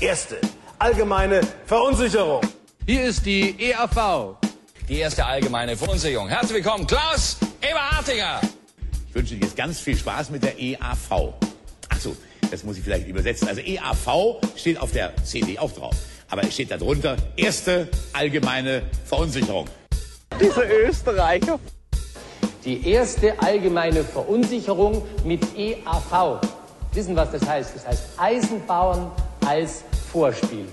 Erste allgemeine Verunsicherung. Hier ist die EAV. Die erste allgemeine Verunsicherung. Herzlich willkommen, Klaus Eberhartinger. Ich wünsche Ihnen jetzt ganz viel Spaß mit der EAV. Achso, das muss ich vielleicht übersetzen. Also EAV steht auf der CD auch drauf. Aber es steht darunter erste allgemeine Verunsicherung. Diese Österreicher. Die erste allgemeine Verunsicherung mit EAV. Wissen, was das heißt? Das heißt Eisenbahn als Vorspiel.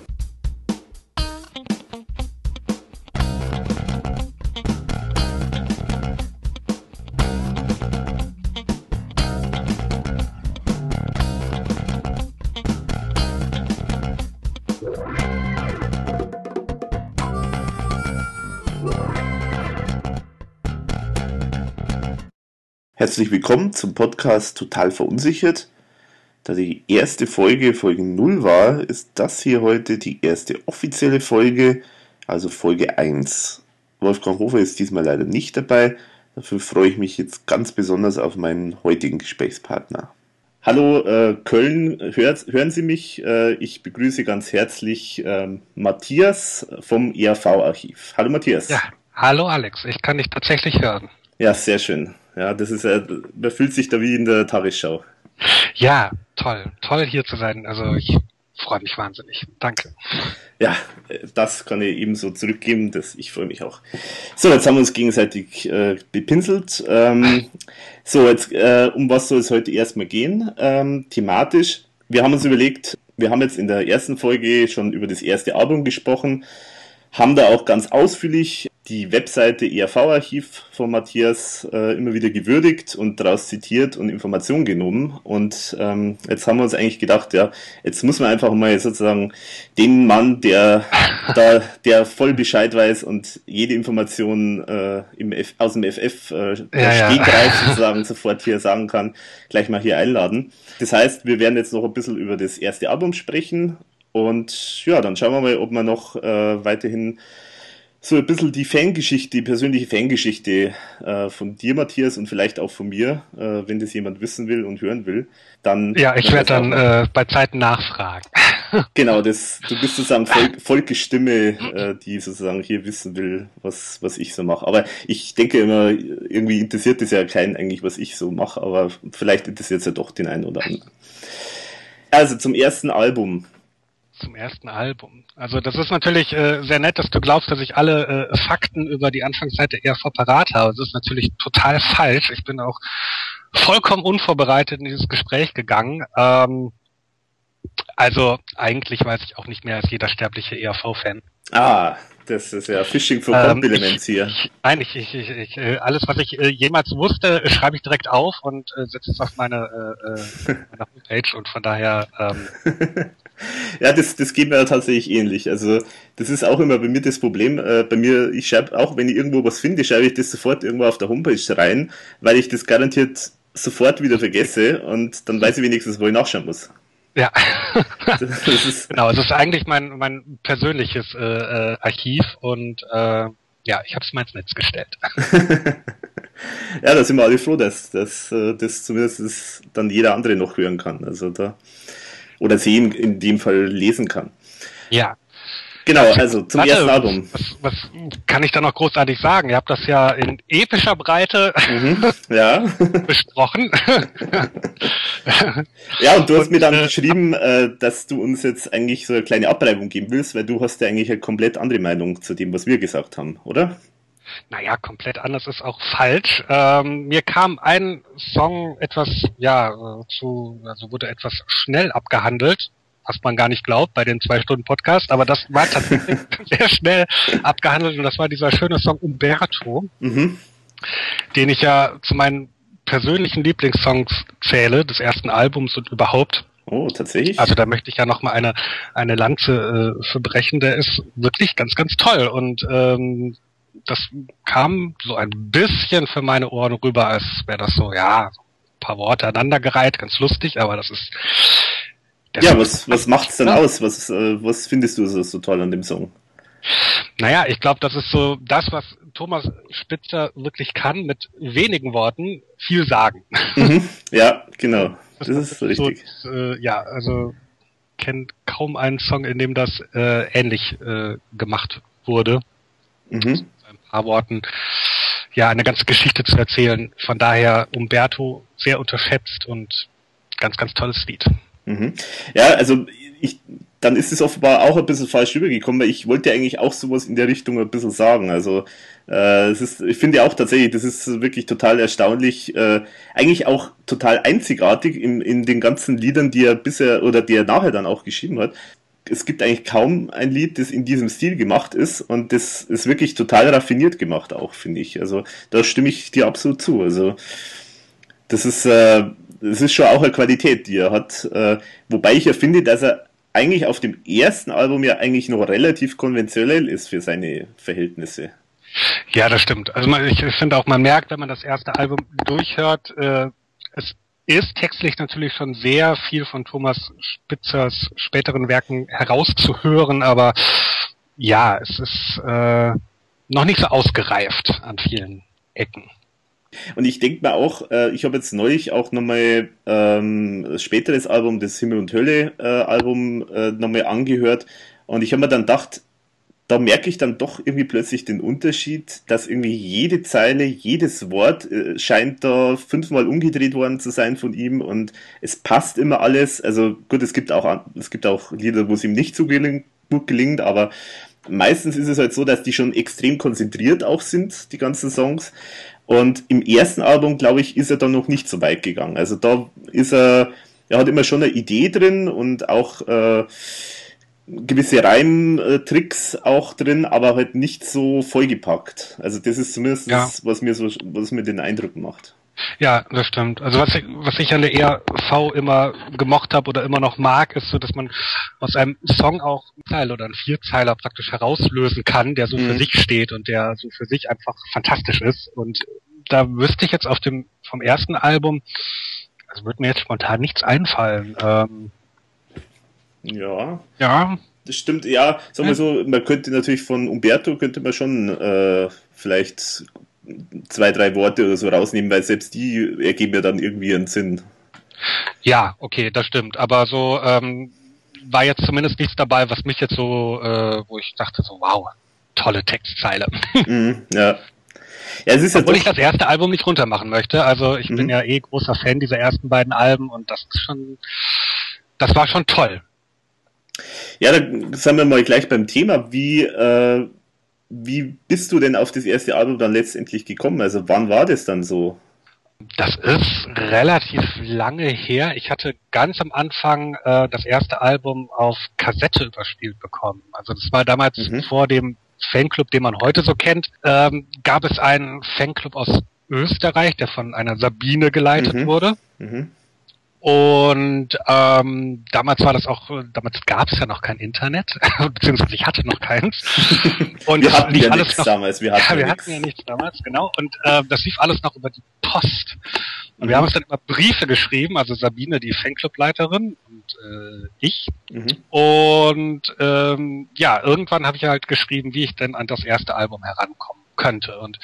Herzlich willkommen zum Podcast Total Verunsichert. Da die erste Folge Folge 0 war, ist das hier heute die erste offizielle Folge, also Folge 1. Wolfgang Hofer ist diesmal leider nicht dabei, dafür freue ich mich jetzt ganz besonders auf meinen heutigen Gesprächspartner. Hallo äh, Köln, hört, hören Sie mich? Äh, ich begrüße ganz herzlich äh, Matthias vom ERV-Archiv. Hallo Matthias. Ja, hallo Alex, ich kann dich tatsächlich hören. Ja, sehr schön. Ja, das ist, äh, man fühlt sich da wie in der Tagesschau. Ja, toll, toll hier zu sein. Also ich freue mich wahnsinnig. Danke. Ja, das kann ich ebenso zurückgeben. Das, ich freue mich auch. So, jetzt haben wir uns gegenseitig äh, bepinselt. Ähm, so, jetzt äh, um was soll es heute erstmal gehen? Ähm, thematisch. Wir haben uns überlegt, wir haben jetzt in der ersten Folge schon über das erste Album gesprochen, haben da auch ganz ausführlich die Webseite ERV-Archiv von Matthias äh, immer wieder gewürdigt und daraus zitiert und Informationen genommen. Und ähm, jetzt haben wir uns eigentlich gedacht, ja, jetzt muss man einfach mal sozusagen den Mann, der da, der voll Bescheid weiß und jede Information äh, im F, aus dem FF äh, Ja, ja. Sozusagen sofort hier sagen kann, gleich mal hier einladen. Das heißt, wir werden jetzt noch ein bisschen über das erste Album sprechen und ja, dann schauen wir mal, ob wir noch äh, weiterhin so ein bisschen die Fangeschichte, die persönliche Fangeschichte äh, von dir, Matthias, und vielleicht auch von mir, äh, wenn das jemand wissen will und hören will, dann. Ja, ich werde dann äh, bei Zeiten nachfragen. Genau, das, du bist sozusagen Volk, Volkes Stimme, äh, die sozusagen hier wissen will, was, was ich so mache. Aber ich denke immer, irgendwie interessiert es ja keinen eigentlich, was ich so mache, aber vielleicht interessiert es ja doch den einen oder anderen. Also zum ersten Album. Zum ersten Album. Also das ist natürlich äh, sehr nett, dass du glaubst, dass ich alle äh, Fakten über die Anfangszeit der ERV parat habe. Das ist natürlich total falsch. Ich bin auch vollkommen unvorbereitet in dieses Gespräch gegangen. Ähm, also eigentlich weiß ich auch nicht mehr als jeder sterbliche ERV-Fan. Ah, das ist ja Fishing for Ähm, Compliments hier. Ich, nein, ich, ich, ich, äh, alles, was ich äh, jemals wusste, äh, schreibe ich direkt auf und äh, setze es auf meine, äh, meine Homepage und von daher, ähm, Ja, das, das geht mir ja tatsächlich ähnlich. Also, das ist auch immer bei mir das Problem. Äh, bei mir, ich schreibe auch, wenn ich irgendwo was finde, schreibe ich das sofort irgendwo auf der Homepage rein, weil ich das garantiert sofort wieder vergesse und dann weiß ich wenigstens, wo ich nachschauen muss. Ja. Das ist, genau, es ist eigentlich mein, mein persönliches äh, äh, Archiv und äh, ja, ich habe es mal ins Netz gestellt. ja, da sind wir alle froh, dass, dass äh, das zumindest dann jeder andere noch hören kann. Also da, oder sehen, in dem Fall lesen kann. Ja. Genau, also zum Warte, ersten Album. Was, was kann ich da noch großartig sagen? Ihr habt das ja in epischer Breite Mhm, ja. besprochen. Ja, und du hast Und, mir dann äh, geschrieben, äh, dass du uns jetzt eigentlich so eine kleine Abreibung geben willst, weil du hast ja eigentlich eine komplett andere Meinung zu dem, was wir gesagt haben, oder? Naja, komplett anders ist auch falsch. Ähm, mir kam ein Song etwas, ja, äh, zu, also wurde etwas schnell abgehandelt, was man gar nicht glaubt bei den zwei Stunden Podcast, aber das war tatsächlich sehr schnell abgehandelt und das war dieser schöne Song Umberto, Mhm. den ich ja zu meinen persönlichen Lieblingssongs zähle, des ersten Albums und überhaupt. Oh, tatsächlich? Also da möchte ich ja noch mal eine eine Lanze äh, für brechen. Der ist wirklich ganz, ganz toll und ähm, das kam so ein bisschen für meine Ohren rüber, als wäre das so, ja, paar Worte aneinandergereiht, ganz lustig, aber das ist ja, was, ist was macht's denn aus? Was, äh, was findest du so, so toll an dem Song? Naja, ich glaube, das ist so das, was Thomas Spitzer wirklich kann, mit wenigen Worten viel sagen. Mhm. Ja, genau. Das ist so, richtig. äh, ja, also kenne kaum einen Song, in dem das äh, ähnlich äh, gemacht wurde. Mhm. Ein paar Worten ja eine ganze Geschichte zu erzählen. Von daher Umberto sehr unterschätzt und ganz, ganz tolles Lied. Mhm. Ja, also ich, dann ist es offenbar auch ein bisschen falsch rübergekommen, weil ich wollte eigentlich auch sowas in der Richtung ein bisschen sagen. Also äh, es ist, ich finde auch tatsächlich, das ist wirklich total erstaunlich, äh, eigentlich auch total einzigartig in, in den ganzen Liedern, die er bisher oder die er nachher dann auch geschrieben hat. Es gibt eigentlich kaum ein Lied, das in diesem Stil gemacht ist und das ist wirklich total raffiniert gemacht auch, finde ich. Also da stimme ich dir absolut zu. Also das ist, äh, das ist schon auch eine Qualität, die er hat. Äh, wobei ich ja finde, dass er eigentlich auf dem ersten Album ja eigentlich noch relativ konventionell ist für seine Verhältnisse. Ja, das stimmt. Also man, ich, finde auch, man merkt, wenn man das erste Album durchhört, äh, es ist textlich natürlich schon sehr viel von Thomas Spitzers späteren Werken herauszuhören, aber ja, es ist äh, noch nicht so ausgereift an vielen Ecken. Und ich denke mir auch, äh, ich habe jetzt neulich auch nochmal ähm, späteres Album, das Himmel und Hölle äh, Album, äh, nochmal angehört. Und ich habe mir dann gedacht, da merke ich dann doch irgendwie plötzlich den Unterschied, dass irgendwie jede Zeile, jedes Wort äh, scheint da fünfmal umgedreht worden zu sein von ihm und es passt immer alles. Also gut, es gibt auch, es gibt auch Lieder, wo es ihm nicht so gut gelingt, aber meistens ist es halt so, dass die schon extrem konzentriert auch sind, die ganzen Songs. Und im ersten Album, glaube ich, ist er dann noch nicht so weit gegangen. Also da ist er, er hat immer schon eine Idee drin und auch äh, gewisse Reimtricks auch drin, aber halt nicht so vollgepackt. Also das ist zumindest Ja. was mir so, was mir den Eindruck macht. Ja, das stimmt. Also was ich, was ich an der ERV immer gemocht habe oder immer noch mag, ist so, dass man aus einem Song auch einen Teil oder einen Vierzeiler praktisch herauslösen kann, der so für Mhm. sich steht und der so für sich einfach fantastisch ist. Und da wüsste ich jetzt auf dem vom ersten Album, also würde mir jetzt spontan nichts einfallen. Ähm, Ja, ja, das stimmt. Ja, sagen wir so, man könnte natürlich von Umberto könnte man schon äh, vielleicht zwei, drei Worte oder so rausnehmen, weil selbst die ergeben ja dann irgendwie einen Sinn. ja, okay, das stimmt. Aber so ähm, war jetzt zumindest nichts dabei, was mich jetzt so, äh, wo ich dachte so, wow, tolle Textzeile. Mhm, ja. Ja, es ist Obwohl ich das erste Album nicht runter machen möchte. Also ich bin Mhm. ja eh großer Fan dieser ersten beiden Alben und das ist schon, das war schon toll. ja, dann sind wir mal gleich beim Thema. Wie, äh, wie bist du denn auf das erste Album dann letztendlich gekommen? Also wann war das dann so? Das ist relativ lange her. Ich hatte ganz am Anfang äh, das erste Album auf Kassette überspielt bekommen. Also das war damals Mhm. vor dem Fanclub, den man heute so kennt, ähm, gab es einen Fanclub aus Österreich, der von einer Sabine geleitet Mhm. wurde. Mhm. Und ähm, damals war das auch, damals gab es ja noch kein Internet, beziehungsweise ich hatte noch keins. Und Wir hatten ja alles nichts noch, damals. Wir hatten ja, wir hatten nichts. ja nichts damals, genau. Und äh, das lief alles noch über die Post. Und wir Mhm. haben uns dann immer Briefe geschrieben, also Sabine, die Fanclubleiterin und äh, ich. Mhm. Und ähm, ja, irgendwann habe ich halt geschrieben, wie ich denn an das erste Album herankommen könnte. Und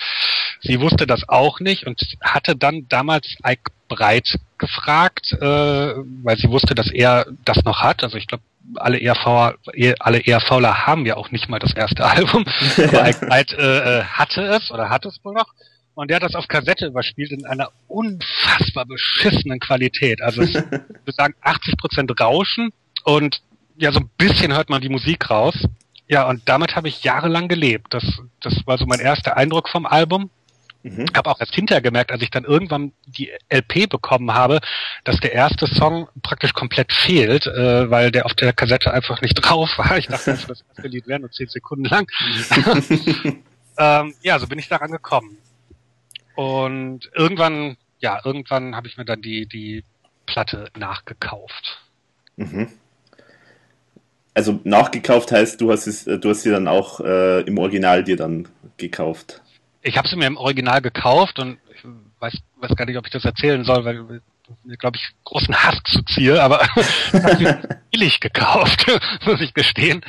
sie wusste das auch nicht und hatte dann damals Ike Breit gefragt, äh, weil sie wusste, dass er das noch hat. Also ich glaube, alle ERV, alle ERVler haben ja auch nicht mal das erste Album. Aber Breit äh, äh, hatte es oder hat es wohl noch. Und der hat das auf Kassette überspielt in einer unfassbar beschissenen Qualität. Also es, ich würde sagen 80% Rauschen und ja, so ein bisschen hört man die Musik raus. Ja, und damit habe ich jahrelang gelebt. Das, das war so mein erster Eindruck vom Album. Mhm. Habe auch erst hinterher gemerkt, als ich dann irgendwann die LP bekommen habe, dass der erste Song praktisch komplett fehlt, äh, weil der auf der Kassette einfach nicht drauf war. Ich dachte, also das erste Lied wäre nur zehn Sekunden lang. ähm, ja, so bin ich daran gekommen. Und irgendwann, ja, irgendwann habe ich mir dann die, die Platte nachgekauft. Mhm. Also nachgekauft heißt, du hast es, äh, du hast sie dann auch äh, im Original dir dann gekauft. Ich habe sie mir im Original gekauft und ich weiß, weiß gar nicht, ob ich das erzählen soll, weil glaube ich, großen Hass zuziehe, aber ich habe sie billig gekauft, muss ich gestehen.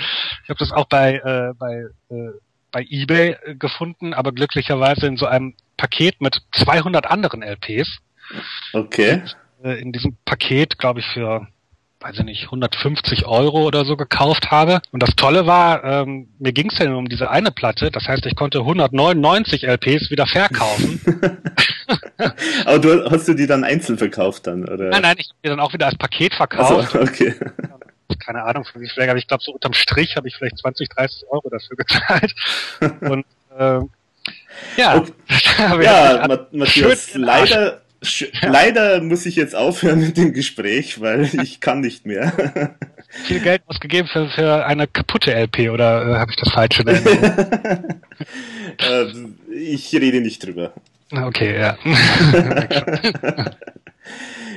Ich habe das auch bei, äh, bei, äh, bei eBay äh, gefunden, aber glücklicherweise in so einem Paket mit 200 anderen LPs. Okay. Äh, in diesem Paket, glaube ich, für weiß ich nicht, 150 Euro oder so gekauft habe. Und das Tolle war, ähm, mir ging es ja nur um diese eine Platte. Das heißt, ich konnte 199 LPs wieder verkaufen. Aber du, hast du die dann einzeln verkauft dann, oder? Nein, nein, ich habe die dann auch wieder als Paket verkauft. Also, okay. Keine Ahnung, wie viel, aber ich glaube, so unterm Strich habe ich vielleicht 20, 30 Euro dafür gezahlt. Und äh, ja, okay. ja Matthias, leider Leider muss ich jetzt aufhören mit dem Gespräch, weil ich kann nicht mehr. Viel Geld ausgegeben für, für eine kaputte LP oder äh, habe ich das falsche denn? äh, ich rede nicht drüber. Okay, ja.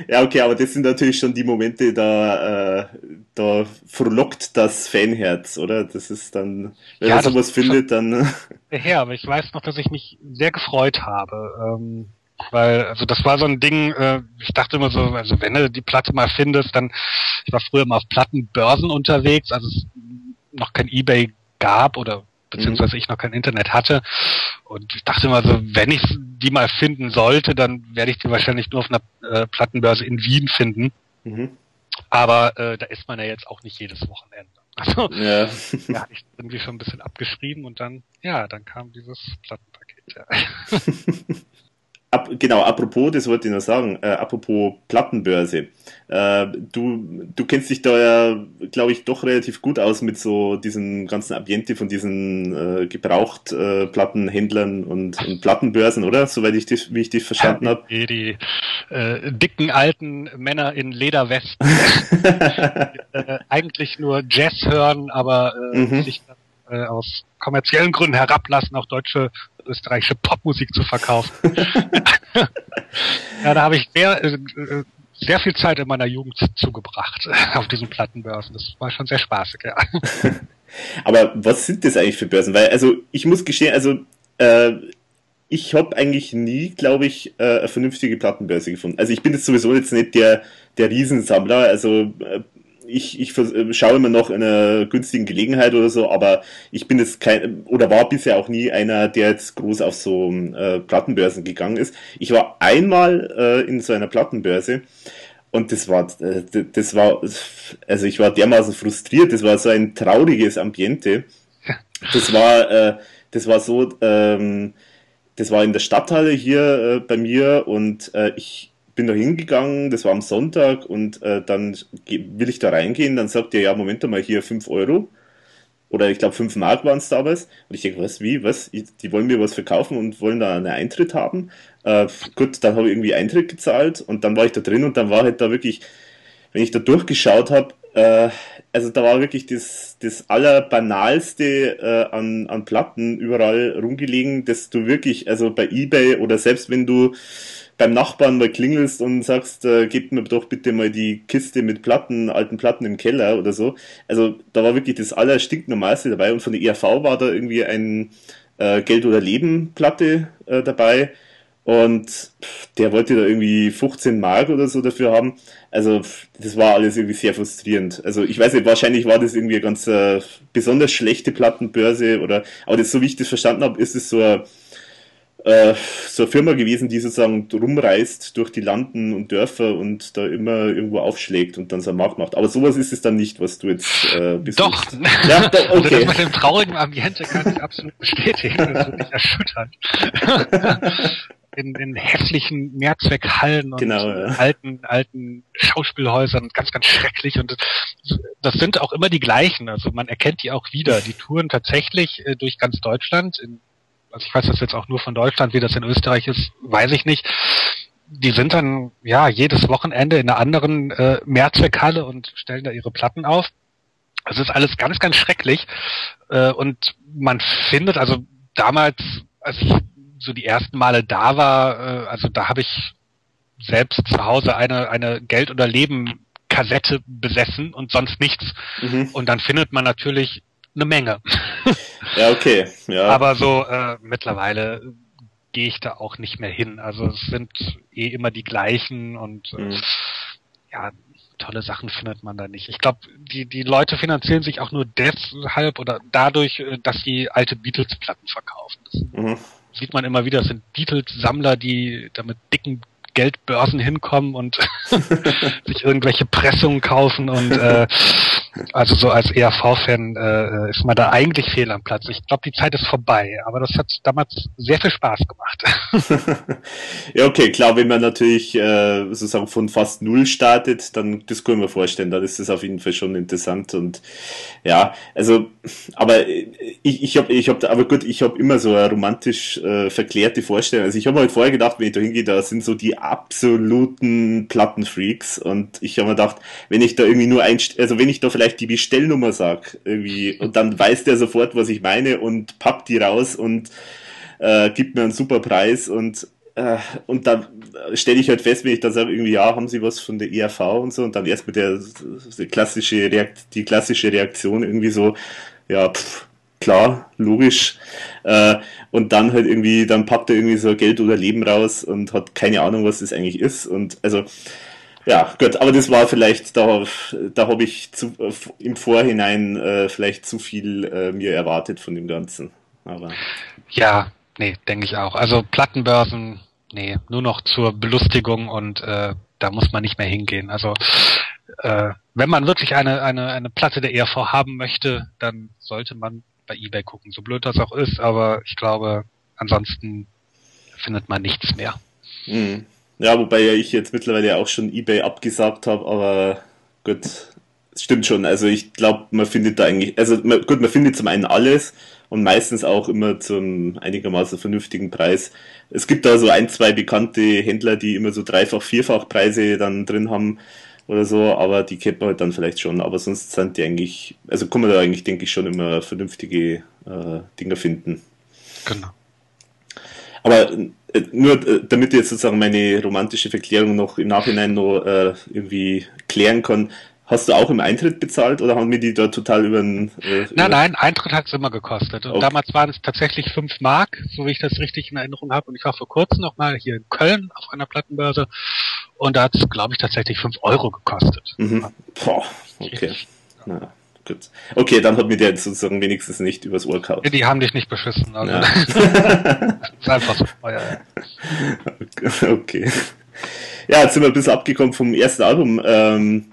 ja, okay, aber das sind natürlich schon die Momente, da, äh, da frohlockt das Fanherz, oder? Das ist dann, wenn ja, man sowas findet, dann. Ja, aber ich weiß noch, dass ich mich sehr gefreut habe. Ähm, weil, also das war so ein Ding, äh, ich dachte immer so, also wenn du die Platte mal findest, dann, ich war früher mal auf Plattenbörsen unterwegs, als es noch kein Ebay gab oder beziehungsweise mhm. ich noch kein Internet hatte. Und ich dachte immer so, wenn ich die mal finden sollte, dann werde ich die wahrscheinlich nur auf einer äh, Plattenbörse in Wien finden. Mhm. Aber äh, da ist man ja jetzt auch nicht jedes Wochenende. Also ja. ja, ich irgendwie schon ein bisschen abgeschrieben und dann, ja, dann kam dieses Plattenpaket. Ja. Ab, genau, apropos, das wollte ich noch sagen, äh, apropos Plattenbörse. Äh, du, du kennst dich da ja, glaube ich, doch relativ gut aus mit so diesem ganzen Ambiente von diesen äh, gebraucht äh, und, und, Plattenbörsen, oder? Soweit ich dich, wie ich dich verstanden habe. Die, die äh, dicken alten Männer in Lederwesten, äh, eigentlich nur Jazz hören, aber mhm. sich äh, aus kommerziellen Gründen herablassen, auch deutsche österreichische Popmusik zu verkaufen. ja, da habe ich sehr, äh, sehr viel Zeit in meiner Jugend zugebracht auf diesen Plattenbörsen. Das war schon sehr spaßig, ja. Aber was sind das eigentlich für Börsen? Weil, also ich muss gestehen, also äh, ich habe eigentlich nie, glaube ich, äh, eine vernünftige Plattenbörse gefunden. Also ich bin jetzt sowieso jetzt nicht der, der Riesensammler. Also äh, ich, ich äh, schaue immer noch in einer günstigen Gelegenheit oder so, aber ich bin jetzt kein, oder war bisher auch nie einer, der jetzt groß auf so äh, Plattenbörsen gegangen ist. Ich war einmal äh, in so einer Plattenbörse und das war, äh, das war, also ich war dermaßen frustriert, das war so ein trauriges Ambiente. Das war, äh, das war so, ähm, das war in der Stadthalle hier äh, bei mir und äh, ich, bin da hingegangen, das war am Sonntag und äh, dann will ich da reingehen, dann sagt er, ja, Moment mal, hier 5 Euro. Oder ich glaube 5 Mark waren es damals. Und ich denke, was, wie, was? Die wollen mir was verkaufen und wollen da einen Eintritt haben. Äh, gut, dann habe ich irgendwie Eintritt gezahlt und dann war ich da drin und dann war halt da wirklich, wenn ich da durchgeschaut habe, äh, also da war wirklich das, das allerbanalste äh, an, an Platten überall rumgelegen, dass du wirklich, also bei Ebay oder selbst wenn du beim Nachbarn mal klingelst und sagst, äh, gebt mir doch bitte mal die Kiste mit Platten, alten Platten im Keller oder so. Also da war wirklich das allerstinknormalste dabei und von der ERV war da irgendwie ein äh, Geld oder Leben Platte äh, dabei und der wollte da irgendwie 15 Mark oder so dafür haben. Also das war alles irgendwie sehr frustrierend. Also ich weiß nicht, wahrscheinlich war das irgendwie eine ganz äh, besonders schlechte Plattenbörse oder aber das so wie ich das verstanden habe, ist es so ein äh, so eine Firma gewesen, die sozusagen rumreist durch die Landen und Dörfer und da immer irgendwo aufschlägt und dann so einen Markt macht. Aber sowas ist es dann nicht, was du jetzt äh, bist. Doch. Ja, doch, okay. Also das mit dem traurigen Ambiente kann ich absolut bestätigen. Das ist wirklich erschütternd. in, in hässlichen Mehrzweckhallen und genau, ja. alten, alten Schauspielhäusern, ganz, ganz schrecklich. Und das sind auch immer die gleichen. Also man erkennt die auch wieder. Die touren tatsächlich äh, durch ganz Deutschland in also ich weiß das jetzt auch nur von Deutschland, wie das in Österreich ist, weiß ich nicht. Die sind dann ja jedes Wochenende in einer anderen äh, Mehrzweckhalle und stellen da ihre Platten auf. Es ist alles ganz, ganz schrecklich. Äh, und man findet, also damals, als ich so die ersten Male da war, äh, also da habe ich selbst zu Hause eine, eine Geld- oder Leben-Kassette besessen und sonst nichts. Mhm. Und dann findet man natürlich eine Menge. Ja, okay. Ja. Aber so äh, mittlerweile gehe ich da auch nicht mehr hin. Also es sind eh immer die gleichen und äh, mhm. ja, tolle Sachen findet man da nicht. Ich glaube, die, die Leute finanzieren sich auch nur deshalb oder dadurch, äh, dass sie alte Beatles-Platten verkaufen. Mhm. Sieht man immer wieder, es sind Beatles-Sammler, die da mit dicken Geldbörsen hinkommen und sich irgendwelche Pressungen kaufen und äh, also so als ERV-Fan äh, ist man da eigentlich fehl am Platz. Ich glaube, die Zeit ist vorbei, aber das hat damals sehr viel Spaß gemacht. ja, okay, klar, wenn man natürlich äh, sozusagen von fast null startet, dann das können wir vorstellen, dann ist das auf jeden Fall schon interessant und ja, also, aber ich, ich habe, ich habe, aber gut, ich habe immer so eine romantisch äh, verklärte Vorstellung. Also ich habe halt vorher gedacht, wenn ich da hingehe, da sind so die absoluten Plattenfreaks und ich habe mir gedacht, wenn ich da irgendwie nur ein, also wenn ich da vielleicht die Bestellnummer sag irgendwie und dann weiß der sofort, was ich meine und packt die raus und äh, gibt mir einen super Preis und äh, und dann stelle ich halt fest, wenn ich dann sage, irgendwie, ja, haben Sie was von der ERV und so, und dann erst mit der, der klassische Reakt, die klassische Reaktion irgendwie so, ja, pff, klar, logisch. Äh, und dann halt irgendwie, dann packt er irgendwie so Geld oder Leben raus und hat keine Ahnung, was das eigentlich ist. Und also, ja, gut, aber das war vielleicht, da, da habe ich zu, im Vorhinein äh, vielleicht zu viel äh, mir erwartet von dem Ganzen. Aber. Ja, nee, denke ich auch. Also Plattenbörsen, nee, nur noch zur Belustigung und äh, da muss man nicht mehr hingehen. Also äh, wenn man wirklich eine, eine, eine Platte der ERV haben möchte, dann sollte man bei eBay gucken, so blöd das auch ist, aber ich glaube, ansonsten findet man nichts mehr. Mhm. Ja, wobei ja ich jetzt mittlerweile auch schon eBay abgesagt habe, aber gut, stimmt schon. Also ich glaube, man findet da eigentlich, also man, gut, man findet zum einen alles und meistens auch immer zum einigermaßen vernünftigen Preis. Es gibt da so ein, zwei bekannte Händler, die immer so dreifach, vierfach Preise dann drin haben oder so, aber die kennt man halt dann vielleicht schon. Aber sonst sind die eigentlich, also kann man da eigentlich, denke ich, schon immer vernünftige äh, Dinger finden. Genau. Aber nur äh, damit ich jetzt sozusagen meine romantische Verklärung noch im Nachhinein noch äh, irgendwie klären kann, Hast du auch im Eintritt bezahlt oder haben wir die da total über den... Äh, nein, nein, Eintritt hat es immer gekostet. Und okay. damals waren es tatsächlich fünf Mark, so wie ich das richtig in Erinnerung habe. Und ich war vor kurzem noch mal hier in Köln auf einer Plattenbörse und da hat es, glaube ich, tatsächlich fünf Euro gekostet. Mhm. Boah, okay. Na, gut. Okay, dann hat mir der jetzt sozusagen wenigstens nicht übers Ohr gehauen. Die haben dich nicht beschissen. Also. Ja. ist einfach so. Ja, ja. Okay. Ja, jetzt sind wir ein bisschen abgekommen vom ersten Album. Ähm,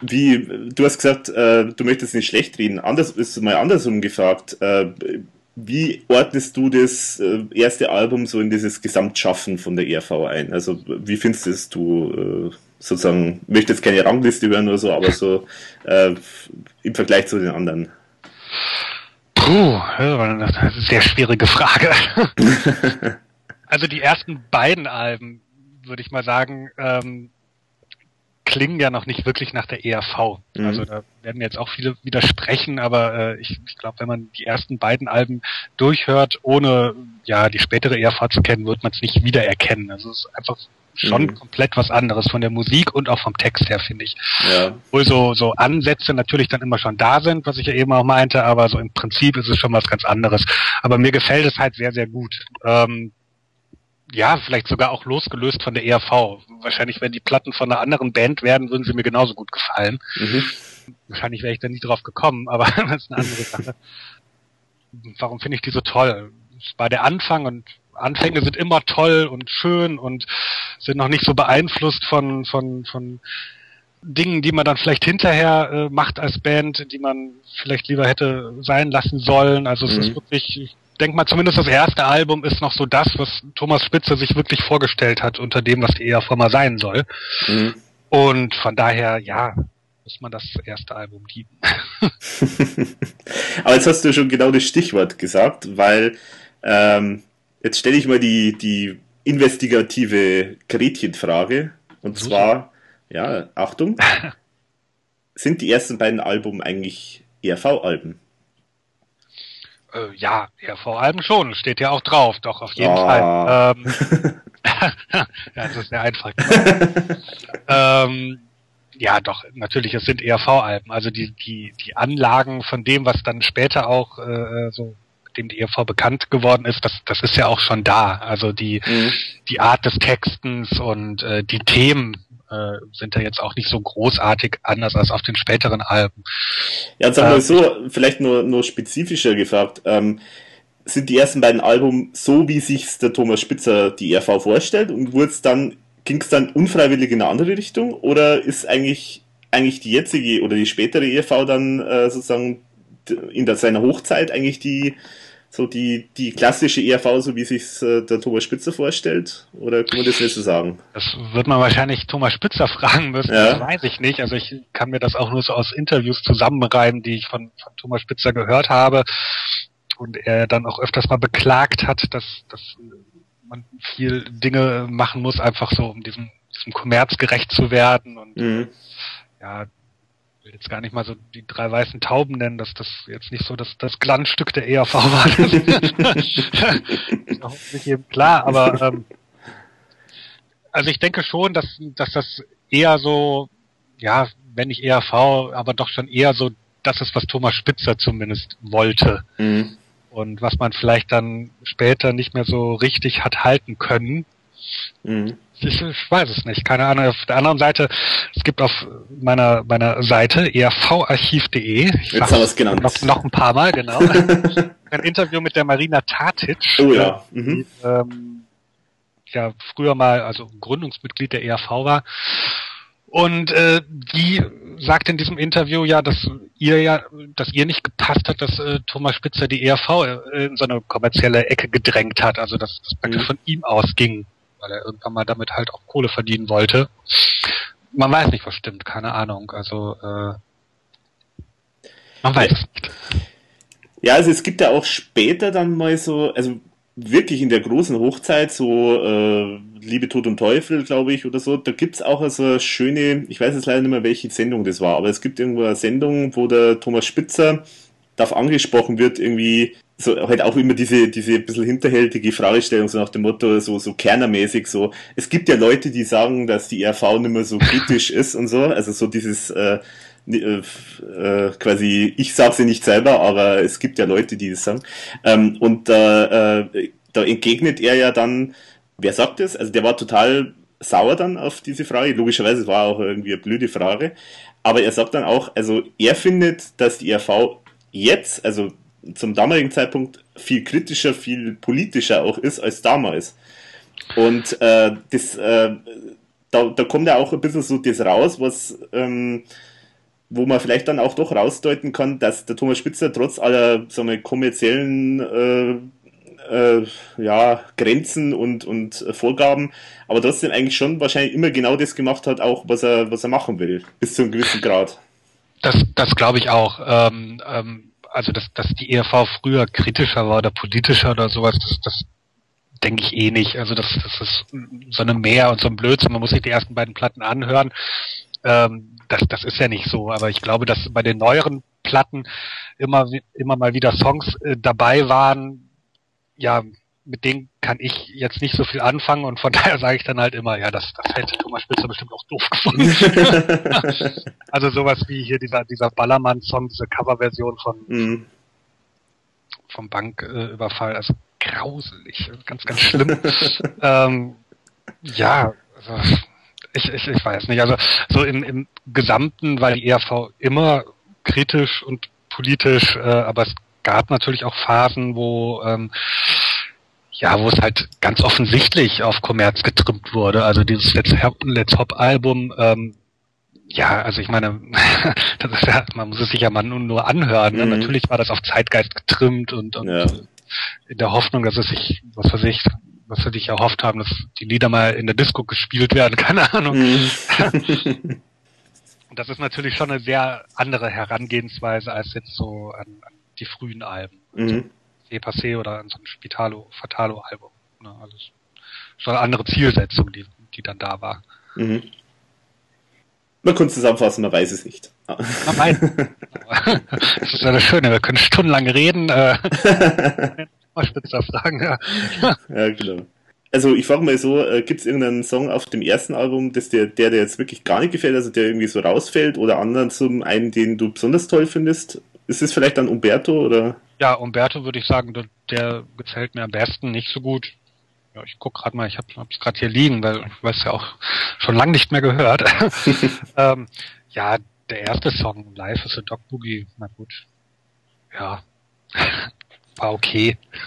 wie, du hast gesagt, äh, du möchtest nicht schlecht reden. Anders ist mal andersrum gefragt. Äh, wie ordnest du das äh, erste Album so in dieses Gesamtschaffen von der ERV ein? Also wie findest du äh, sozusagen, ich möchte jetzt keine Rangliste hören oder so, aber so äh, im Vergleich zu den anderen? Puh, das ist eine sehr schwierige Frage. also die ersten beiden Alben, würde ich mal sagen, ähm, klingen ja noch nicht wirklich nach der ERV. Mhm. Also da werden jetzt auch viele widersprechen, aber äh, ich, ich glaube, wenn man die ersten beiden Alben durchhört, ohne ja die spätere ERV zu kennen, wird man es nicht wiedererkennen. Also es ist einfach schon mhm. komplett was anderes von der Musik und auch vom Text her, finde ich. Ja. Obwohl so, so Ansätze natürlich dann immer schon da sind, was ich ja eben auch meinte, aber so im Prinzip ist es schon was ganz anderes. Aber mir gefällt es halt sehr, sehr gut. Ähm, ja, vielleicht sogar auch losgelöst von der ERV. Wahrscheinlich, wenn die Platten von einer anderen Band werden, würden sie mir genauso gut gefallen. Mhm. Wahrscheinlich wäre ich da nie drauf gekommen, aber das ist eine andere Sache. Warum finde ich die so toll? Es war der Anfang und Anfänge sind immer toll und schön und sind noch nicht so beeinflusst von, von, von Dingen, die man dann vielleicht hinterher äh, macht als Band, die man vielleicht lieber hätte sein lassen sollen. Also es mhm. ist wirklich, denke mal, zumindest das erste Album ist noch so das, was Thomas Spitzer sich wirklich vorgestellt hat unter dem, was die ERV mal sein soll. Mhm. Und von daher, ja, muss man das erste Album lieben. Aber jetzt hast du schon genau das Stichwort gesagt, weil ähm, jetzt stelle ich mal die, die investigative Gretchenfrage. Und Super. zwar, ja, Achtung, sind die ersten beiden Alben eigentlich ERV-Alben? Äh, ja, RV-Alben schon, steht ja auch drauf, doch, auf jeden oh. Fall. Ähm, ja, das ist sehr einfach. ähm, ja, doch, natürlich, es sind ERV-Alben. Also die, die, die Anlagen von dem, was dann später auch äh, so dem die ERV bekannt geworden ist, das, das ist ja auch schon da. Also die, mhm. die Art des Textens und äh, die Themen, äh, sind da jetzt auch nicht so großartig anders als auf den späteren Alben. Ja, sagen wir äh, so, vielleicht nur, nur spezifischer gefragt. Ähm, sind die ersten beiden Alben so, wie sich der Thomas Spitzer die RV vorstellt und wurde es dann ging es dann unfreiwillig in eine andere Richtung oder ist eigentlich, eigentlich die jetzige oder die spätere ERV dann äh, sozusagen in der, seiner Hochzeit eigentlich die so die, die klassische ERV, so wie sich äh, der Thomas Spitzer vorstellt? Oder kann man das nicht so sagen? Das wird man wahrscheinlich Thomas Spitzer fragen müssen, ja. das weiß ich nicht. Also ich kann mir das auch nur so aus Interviews zusammenreihen, die ich von, von Thomas Spitzer gehört habe. Und er dann auch öfters mal beklagt hat, dass, dass man viel Dinge machen muss, einfach so, um diesem, diesem Kommerz gerecht zu werden. Und mhm. ja, will jetzt gar nicht mal so die drei weißen Tauben nennen, dass das jetzt nicht so das, das Glanzstück der ERV war. Das ist nicht eben klar, aber ähm, also ich denke schon, dass, dass das eher so, ja, wenn nicht ERV, aber doch schon eher so das ist, was Thomas Spitzer zumindest wollte. Mhm. Und was man vielleicht dann später nicht mehr so richtig hat halten können. Mhm. Ich, ich, weiß es nicht, keine Ahnung. Auf der anderen Seite, es gibt auf meiner meiner Seite ervarchiv.de, Jetzt haben wir es genannt. Noch, noch ein paar Mal, genau. ein Interview mit der Marina Tatic. Oh ja. Mhm. Die, ähm, ja früher mal also Gründungsmitglied der ERV war. Und äh, die sagt in diesem Interview ja, dass ihr ja, dass ihr nicht gepasst hat, dass äh, Thomas Spitzer die ERV äh, in so eine kommerzielle Ecke gedrängt hat, also dass das praktisch mhm. von ihm ausging weil er irgendwann mal damit halt auch Kohle verdienen wollte. Man weiß nicht, was stimmt, keine Ahnung. Also äh, man weiß es. Ja, also es gibt ja auch später dann mal so, also wirklich in der großen Hochzeit, so äh, Liebe, Tod und Teufel, glaube ich, oder so, da gibt's auch also eine schöne, ich weiß jetzt leider nicht mehr, welche Sendung das war, aber es gibt irgendwo eine Sendung, wo der Thomas Spitzer darauf angesprochen wird, irgendwie, so halt auch immer diese, diese bisschen hinterhältige Fragestellung, so nach dem Motto, so, so kernermäßig, so, es gibt ja Leute, die sagen, dass die RV nicht mehr so kritisch ist und so, also so dieses, äh, äh, äh, quasi, ich sage sie nicht selber, aber es gibt ja Leute, die das sagen. Ähm, und äh, äh, da entgegnet er ja dann, wer sagt das? Also der war total sauer dann auf diese Frage. Logischerweise war auch irgendwie eine blöde Frage. Aber er sagt dann auch, also er findet, dass die RV jetzt, also zum damaligen Zeitpunkt viel kritischer, viel politischer auch ist als damals. Und äh, das, äh, da, da kommt ja auch ein bisschen so das raus, was ähm, wo man vielleicht dann auch doch rausdeuten kann, dass der Thomas Spitzer trotz aller sagen wir, kommerziellen äh, äh, ja, Grenzen und, und Vorgaben, aber trotzdem eigentlich schon wahrscheinlich immer genau das gemacht hat, auch was er, was er machen will, bis zu einem gewissen Grad. Das, das glaube ich auch. Ähm, ähm, also dass, dass die ERV früher kritischer war oder politischer oder sowas, das, das denke ich eh nicht. Also das, das ist so eine Mehr und so ein Blödsinn. Man muss sich die ersten beiden Platten anhören. Ähm, das, das ist ja nicht so. Aber ich glaube, dass bei den neueren Platten immer, immer mal wieder Songs äh, dabei waren, ja, mit denen kann ich jetzt nicht so viel anfangen und von daher sage ich dann halt immer, ja, das, das hätte Thomas Spitzer bestimmt auch doof gefunden. also sowas wie hier dieser, dieser Ballermann-Song, diese Coverversion von mhm. vom Banküberfall, also grauselig, ganz, ganz schlimm. ähm, ja, also, ich, ich, ich weiß nicht, also so im, im Gesamten war die ERV immer kritisch und politisch, äh, aber es gab natürlich auch Phasen, wo ähm, ja, wo es halt ganz offensichtlich auf Kommerz getrimmt wurde. Also dieses Let's, Let's Hop Album, ähm, ja, also ich meine, das ist ja, man muss es sich ja mal nur, nur anhören. Ne? Mhm. Natürlich war das auf Zeitgeist getrimmt und, und ja. in der Hoffnung, dass es sich, was weiß ich, was sie sich erhofft haben, dass die Lieder mal in der Disco gespielt werden, keine Ahnung. Mhm. das ist natürlich schon eine sehr andere Herangehensweise als jetzt so an, an die frühen Alben. Mhm. E Passé oder an so ein Spitalo, Fatalo Album. Ne? Also schon eine andere Zielsetzung, die, die dann da war. Mhm. Man könnte zusammenfassen, man weiß es nicht. Man weiß. das ist ja das Schöne, wir können stundenlang reden. Äh, spitzer fragen. Ja. ja, genau. Also ich frage mal so, äh, gibt es irgendeinen Song auf dem ersten Album, dass der, der dir jetzt wirklich gar nicht gefällt, also der irgendwie so rausfällt oder anderen zum einen, den du besonders toll findest? Ist es vielleicht dann Umberto oder? Ja, Umberto würde ich sagen, der, der gefällt mir am besten, nicht so gut. Ja, ich guck gerade mal, ich habe es gerade hier liegen, weil ich weiß ja auch schon lange nicht mehr gehört. ähm, ja, der erste Song, Life is a Dog Boogie, na gut. Ja, war okay.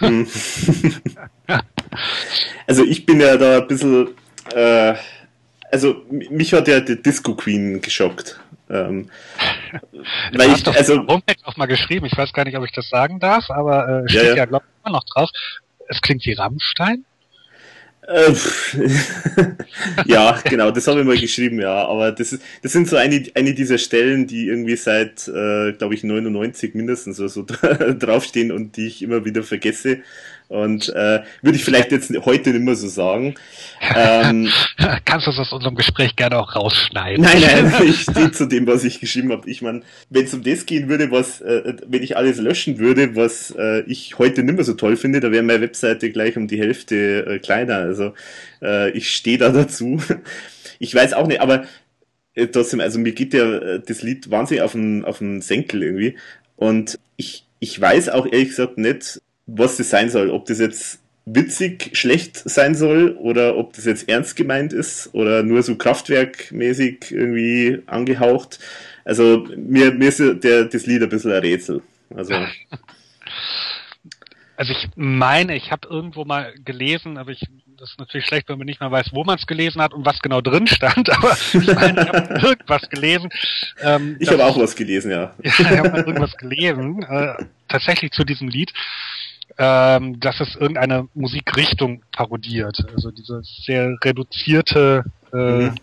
also ich bin ja da ein bisschen, äh, also mich hat ja die Disco Queen geschockt. Ähm, weil ich, also Homepage auch mal geschrieben, ich weiß gar nicht, ob ich das sagen darf, aber äh, steht ja, ja. ja glaube ich, immer noch drauf. Es klingt wie Rammstein. Äh, ja, genau, das habe ich mal geschrieben, ja. Aber das, ist, das sind so eine, eine dieser Stellen, die irgendwie seit, äh, glaube ich, 99 mindestens oder so draufstehen und die ich immer wieder vergesse. Und äh, würde ich vielleicht jetzt heute nicht mehr so sagen. Ähm, Kannst du das aus unserem Gespräch gerne auch rausschneiden? Nein, nein, ich stehe zu dem, was ich geschrieben habe. Ich meine, wenn es um das gehen würde, was, äh, wenn ich alles löschen würde, was äh, ich heute nicht mehr so toll finde, da wäre meine Webseite gleich um die Hälfte äh, kleiner. Also äh, ich stehe da dazu. Ich weiß auch nicht, aber äh, trotzdem, also mir geht ja äh, das Lied wahnsinnig auf den, auf den Senkel irgendwie. Und ich, ich weiß auch ehrlich gesagt nicht, was das sein soll. Ob das jetzt witzig schlecht sein soll oder ob das jetzt ernst gemeint ist oder nur so kraftwerkmäßig irgendwie angehaucht. Also mir, mir ist der, das Lied ein bisschen ein Rätsel. Also. Also ich meine, ich habe irgendwo mal gelesen, aber ich das ist natürlich schlecht, wenn man nicht mal weiß, wo man es gelesen hat und was genau drin stand, aber ich meine, ich habe irgendwas gelesen. Ähm, ich habe auch was gelesen, ja. ja, ich habe irgendwas gelesen, äh, tatsächlich zu diesem Lied ähm, dass es irgendeine Musikrichtung parodiert. Also diese sehr reduzierte, äh, mhm.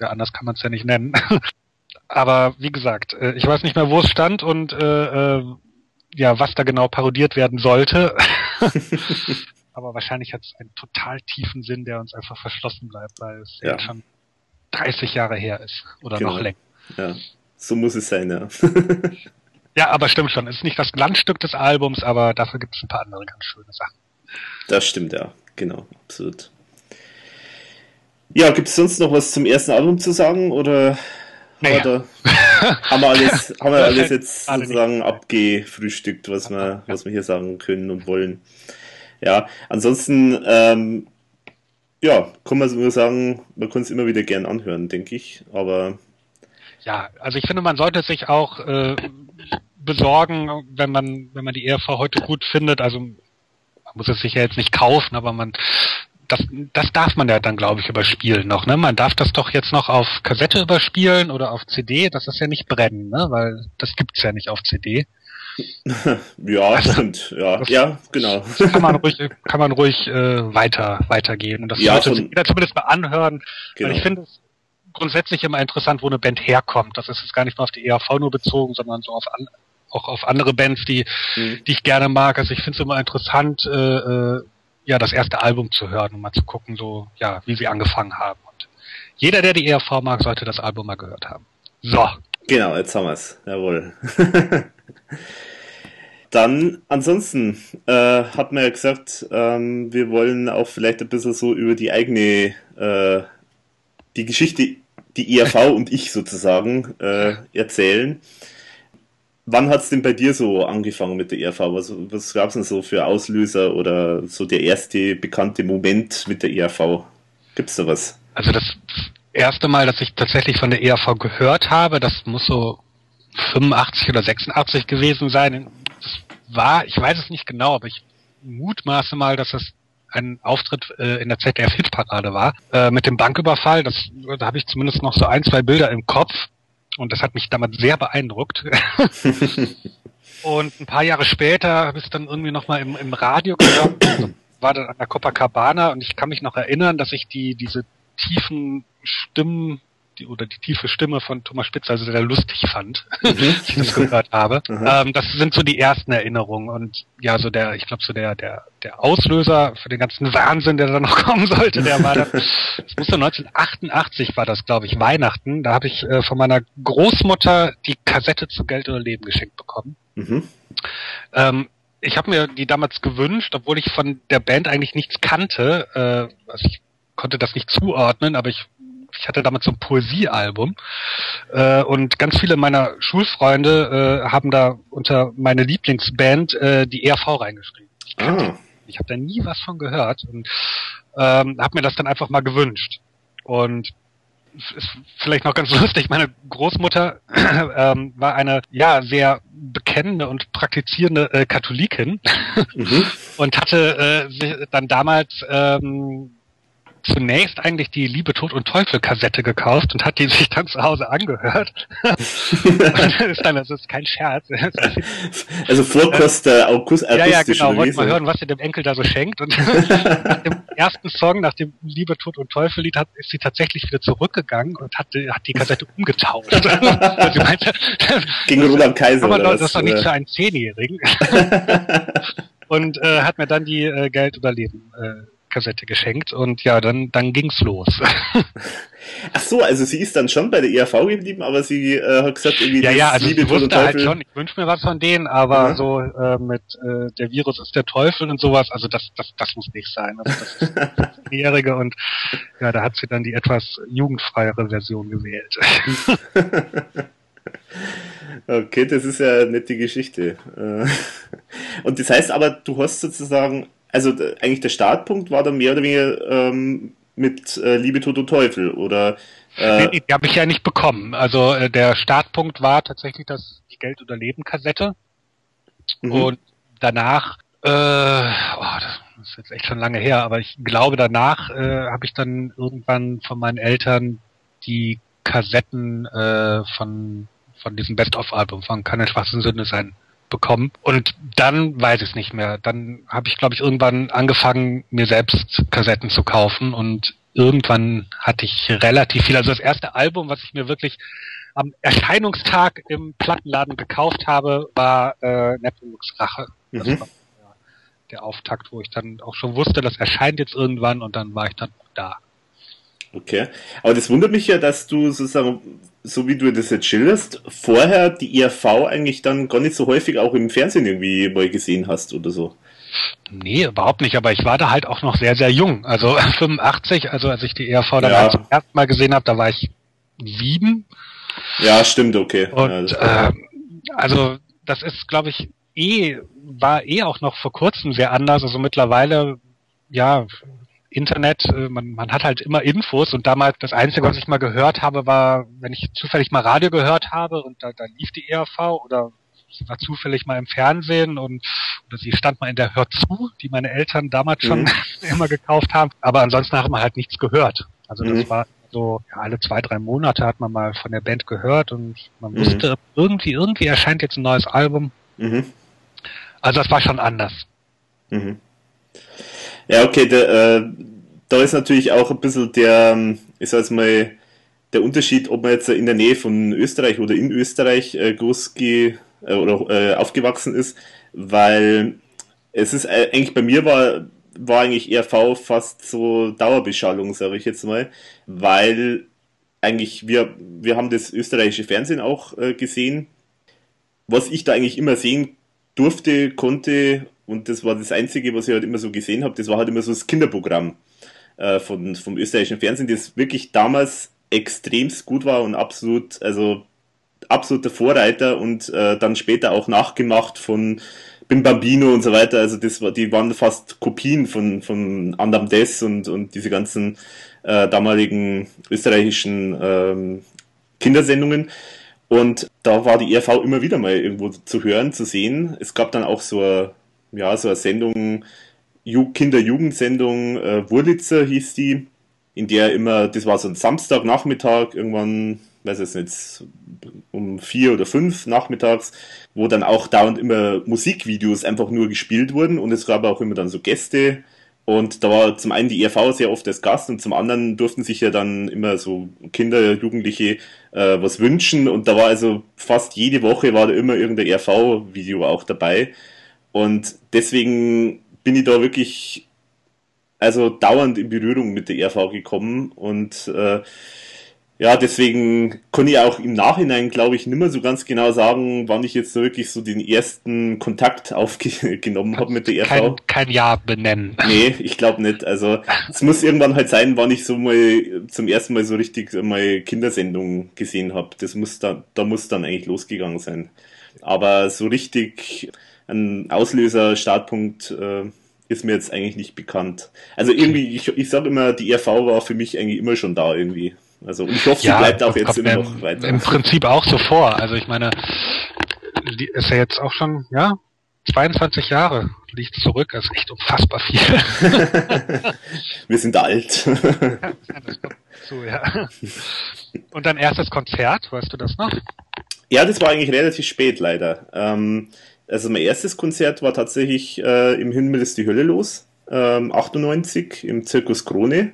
ja, anders kann man es ja nicht nennen. Aber wie gesagt, äh, ich weiß nicht mehr, wo es stand und äh, äh, ja, was da genau parodiert werden sollte. Aber wahrscheinlich hat es einen total tiefen Sinn, der uns einfach verschlossen bleibt, weil es ja. schon 30 Jahre her ist oder genau. noch länger. Ja, so muss es sein, ja. Ja, aber stimmt schon. Es ist nicht das Glanzstück des Albums, aber dafür gibt es ein paar andere ganz schöne Sachen. Das stimmt, ja. Genau, absolut. Ja, gibt es sonst noch was zum ersten Album zu sagen oder naja. haben, wir haben wir alles, haben wir alles jetzt sozusagen abgefrühstückt, was wir, was wir hier sagen können und wollen? Ja, ansonsten, ähm, ja, kann man nur sagen, man kann es immer wieder gern anhören, denke ich, aber ja, also ich finde, man sollte sich auch äh, besorgen, wenn man, wenn man die ERV heute gut findet. Also man muss es sich ja jetzt nicht kaufen, aber man das, das darf man ja dann, glaube ich, überspielen noch. Ne? Man darf das doch jetzt noch auf Kassette überspielen oder auf CD. Das ist ja nicht brennen, ne? weil das gibt's ja nicht auf CD. ja, also, stimmt. Ja, das, ja, genau. Das kann man ruhig, kann man ruhig äh, weiter weitergeben. Und das ja, sollte sich zumindest mal anhören. Genau. Weil ich finde es grundsätzlich immer interessant, wo eine Band herkommt. Das ist jetzt gar nicht nur auf die ERV nur bezogen, sondern so auf an, auch auf andere Bands, die, mhm. die ich gerne mag. Also ich finde es immer interessant, äh, äh, ja, das erste Album zu hören und mal zu gucken, so, ja, wie sie angefangen haben. Und jeder, der die ERV mag, sollte das Album mal gehört haben. So. Genau, jetzt haben wir es. Jawohl. Dann, ansonsten, äh, hat man ja gesagt, ähm, wir wollen auch vielleicht ein bisschen so über die eigene, äh, die Geschichte, die ERV und ich sozusagen äh, erzählen. Wann hat es denn bei dir so angefangen mit der ERV? Was, was gab es denn so für Auslöser oder so der erste bekannte Moment mit der ERV? Gibt es da was? Also das erste Mal, dass ich tatsächlich von der ERV gehört habe, das muss so 85 oder 86 gewesen sein. Das war, ich weiß es nicht genau, aber ich mutmaße mal, dass das ein Auftritt äh, in der ZDF Hitparade war äh, mit dem Banküberfall. Das, da habe ich zumindest noch so ein, zwei Bilder im Kopf. Und das hat mich damals sehr beeindruckt. und ein paar Jahre später habe ich es dann irgendwie nochmal im, im Radio gehört. war dann an der Copacabana und ich kann mich noch erinnern, dass ich die, diese tiefen Stimmen die, oder die tiefe Stimme von Thomas Spitzer also sehr lustig fand, mhm. ich das gehört habe. Mhm. Ähm, das sind so die ersten Erinnerungen und ja, so der, ich glaube so der, der, der Auslöser für den ganzen Wahnsinn, der dann noch kommen sollte, der war dann, das musste 1988 war das, glaube ich, Weihnachten. Da habe ich äh, von meiner Großmutter die Kassette zu Geld oder Leben geschenkt bekommen. Mhm. Ähm, ich habe mir die damals gewünscht, obwohl ich von der Band eigentlich nichts kannte. Äh, also ich konnte das nicht zuordnen, aber ich ich hatte damals so ein Poesiealbum äh, und ganz viele meiner Schulfreunde äh, haben da unter meine Lieblingsband äh, die ERV reingeschrieben. Ich, ah. ich habe da nie was von gehört und ähm, habe mir das dann einfach mal gewünscht. Und ist vielleicht noch ganz lustig, meine Großmutter ähm, war eine ja sehr bekennende und praktizierende äh, Katholikin mhm. und hatte äh, dann damals ähm, zunächst eigentlich die Liebe, Tod und Teufel Kassette gekauft und hat die sich dann zu Hause angehört. ist dann, das ist kein Scherz. Also Vorkost äh, August, ja, ja, genau. Wollte mal hören, was ihr dem Enkel da so schenkt. Und nach dem ersten Song, nach dem Liebe, Tod und Teufel Lied, hat, ist sie tatsächlich wieder zurückgegangen und hat, hat die Kassette umgetauscht. sie meinte, Gegen Roland Kaiser. Aber das ist doch nicht für einen Zehnjährigen. und äh, hat mir dann die äh, Geld oder Leben äh, Kassette geschenkt und ja, dann, dann ging's los. Ach so, also sie ist dann schon bei der ERV geblieben, aber sie äh, hat gesagt, irgendwie Ja, ja, also Liebe, ich wusste halt schon, ich wünsche mir was von denen, aber mhm. so äh, mit äh, der Virus ist der Teufel und sowas, also das, das, das muss nicht sein. Also das ist Jährige und ja, da hat sie dann die etwas jugendfreiere Version gewählt. Okay, das ist ja eine nette Geschichte. Äh, und das heißt aber, du hast sozusagen also eigentlich der Startpunkt war dann mehr oder weniger ähm, mit äh, Liebe, Tod und Teufel, oder? Äh, nee, die habe ich ja nicht bekommen. Also äh, der Startpunkt war tatsächlich das die Geld- oder Leben-Kassette. Mhm. Und danach, äh, oh, das ist jetzt echt schon lange her, aber ich glaube danach äh, habe ich dann irgendwann von meinen Eltern die Kassetten äh, von von diesem Best-of-Album von Kann ein schwarzen Sünde sein bekommen. Und dann weiß ich es nicht mehr. Dann habe ich, glaube ich, irgendwann angefangen, mir selbst Kassetten zu kaufen und irgendwann hatte ich relativ viel. Also das erste Album, was ich mir wirklich am Erscheinungstag im Plattenladen gekauft habe, war äh, Neptunus Rache. Das mhm. war der Auftakt, wo ich dann auch schon wusste, das erscheint jetzt irgendwann und dann war ich dann da. Okay. Aber das wundert mich ja, dass du sozusagen, so wie du das jetzt schilderst, vorher die ERV eigentlich dann gar nicht so häufig auch im Fernsehen irgendwie mal gesehen hast oder so. Nee, überhaupt nicht, aber ich war da halt auch noch sehr, sehr jung. Also 85, also als ich die ERV dann ja. zum ersten Mal gesehen habe, da war ich sieben. Ja, stimmt, okay. Und ja, äh, also das ist, glaube ich, eh, war eh auch noch vor kurzem sehr anders. Also mittlerweile, ja, Internet, äh, man, man hat halt immer Infos und damals das Einzige, was ich mal gehört habe, war, wenn ich zufällig mal Radio gehört habe und da, da lief die ERV oder sie war zufällig mal im Fernsehen und oder sie stand mal in der Hör zu, die meine Eltern damals schon mhm. immer gekauft haben. Aber ansonsten hat man halt nichts gehört. Also das mhm. war so, ja, alle zwei, drei Monate hat man mal von der Band gehört und man mhm. wusste, irgendwie, irgendwie erscheint jetzt ein neues Album. Mhm. Also das war schon anders. Mhm. Ja, okay, der, äh, da ist natürlich auch ein bisschen der, ähm, ich sag mal, der Unterschied, ob man jetzt in der Nähe von Österreich oder in Österreich äh, groß äh, oder äh, aufgewachsen ist, weil es ist äh, eigentlich bei mir war war eigentlich ERV fast so Dauerbeschallung, sage ich jetzt mal, weil eigentlich wir wir haben das österreichische Fernsehen auch äh, gesehen, was ich da eigentlich immer sehen durfte, konnte und das war das Einzige, was ich halt immer so gesehen habe. Das war halt immer so das Kinderprogramm äh, von, vom österreichischen Fernsehen, das wirklich damals extremst gut war und absolut, also absoluter Vorreiter und äh, dann später auch nachgemacht von Bim Bambino und so weiter. Also das war, die waren fast Kopien von, von Andam Des und, und diese ganzen äh, damaligen österreichischen ähm, Kindersendungen. Und da war die ERV immer wieder mal irgendwo zu hören, zu sehen. Es gab dann auch so eine ja, so eine Sendung, Kinder-Jugendsendung, äh, Wurlitzer hieß die, in der immer, das war so ein Samstagnachmittag, irgendwann, weiß ich nicht, um vier oder fünf nachmittags, wo dann auch dauernd immer Musikvideos einfach nur gespielt wurden und es gab auch immer dann so Gäste und da war zum einen die ERV sehr oft als Gast und zum anderen durften sich ja dann immer so Kinder, Jugendliche äh, was wünschen und da war also fast jede Woche war da immer irgendein ERV-Video auch dabei und deswegen bin ich da wirklich also dauernd in Berührung mit der RV gekommen und äh, ja, deswegen kann ich auch im Nachhinein, glaube ich, nicht mehr so ganz genau sagen, wann ich jetzt wirklich so den ersten Kontakt aufgenommen habe mit der RV. Kein, kein Jahr benennen. Nee, ich glaube nicht. Also es muss irgendwann halt sein, wann ich so mal zum ersten Mal so richtig mal Kindersendungen gesehen habe. Das muss da, da muss dann eigentlich losgegangen sein. Aber so richtig ein Auslöser, Startpunkt äh, ist mir jetzt eigentlich nicht bekannt. Also irgendwie, ich, ich sage immer, die RV war für mich eigentlich immer schon da irgendwie. Also ich hoffe, ja, sie bleibt auch jetzt immer noch weiter. Im Prinzip auch so vor. Also ich meine, die ist ja jetzt auch schon, ja, 22 Jahre liegt zurück, das ist echt unfassbar viel. Wir sind alt. ja, das kommt zu, ja. Und dein erstes Konzert, weißt du das noch? Ja, das war eigentlich relativ spät leider. Ähm, also mein erstes Konzert war tatsächlich äh, im Himmel ist die Hölle los, ähm, 98 im Zirkus Krone.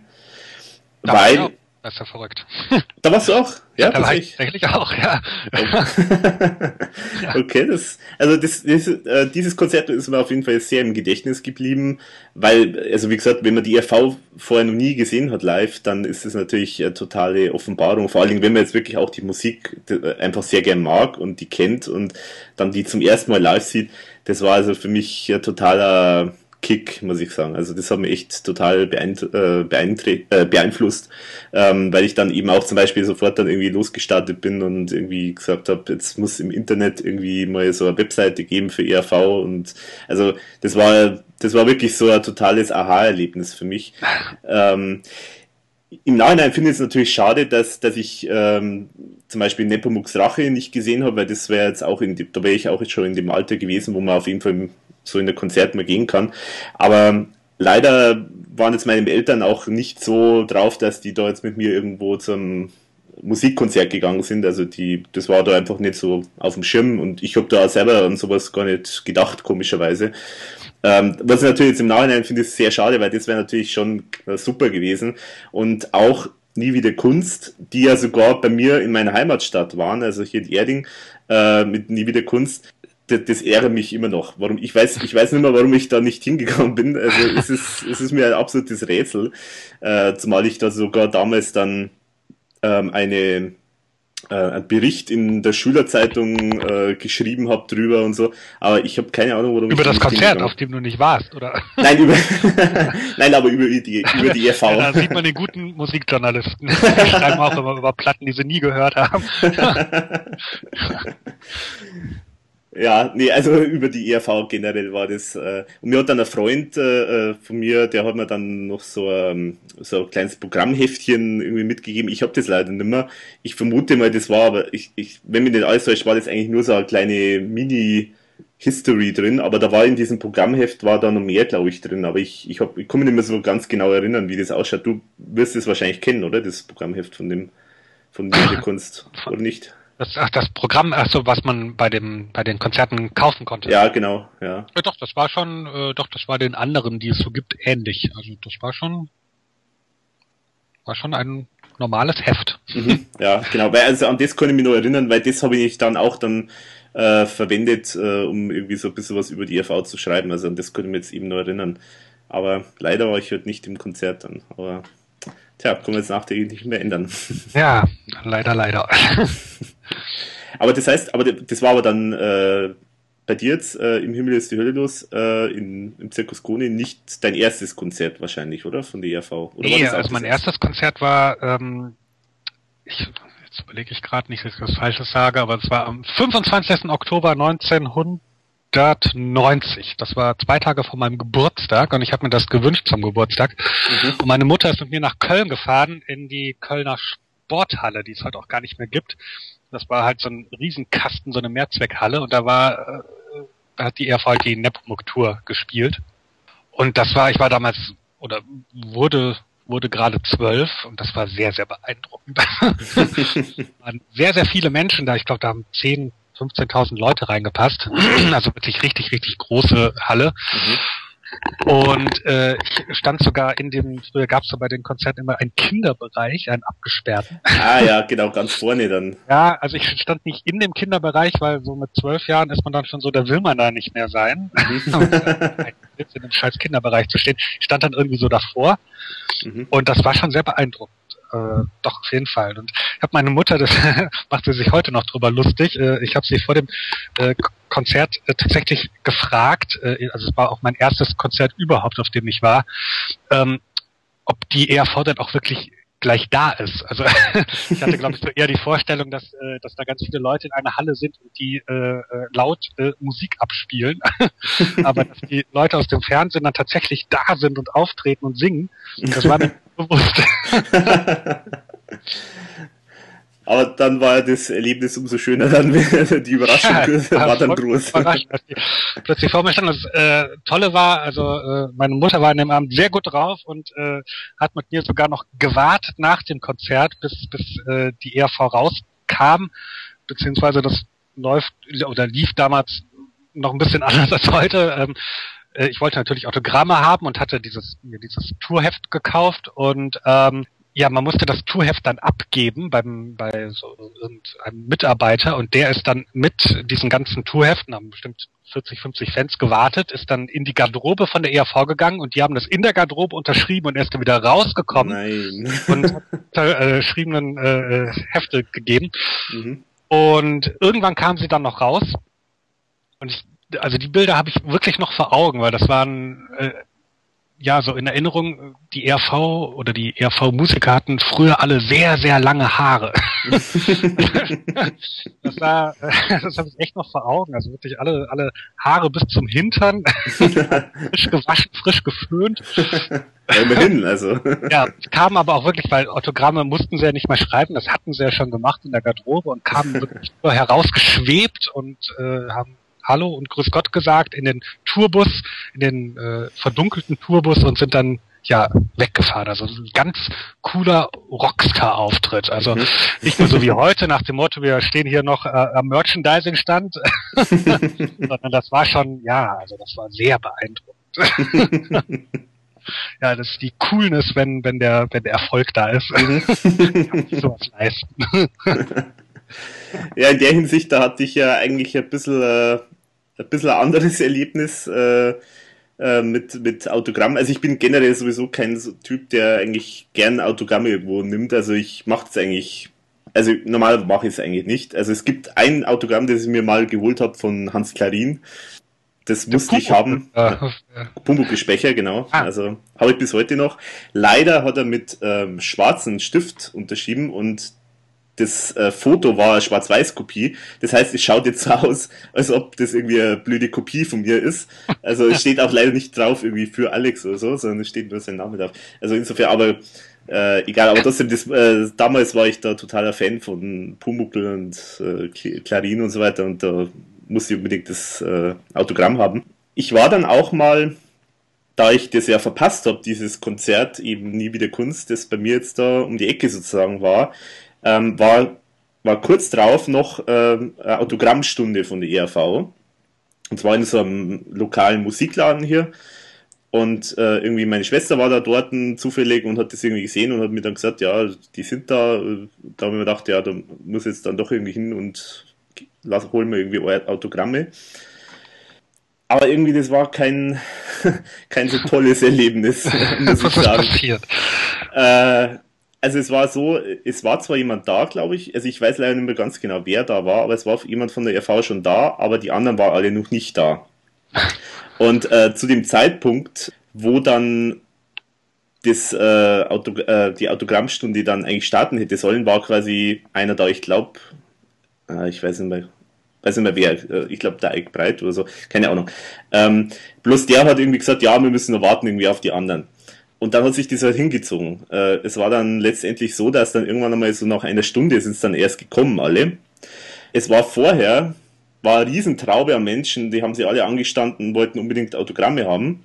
Weil, ja verrückt. Da warst du auch? Ja, da war ich tatsächlich auch, ja. okay, das, also das, das, äh, dieses Konzert ist mir auf jeden Fall sehr im Gedächtnis geblieben, weil, also wie gesagt, wenn man die RV vorher noch nie gesehen hat live, dann ist es natürlich eine totale Offenbarung, vor allen Dingen, wenn man jetzt wirklich auch die Musik einfach sehr gern mag und die kennt und dann die zum ersten Mal live sieht, das war also für mich ein totaler Kick, muss ich sagen. Also das hat mich echt total äh, äh, beeinflusst, ähm, weil ich dann eben auch zum Beispiel sofort dann irgendwie losgestartet bin und irgendwie gesagt habe, jetzt muss im Internet irgendwie mal so eine Webseite geben für ERV und also das war das war wirklich so ein totales Aha-Erlebnis für mich. Ähm, im Nachhinein finde ich es natürlich schade, dass, dass ich ähm, zum Beispiel Nepomuk's Rache nicht gesehen habe, weil das wäre jetzt auch in die, da wäre ich auch jetzt schon in dem Alter gewesen, wo man auf jeden Fall so in der Konzert mal gehen kann. Aber leider waren jetzt meine Eltern auch nicht so drauf, dass die da jetzt mit mir irgendwo zum Musikkonzert gegangen sind. Also die, das war da einfach nicht so auf dem Schirm und ich habe da selber an sowas gar nicht gedacht, komischerweise. Ähm, was ich natürlich jetzt im Nachhinein finde, ist sehr schade, weil das wäre natürlich schon super gewesen. Und auch Nie wieder Kunst, die ja sogar bei mir in meiner Heimatstadt waren, also hier in Erding, äh, mit Nie wieder Kunst das, das ehre mich immer noch. Warum, ich weiß, ich weiß nicht mehr, warum ich da nicht hingegangen bin. Also es ist, es ist mir ein absolutes Rätsel. Äh, zumal ich da sogar damals dann ähm, eine äh, einen Bericht in der Schülerzeitung äh, geschrieben habe drüber und so, aber ich habe keine Ahnung, warum über das Konzert, auf dem du nicht warst, oder? Nein, über Nein, aber über die über die EV. Ja, da sieht man den guten Musikjournalisten. Die schreiben auch immer über Platten, die sie nie gehört haben. Ja, nee, also über die ERV generell war das. Äh, und mir hat dann ein Freund äh, äh, von mir, der hat mir dann noch so, ähm, so ein kleines Programmheftchen irgendwie mitgegeben. Ich habe das leider nicht mehr. Ich vermute mal, das war aber, ich, ich, wenn mir nicht alles täuscht, war das eigentlich nur so eine kleine Mini- History drin, aber da war in diesem Programmheft war da noch mehr, glaube ich, drin. Aber ich, ich, hab, ich kann mich nicht mehr so ganz genau erinnern, wie das ausschaut. Du wirst es wahrscheinlich kennen, oder? Das Programmheft von dem von der Kunst, oder nicht? Das, ach, das Programm, ach so, was man bei dem, bei den Konzerten kaufen konnte. Ja, genau, ja. ja doch, das war schon, äh, doch, das war den anderen, die es so gibt, ähnlich. Also das war schon, war schon ein normales Heft. Mhm, ja, genau, weil also an das kann ich mich noch erinnern, weil das habe ich dann auch dann äh, verwendet, äh, um irgendwie so ein bisschen was über die EV zu schreiben. Also an das kann ich mich jetzt eben noch erinnern. Aber leider war ich heute nicht im Konzert dann. Aber Tja, können wir jetzt nachträglich nicht mehr ändern. Ja, leider, leider. aber das heißt, aber das war aber dann äh, bei dir jetzt äh, im Himmel ist die Hölle los äh, in, im Zirkus Kone nicht dein erstes Konzert wahrscheinlich, oder? Von der ERV? Oder nee, also mein erstes Konzert war, ähm, ich, jetzt überlege ich gerade nicht, dass ich was Falsches sage, aber es war am 25. Oktober 1900 1990. Das war zwei Tage vor meinem Geburtstag und ich habe mir das gewünscht zum Geburtstag. Mhm. Und meine Mutter ist mit mir nach Köln gefahren in die Kölner Sporthalle, die es heute auch gar nicht mehr gibt. Das war halt so ein Riesenkasten, so eine Mehrzweckhalle und da war, äh, da hat die ERV die Nepomuk-Tour gespielt. Und das war, ich war damals oder wurde wurde gerade zwölf und das war sehr, sehr beeindruckend. waren sehr, sehr viele Menschen da. Ich glaube, da haben zehn 15.000 Leute reingepasst. also wirklich richtig, richtig große Halle. Mhm. Und äh, ich stand sogar in dem, früher gab es so bei den Konzerten immer einen Kinderbereich, einen abgesperrten. Ah ja, genau, ganz vorne dann. Ja, also ich stand nicht in dem Kinderbereich, weil so mit zwölf Jahren ist man dann schon so, da will man da nicht mehr sein. Mhm. in dem scheiß Kinderbereich zu stehen. Ich stand dann irgendwie so davor. Mhm. Und das war schon sehr beeindruckend äh, doch auf jeden Fall. Und ich habe meine Mutter, das machte sich heute noch drüber lustig. Äh, ich habe sie vor dem äh, Konzert äh, tatsächlich gefragt, äh, also es war auch mein erstes Konzert überhaupt, auf dem ich war, ähm, ob die ERV denn auch wirklich gleich da ist. Also ich hatte, glaube ich, so eher die Vorstellung, dass, äh, dass da ganz viele Leute in einer Halle sind und die äh, äh laut äh, Musik abspielen. Aber dass die Leute aus dem Fernsehen dann tatsächlich da sind und auftreten und singen, das war mir bewusst. Aber dann war das Erlebnis umso schöner, dann die Überraschung ja, war dann groß. Plötzlich vor mir stand. Das äh, Tolle war, also äh, meine Mutter war an dem Abend sehr gut drauf und äh, hat mit mir sogar noch gewartet nach dem Konzert, bis, bis äh, die ERV rauskam, beziehungsweise das läuft oder lief damals noch ein bisschen anders als heute. Ähm, äh, ich wollte natürlich Autogramme haben und hatte dieses, mir dieses Tourheft gekauft und ähm, ja, man musste das Tourheft dann abgeben beim bei so einem Mitarbeiter und der ist dann mit diesen ganzen Tourheften, haben bestimmt 40, 50 Fans gewartet, ist dann in die Garderobe von der ERV gegangen und die haben das in der Garderobe unterschrieben und er ist dann wieder rausgekommen Nein. und hat äh, geschriebenen äh, Hefte gegeben. Mhm. Und irgendwann kam sie dann noch raus und ich also die Bilder habe ich wirklich noch vor Augen, weil das waren äh, ja so in Erinnerung, die ERV oder die ERV-Musiker hatten früher alle sehr, sehr lange Haare. das war, das habe ich echt noch vor Augen. Also wirklich alle, alle Haare bis zum Hintern, frisch gewaschen, frisch geföhnt. Ja, immerhin, also. ja, kamen aber auch wirklich, weil Autogramme mussten sie ja nicht mehr schreiben, das hatten sie ja schon gemacht in der Garderobe und kamen wirklich nur herausgeschwebt und äh, haben Hallo und Grüß Gott gesagt in den Tourbus, in den äh, verdunkelten Tourbus und sind dann ja weggefahren. Also ein ganz cooler Rockstar-Auftritt. Also mhm. nicht nur so wie heute nach dem Motto, wir stehen hier noch äh, am Merchandising-Stand, sondern das war schon, ja, also das war sehr beeindruckend. ja, das ist die Coolness, wenn, wenn der, wenn der Erfolg da ist. Mhm. sowas leisten. ja, in der Hinsicht, da hatte ich ja eigentlich ein bisschen äh, ein bisschen ein anderes Erlebnis äh, äh, mit, mit Autogramm. Also ich bin generell sowieso kein Typ, der eigentlich gern Autogramme irgendwo nimmt. Also ich mache es eigentlich, also normal mache ich es eigentlich nicht. Also es gibt ein Autogramm, das ich mir mal geholt habe von Hans Klarin. Das musste Pumbo. ich haben. Ja. Pumbuke Specher, genau. Ah. Also habe ich bis heute noch. Leider hat er mit ähm, schwarzen Stift unterschrieben und das äh, Foto war eine Schwarz-Weiß-Kopie. Das heißt, es schaut jetzt so aus, als ob das irgendwie eine blöde Kopie von mir ist. Also es steht auch leider nicht drauf irgendwie für Alex oder so, sondern es steht nur sein Name drauf. Also insofern, aber äh, egal, aber trotzdem, das, äh, damals war ich da totaler Fan von Pumuckl und äh, Clarin und so weiter und da musste ich unbedingt das äh, Autogramm haben. Ich war dann auch mal, da ich das ja verpasst habe, dieses Konzert eben nie wieder Kunst, das bei mir jetzt da um die Ecke sozusagen war, ähm, war, war kurz drauf noch ähm, eine Autogrammstunde von der ERV. Und zwar in so einem lokalen Musikladen hier. Und äh, irgendwie meine Schwester war da dort zufällig und hat das irgendwie gesehen und hat mir dann gesagt, ja, die sind da. Da haben wir gedacht, ja, da muss jetzt dann doch irgendwie hin und lass, holen wir irgendwie Autogramme. Aber irgendwie, das war kein, kein so tolles Erlebnis, muss ich sagen. Was passiert? Äh, also es war so, es war zwar jemand da, glaube ich, also ich weiß leider nicht mehr ganz genau, wer da war, aber es war jemand von der RV schon da, aber die anderen waren alle noch nicht da. Und äh, zu dem Zeitpunkt, wo dann das, äh, Auto, äh, die Autogrammstunde dann eigentlich starten hätte sollen, war quasi einer da, ich glaube, äh, ich weiß nicht mehr, weiß nicht mehr wer, äh, ich glaube der Eik Breit oder so, keine Ahnung. Ähm, bloß der hat irgendwie gesagt, ja, wir müssen noch warten irgendwie auf die anderen. Und dann hat sich das halt hingezogen. Äh, es war dann letztendlich so, dass dann irgendwann einmal so nach einer Stunde sind es dann erst gekommen, alle. Es war vorher, war eine Riesentraube an Menschen, die haben sie alle angestanden, wollten unbedingt Autogramme haben,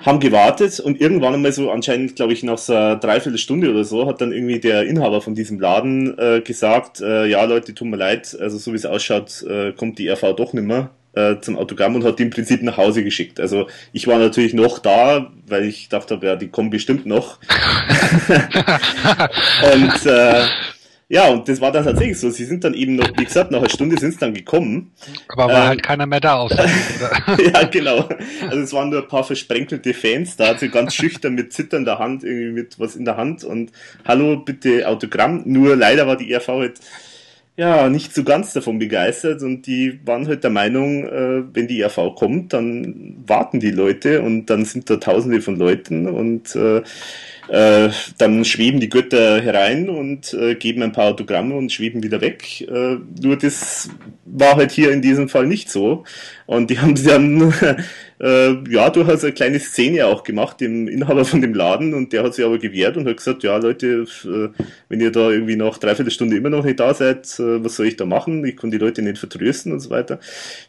haben gewartet und irgendwann einmal so anscheinend, glaube ich, nach so einer Dreiviertelstunde oder so, hat dann irgendwie der Inhaber von diesem Laden äh, gesagt, äh, ja Leute, tut mir leid, also so wie es ausschaut, äh, kommt die RV doch nicht mehr äh, zum Autogramm und hat die im Prinzip nach Hause geschickt. Also ich war natürlich noch da, weil ich dachte, ja, die kommen bestimmt noch. und äh, ja, und das war dann tatsächlich so. Sie sind dann eben noch, wie gesagt, nach einer Stunde sind sie dann gekommen. Aber war ähm, halt keiner mehr da außer Ja, genau. Also es waren nur ein paar versprenkelte Fans da, also ganz schüchtern mit zitternder Hand, irgendwie mit was in der Hand und hallo, bitte Autogramm. Nur leider war die RV halt ja, nicht so ganz davon begeistert und die waren halt der Meinung, äh, wenn die ERV kommt, dann warten die Leute und dann sind da tausende von Leuten und äh, äh, dann schweben die Götter herein und äh, geben ein paar Autogramme und schweben wieder weg. Äh, nur das war halt hier in diesem Fall nicht so. Und die haben dann äh, ja durchaus eine kleine Szene auch gemacht, dem Inhaber von dem Laden, und der hat sich aber gewehrt und hat gesagt, ja Leute, äh, wenn ihr da irgendwie nach dreiviertel Stunde immer noch nicht da seid, äh, was soll ich da machen? Ich kann die Leute nicht vertrösten und so weiter.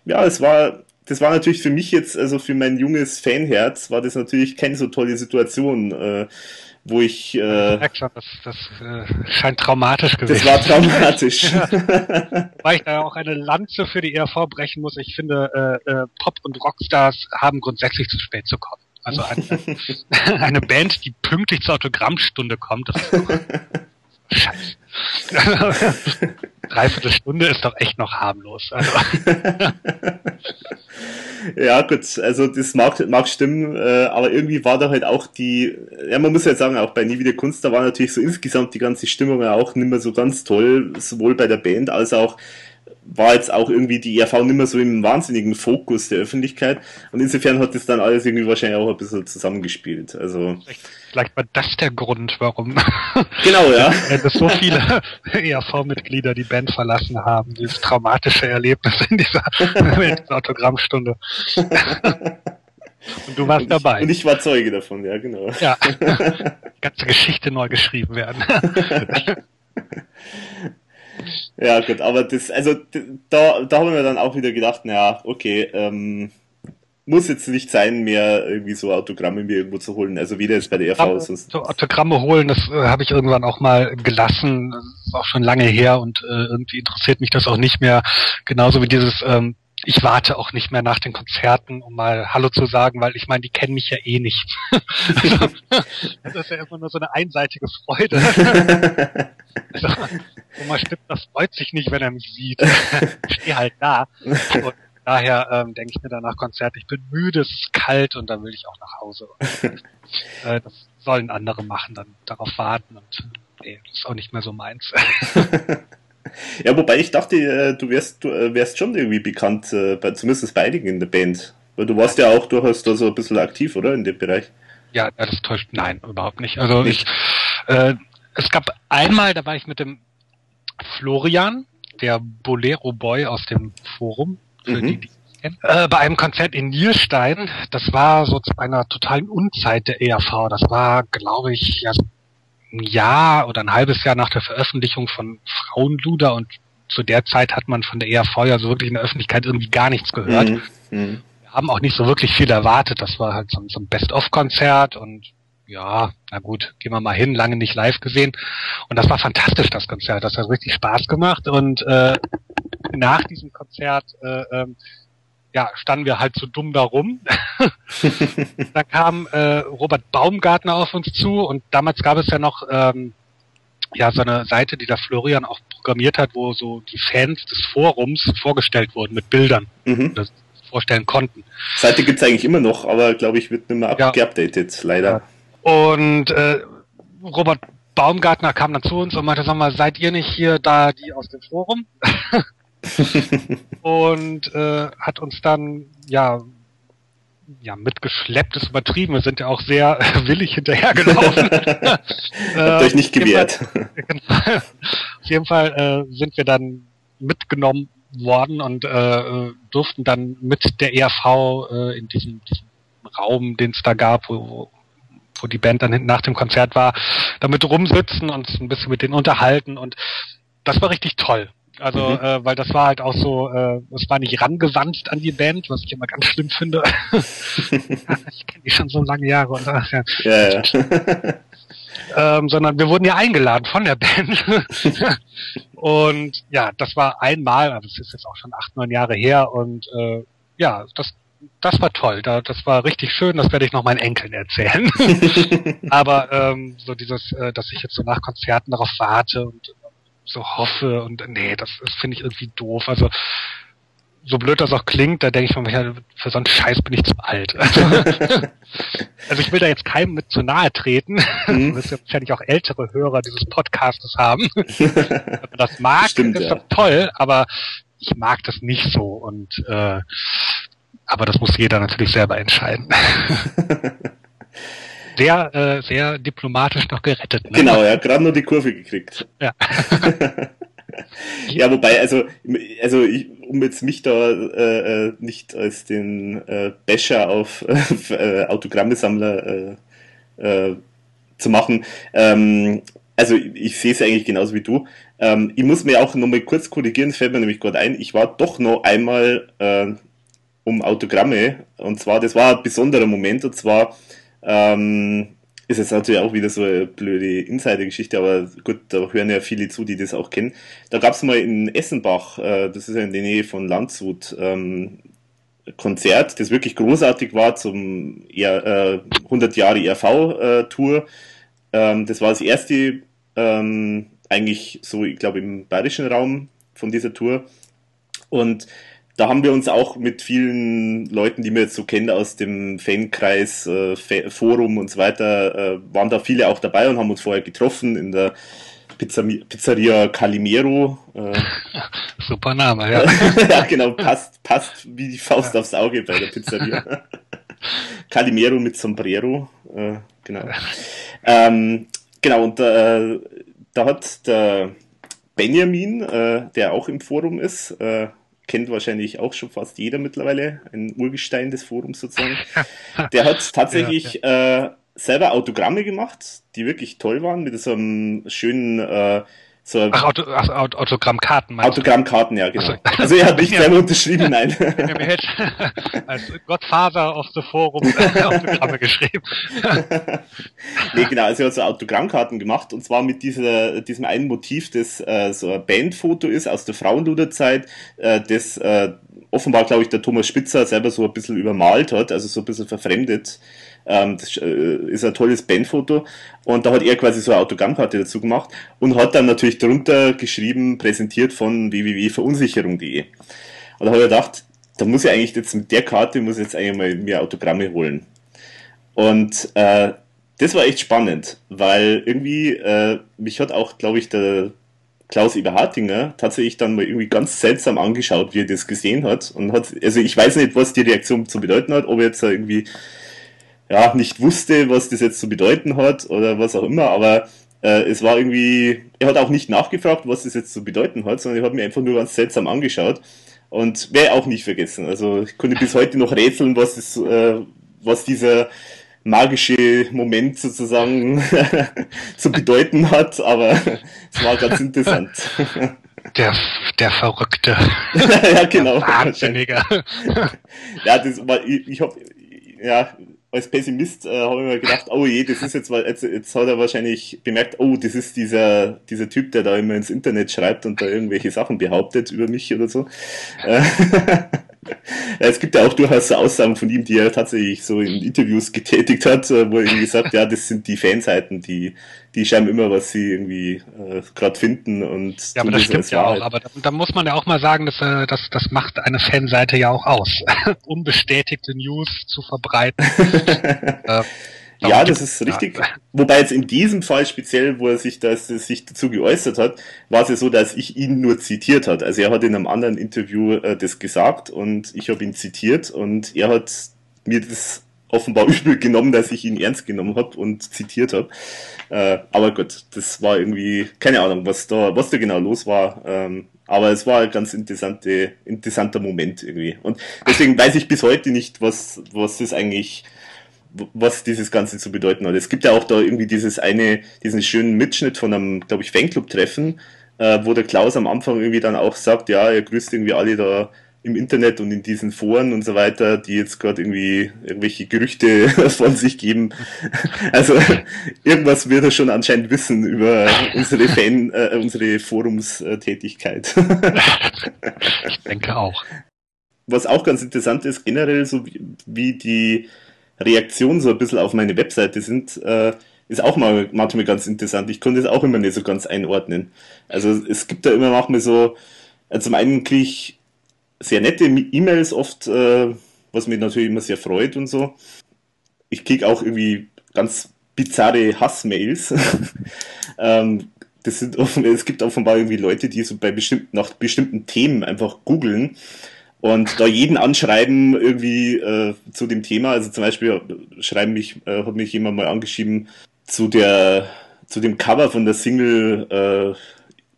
Ja, es war das war natürlich für mich jetzt, also für mein junges Fanherz, war das natürlich keine so tolle Situation, äh, wo ich. Äh, ich schon, das, das äh, scheint traumatisch gewesen. Das war traumatisch. ja. Weil ich da auch eine Lanze für die ERV brechen muss. Ich finde, äh, äh, Pop- und Rockstars haben grundsätzlich zu spät zu kommen. Also eine, eine Band, die pünktlich zur Autogrammstunde kommt, das ist doch Scheiße. Dreiviertel Stunde ist doch echt noch harmlos. Also. ja, gut, also das mag, mag stimmen, äh, aber irgendwie war da halt auch die, ja, man muss ja sagen, auch bei Nie wieder Kunst, da war natürlich so insgesamt die ganze Stimmung auch nicht mehr so ganz toll, sowohl bei der Band als auch war jetzt auch irgendwie die ERV nicht mehr so im wahnsinnigen Fokus der Öffentlichkeit. Und insofern hat das dann alles irgendwie wahrscheinlich auch ein bisschen zusammengespielt. Also vielleicht, vielleicht war das der Grund, warum genau, ja. dass so viele ERV-Mitglieder die Band verlassen haben, dieses traumatische Erlebnis in dieser, in dieser Autogrammstunde. Und du warst und ich, dabei. Und ich war Zeuge davon, ja, genau. Ja. Die ganze Geschichte neu geschrieben werden. Ja, gut, aber das, also da, da haben wir dann auch wieder gedacht, naja, okay, ähm, muss jetzt nicht sein, mehr irgendwie so Autogramme mir irgendwo zu holen. Also weder jetzt bei der RV. Sonst so Autogramme holen, das äh, habe ich irgendwann auch mal gelassen. Das ist auch schon lange her und äh, irgendwie interessiert mich das auch nicht mehr. Genauso wie dieses, ähm, ich warte auch nicht mehr nach den Konzerten, um mal Hallo zu sagen, weil ich meine, die kennen mich ja eh nicht. also, das ist ja immer nur so eine einseitige Freude. also, Thomas Stippner freut sich nicht, wenn er mich sieht. ich stehe halt da. Und daher ähm, denke ich mir danach Konzert, ich bin müde, es ist kalt und dann will ich auch nach Hause. Und, äh, das sollen andere machen, dann darauf warten und nee, das ist auch nicht mehr so meins. Ja, wobei ich dachte, äh, du wärst, du äh, wärst schon irgendwie bekannt, äh, zumindest bei einigen in der Band. Weil du warst ja auch durchaus da so ein bisschen aktiv, oder? In dem Bereich. Ja, das täuscht. Nein, überhaupt nicht. Also nicht. ich, äh, es gab einmal, da war ich mit dem Florian, der Bolero Boy aus dem Forum, für mhm. die, die äh, bei einem Konzert in Nierstein. Das war so zu einer totalen Unzeit der ERV. Das war, glaube ich, ja, ein Jahr oder ein halbes Jahr nach der Veröffentlichung von Frauenluder und zu der Zeit hat man von der ERV ja so wirklich in der Öffentlichkeit irgendwie gar nichts gehört. Mhm. Mhm. Wir haben auch nicht so wirklich viel erwartet. Das war halt so, so ein Best-of-Konzert und ja, na gut, gehen wir mal hin, lange nicht live gesehen. Und das war fantastisch, das Konzert. Das hat richtig Spaß gemacht. Und äh, nach diesem Konzert äh, ähm, ja, standen wir halt so dumm da rum. da kam äh, Robert Baumgartner auf uns zu und damals gab es ja noch ähm, ja so eine Seite, die der Florian auch programmiert hat, wo so die Fans des Forums vorgestellt wurden mit Bildern, mhm. das vorstellen konnten. Seite gibt's eigentlich immer noch, aber glaube ich wird nicht mehr ja. geupdatet, leider. Und äh, Robert Baumgartner kam dann zu uns und meinte, sag mal, seid ihr nicht hier da die aus dem Forum? und äh, hat uns dann ja ja mitgeschleppt ist übertrieben. Wir sind ja auch sehr äh, willig hinterhergelaufen. Habt euch nicht gewehrt. Auf jeden Fall äh, sind wir dann mitgenommen worden und äh, durften dann mit der ERV äh, in diesem, diesem Raum, den es da gab, wo, wo die Band dann hinten nach dem Konzert war, damit rumsitzen und ein bisschen mit denen unterhalten und das war richtig toll. Also, mhm. äh, weil das war halt auch so, äh, es war nicht rangewandt an die Band, was ich immer ganz schlimm finde. ich kenne die schon so lange Jahre und ach, ja. ja, ja. ähm, sondern wir wurden ja eingeladen von der Band. und ja, das war einmal, also es ist jetzt auch schon acht, neun Jahre her und äh, ja, das das war toll, da, das war richtig schön, das werde ich noch meinen Enkeln erzählen. Aber ähm, so dieses, äh, dass ich jetzt so nach Konzerten darauf warte und so hoffe und nee, das, das finde ich irgendwie doof. Also so blöd das auch klingt, da denke ich mir, ja, für so einen Scheiß bin ich zu alt. also ich will da jetzt keinem mit zu nahe treten. Mhm. Das ja wahrscheinlich auch ältere Hörer dieses Podcastes haben. Wenn man das mag, Stimmt, ist ja. das toll, aber ich mag das nicht so und äh, aber das muss jeder natürlich selber entscheiden. Sehr, äh, sehr diplomatisch noch gerettet. Ne? Genau, ja, gerade nur die Kurve gekriegt. Ja. ja, wobei, also, also ich, um jetzt mich da äh, äh nicht als den äh, Basher auf äh, Autogrammesammler äh, äh, zu machen, ähm, also ich sehe es eigentlich genauso wie du. Ähm, ich muss mir auch nochmal kurz korrigieren, das fällt mir nämlich gerade ein, ich war doch noch einmal äh, um Autogramme und zwar, das war ein besonderer Moment und zwar ähm, ist jetzt natürlich auch wieder so eine blöde Insider-Geschichte, aber gut, da hören ja viele zu, die das auch kennen. Da gab es mal in Essenbach, äh, das ist ja in der Nähe von Landshut, ähm, Konzert, das wirklich großartig war zum äh, 100 Jahre ERV-Tour. Ähm, das war das erste, ähm, eigentlich so, ich glaube, im bayerischen Raum von dieser Tour. Und da haben wir uns auch mit vielen Leuten, die wir jetzt so kennen aus dem Fankreis, äh, Forum und so weiter, äh, waren da viele auch dabei und haben uns vorher getroffen in der Pizzeria Calimero. Äh, Super Name, ja. ja, genau, passt, passt wie die Faust aufs Auge bei der Pizzeria. Calimero mit Sombrero, äh, genau. Ähm, genau, und äh, da hat der Benjamin, äh, der auch im Forum ist, äh, kennt wahrscheinlich auch schon fast jeder mittlerweile, ein Urgestein des Forums sozusagen. Der hat tatsächlich ja, ja. Äh, selber Autogramme gemacht, die wirklich toll waren, mit so einem schönen äh, so ach, Auto, ach, Autogrammkarten meinst Autogrammkarten, ja, genau. Also, also er hat nicht selber unterschrieben, nein. als Godfather of the Forum Autogramme geschrieben. nee, genau, also er hat so Autogrammkarten gemacht und zwar mit dieser, diesem einen Motiv, das äh, so ein Bandfoto ist aus der Frauenluderzeit, äh, das äh, offenbar, glaube ich, der Thomas Spitzer selber so ein bisschen übermalt hat, also so ein bisschen verfremdet ähm, das äh, ist ein tolles Bandfoto. Und da hat er quasi so eine Autogrammkarte dazu gemacht und hat dann natürlich drunter geschrieben, präsentiert von www.verunsicherung.de. Und da habe ich gedacht, da muss ich eigentlich jetzt mit der Karte, muss ich jetzt eigentlich mal mir Autogramme holen. Und äh, das war echt spannend, weil irgendwie, äh, mich hat auch, glaube ich, der Klaus Eberhartinger tatsächlich dann mal irgendwie ganz seltsam angeschaut, wie er das gesehen hat. Und hat, also ich weiß nicht, was die Reaktion zu bedeuten hat, ob er jetzt irgendwie ja, nicht wusste, was das jetzt zu bedeuten hat oder was auch immer, aber äh, es war irgendwie, er hat auch nicht nachgefragt, was das jetzt zu bedeuten hat, sondern er hat mir einfach nur ganz seltsam angeschaut und werde auch nicht vergessen. Also ich konnte bis heute noch rätseln, was, das, äh, was dieser magische Moment sozusagen zu bedeuten hat, aber es war ganz interessant. Der, der Verrückte. ja, genau. Wahnsinniger. ja, das war, ich, ich hab, ja, als Pessimist äh, habe ich mir gedacht, oh je, das ist jetzt, jetzt, jetzt hat er wahrscheinlich bemerkt, oh, das ist dieser, dieser Typ, der da immer ins Internet schreibt und da irgendwelche Sachen behauptet über mich oder so. Äh, es gibt ja auch durchaus Aussagen von ihm, die er tatsächlich so in Interviews getätigt hat, äh, wo er irgendwie sagt, ja, das sind die Fanseiten, die, die schreiben immer, was sie irgendwie äh, gerade finden und ja, aber das stimmt ja auch. Aber da, da, muss man ja auch mal sagen, dass äh, das, das macht eine Fanseite ja auch aus, unbestätigte News zu verbreiten. äh, ja, das ist richtig. Ja. Wobei jetzt in diesem Fall speziell, wo er sich, das, sich dazu geäußert hat, war es ja so, dass ich ihn nur zitiert hat. Also er hat in einem anderen Interview äh, das gesagt und ich habe ihn zitiert und er hat mir das offenbar übel genommen, dass ich ihn ernst genommen habe und zitiert habe. Äh, aber gut, das war irgendwie, keine Ahnung, was da, was da genau los war. Ähm, aber es war ein ganz interessante, interessanter Moment irgendwie. Und deswegen weiß ich bis heute nicht, was, was das eigentlich was dieses Ganze zu bedeuten hat. Es gibt ja auch da irgendwie dieses eine, diesen schönen Mitschnitt von einem, glaube ich, Fanclub-Treffen, äh, wo der Klaus am Anfang irgendwie dann auch sagt, ja, er grüßt irgendwie alle da im Internet und in diesen Foren und so weiter, die jetzt gerade irgendwie irgendwelche Gerüchte von sich geben. Also irgendwas wird er schon anscheinend wissen über unsere Fan, äh, unsere Forumstätigkeit. ich denke auch. Was auch ganz interessant ist, generell so wie, wie die Reaktionen so ein bisschen auf meine Webseite sind, äh, ist auch mal manchmal ganz interessant. Ich konnte es auch immer nicht so ganz einordnen. Also es gibt da immer manchmal so, äh, zum einen kriege ich sehr nette E-Mails oft, äh, was mich natürlich immer sehr freut und so. Ich kriege auch irgendwie ganz bizarre Hassmails. ähm, das sind offen, es gibt offenbar irgendwie Leute, die so bei bestimmten, nach bestimmten Themen einfach googeln und da jeden anschreiben irgendwie äh, zu dem Thema. Also zum Beispiel schreiben mich, äh, hat mich jemand mal angeschrieben zu der zu dem Cover von der Single äh,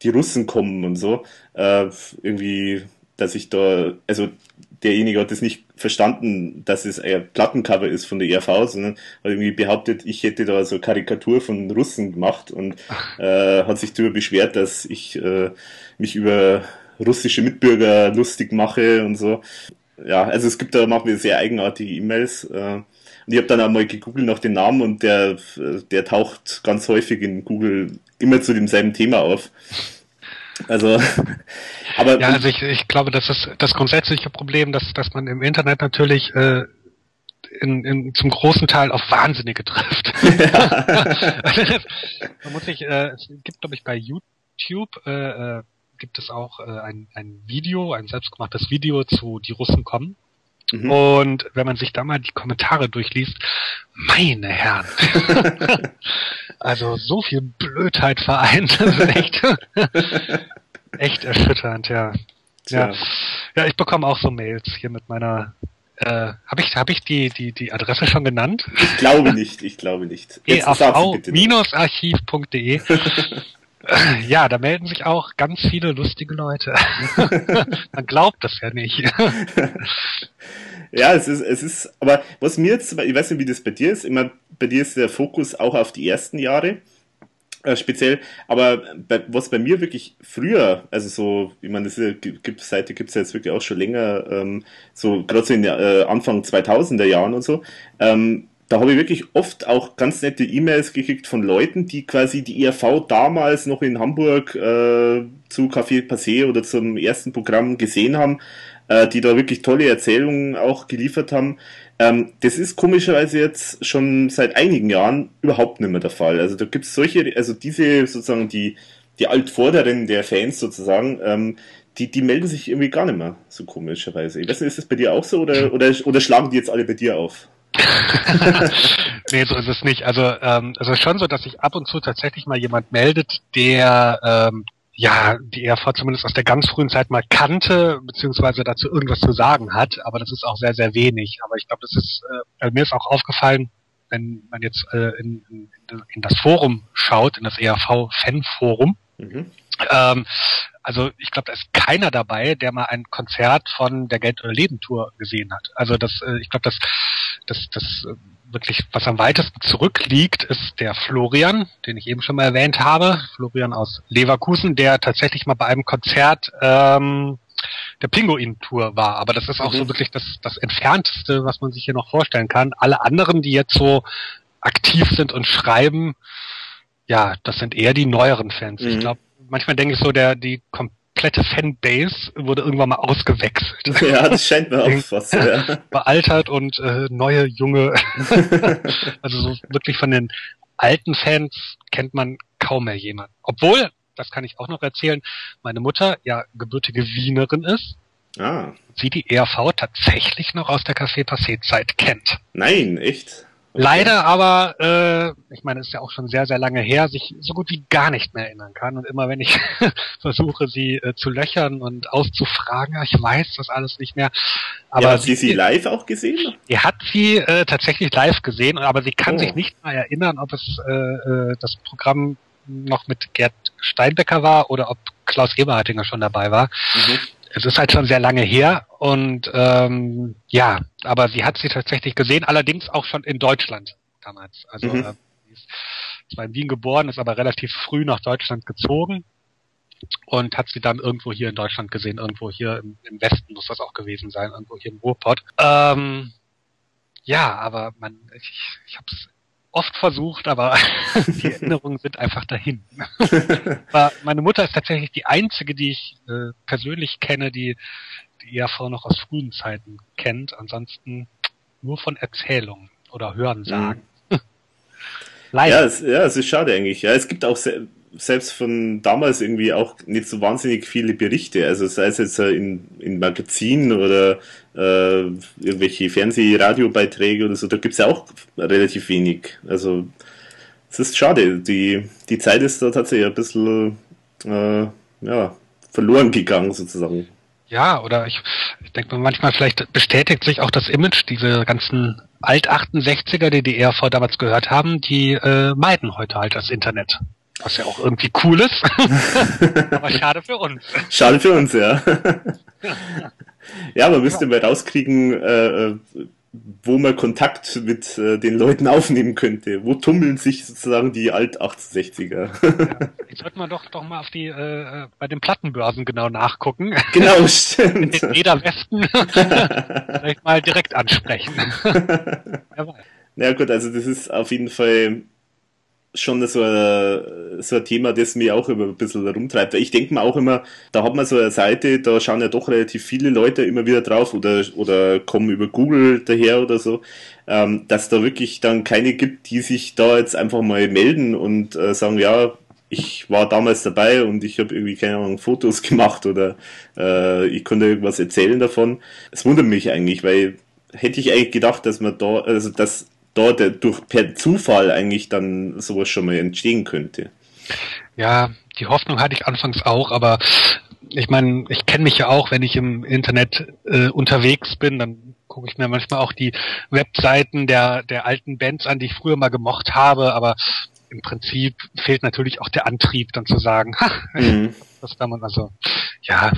Die Russen kommen und so. Äh, irgendwie, dass ich da, also derjenige hat es nicht verstanden, dass es ein Plattencover ist von der ERV, sondern hat irgendwie behauptet, ich hätte da so Karikatur von Russen gemacht und äh, hat sich darüber beschwert, dass ich äh, mich über russische Mitbürger lustig mache und so. Ja, also es gibt da machen wir sehr eigenartige E-Mails. Äh, und ich habe dann auch mal gegoogelt nach dem Namen und der, der taucht ganz häufig in Google immer zu demselben Thema auf. Also, aber. Ja, also ich, ich glaube, das ist das grundsätzliche Problem, dass, dass man im Internet natürlich äh, in, in, zum großen Teil auf Wahnsinnige trifft. Ja. man muss sich, äh, es gibt, glaube ich, bei YouTube äh, äh, gibt es auch äh, ein, ein Video, ein selbstgemachtes Video zu Die Russen kommen. Mhm. Und wenn man sich da mal die Kommentare durchliest, meine Herren. also so viel Blödheit vereint, das ist echt, echt erschütternd, ja. Ja. ja, ich bekomme auch so Mails hier mit meiner äh, habe ich, hab ich die, die, die Adresse schon genannt? Ich glaube nicht, ich glaube nicht. eav-archiv.de Ja, da melden sich auch ganz viele lustige Leute. Man glaubt das ja nicht. ja, es ist, es ist, aber was mir jetzt, ich weiß nicht, wie das bei dir ist, immer, bei dir ist der Fokus auch auf die ersten Jahre äh, speziell, aber bei, was bei mir wirklich früher, also so, ich meine, das gibt, Seite gibt es ja jetzt wirklich auch schon länger, ähm, so gerade so in der äh, Anfang 2000er Jahren und so, ähm, da habe ich wirklich oft auch ganz nette E-Mails gekriegt von Leuten, die quasi die ERV damals noch in Hamburg äh, zu Café Passé oder zum ersten Programm gesehen haben, äh, die da wirklich tolle Erzählungen auch geliefert haben. Ähm, das ist komischerweise jetzt schon seit einigen Jahren überhaupt nicht mehr der Fall. Also da gibt es solche, also diese sozusagen die, die Altvorderen der Fans sozusagen, ähm, die, die melden sich irgendwie gar nicht mehr, so komischerweise. Ich weiß nicht, ist das bei dir auch so oder, oder, oder schlagen die jetzt alle bei dir auf? nee, so ist es nicht. Also ähm, es ist schon so, dass sich ab und zu tatsächlich mal jemand meldet, der ähm, ja die ERV zumindest aus der ganz frühen Zeit mal kannte, beziehungsweise dazu irgendwas zu sagen hat, aber das ist auch sehr, sehr wenig. Aber ich glaube, das ist, äh, mir ist auch aufgefallen, wenn man jetzt äh, in, in, in das Forum schaut, in das ERV-Fan-Forum, mhm. ähm, also ich glaube, da ist keiner dabei, der mal ein Konzert von der Geld- oder Leben-Tour gesehen hat. Also das, äh, ich glaube, das, das, das äh, wirklich, was am weitesten zurückliegt, ist der Florian, den ich eben schon mal erwähnt habe. Florian aus Leverkusen, der tatsächlich mal bei einem Konzert ähm, der Pinguin-Tour war. Aber das ist auch mhm. so wirklich das, das Entfernteste, was man sich hier noch vorstellen kann. Alle anderen, die jetzt so aktiv sind und schreiben, ja, das sind eher die neueren Fans. Mhm. Ich glaube, manchmal denke ich so, der die komplette Fanbase wurde irgendwann mal ausgewechselt. Ja, das scheint mir auch fast. Ja. Bealtert und äh, neue, junge. also so wirklich von den alten Fans kennt man kaum mehr jemanden. Obwohl, das kann ich auch noch erzählen, meine Mutter ja gebürtige Wienerin ist. Ah. Sie die ERV tatsächlich noch aus der Café Passé Zeit kennt. Nein, echt? Leider aber, äh, ich meine, es ist ja auch schon sehr, sehr lange her, sich so gut wie gar nicht mehr erinnern kann. Und immer wenn ich versuche, sie äh, zu löchern und auszufragen, ich weiß das alles nicht mehr. Aber ja, hat sie sie live auch gesehen? Sie hat sie äh, tatsächlich live gesehen, aber sie kann oh. sich nicht mal erinnern, ob es äh, äh, das Programm noch mit Gerd Steinbecker war oder ob Klaus Eberhardinger schon dabei war. Mhm es ist halt schon sehr lange her und ähm, ja, aber sie hat sie tatsächlich gesehen, allerdings auch schon in Deutschland damals. Also mhm. äh, sie ist zwar in Wien geboren, ist aber relativ früh nach Deutschland gezogen und hat sie dann irgendwo hier in Deutschland gesehen, irgendwo hier im, im Westen muss das auch gewesen sein, irgendwo hier im Ruhrpott. Ähm, ja, aber man, ich, ich habe es oft versucht, aber die Erinnerungen sind einfach dahin. aber meine Mutter ist tatsächlich die einzige, die ich äh, persönlich kenne, die die ERV noch aus frühen Zeiten kennt. Ansonsten nur von Erzählungen oder Hörensagen. Mhm. Leider. Ja es, ja, es ist schade eigentlich. Ja, es gibt auch sehr, selbst von damals irgendwie auch nicht so wahnsinnig viele Berichte. Also sei es jetzt in, in Magazinen oder äh, irgendwelche Fernseh-, Radiobeiträge oder so, da gibt es ja auch relativ wenig. Also es ist schade. Die, die Zeit ist da tatsächlich ein bisschen äh, ja, verloren gegangen sozusagen. Ja, oder ich, ich denke manchmal vielleicht bestätigt sich auch das Image, diese ganzen Alt-68er, die die ERV damals gehört haben, die äh, meiden heute halt das Internet. Was ja auch irgendwie cool ist. Aber schade für uns. Schade für uns, ja. ja, man müsste mal rauskriegen, äh, wo man Kontakt mit äh, den Leuten aufnehmen könnte. Wo tummeln sich sozusagen die Alt-68er? ja, jetzt sollte man doch doch mal auf die äh, bei den Plattenbörsen genau nachgucken. Genau, stimmt. Den Eder Westen vielleicht mal direkt ansprechen. ja, Na gut, also das ist auf jeden Fall schon so ein, so ein Thema, das mich auch immer ein bisschen rumtreibt. Ich denke mir auch immer, da hat man so eine Seite, da schauen ja doch relativ viele Leute immer wieder drauf oder, oder kommen über Google daher oder so, ähm, dass da wirklich dann keine gibt, die sich da jetzt einfach mal melden und äh, sagen, ja, ich war damals dabei und ich habe irgendwie, keine Ahnung, Fotos gemacht oder äh, ich konnte irgendwas erzählen davon. Es wundert mich eigentlich, weil hätte ich eigentlich gedacht, dass man da, also dass dort durch per Zufall eigentlich dann sowas schon mal entstehen könnte. Ja, die Hoffnung hatte ich anfangs auch, aber ich meine, ich kenne mich ja auch, wenn ich im Internet äh, unterwegs bin, dann gucke ich mir manchmal auch die Webseiten der, der alten Bands an, die ich früher mal gemocht habe, aber im Prinzip fehlt natürlich auch der Antrieb, dann zu sagen, ha, mhm. das kann man also, ja,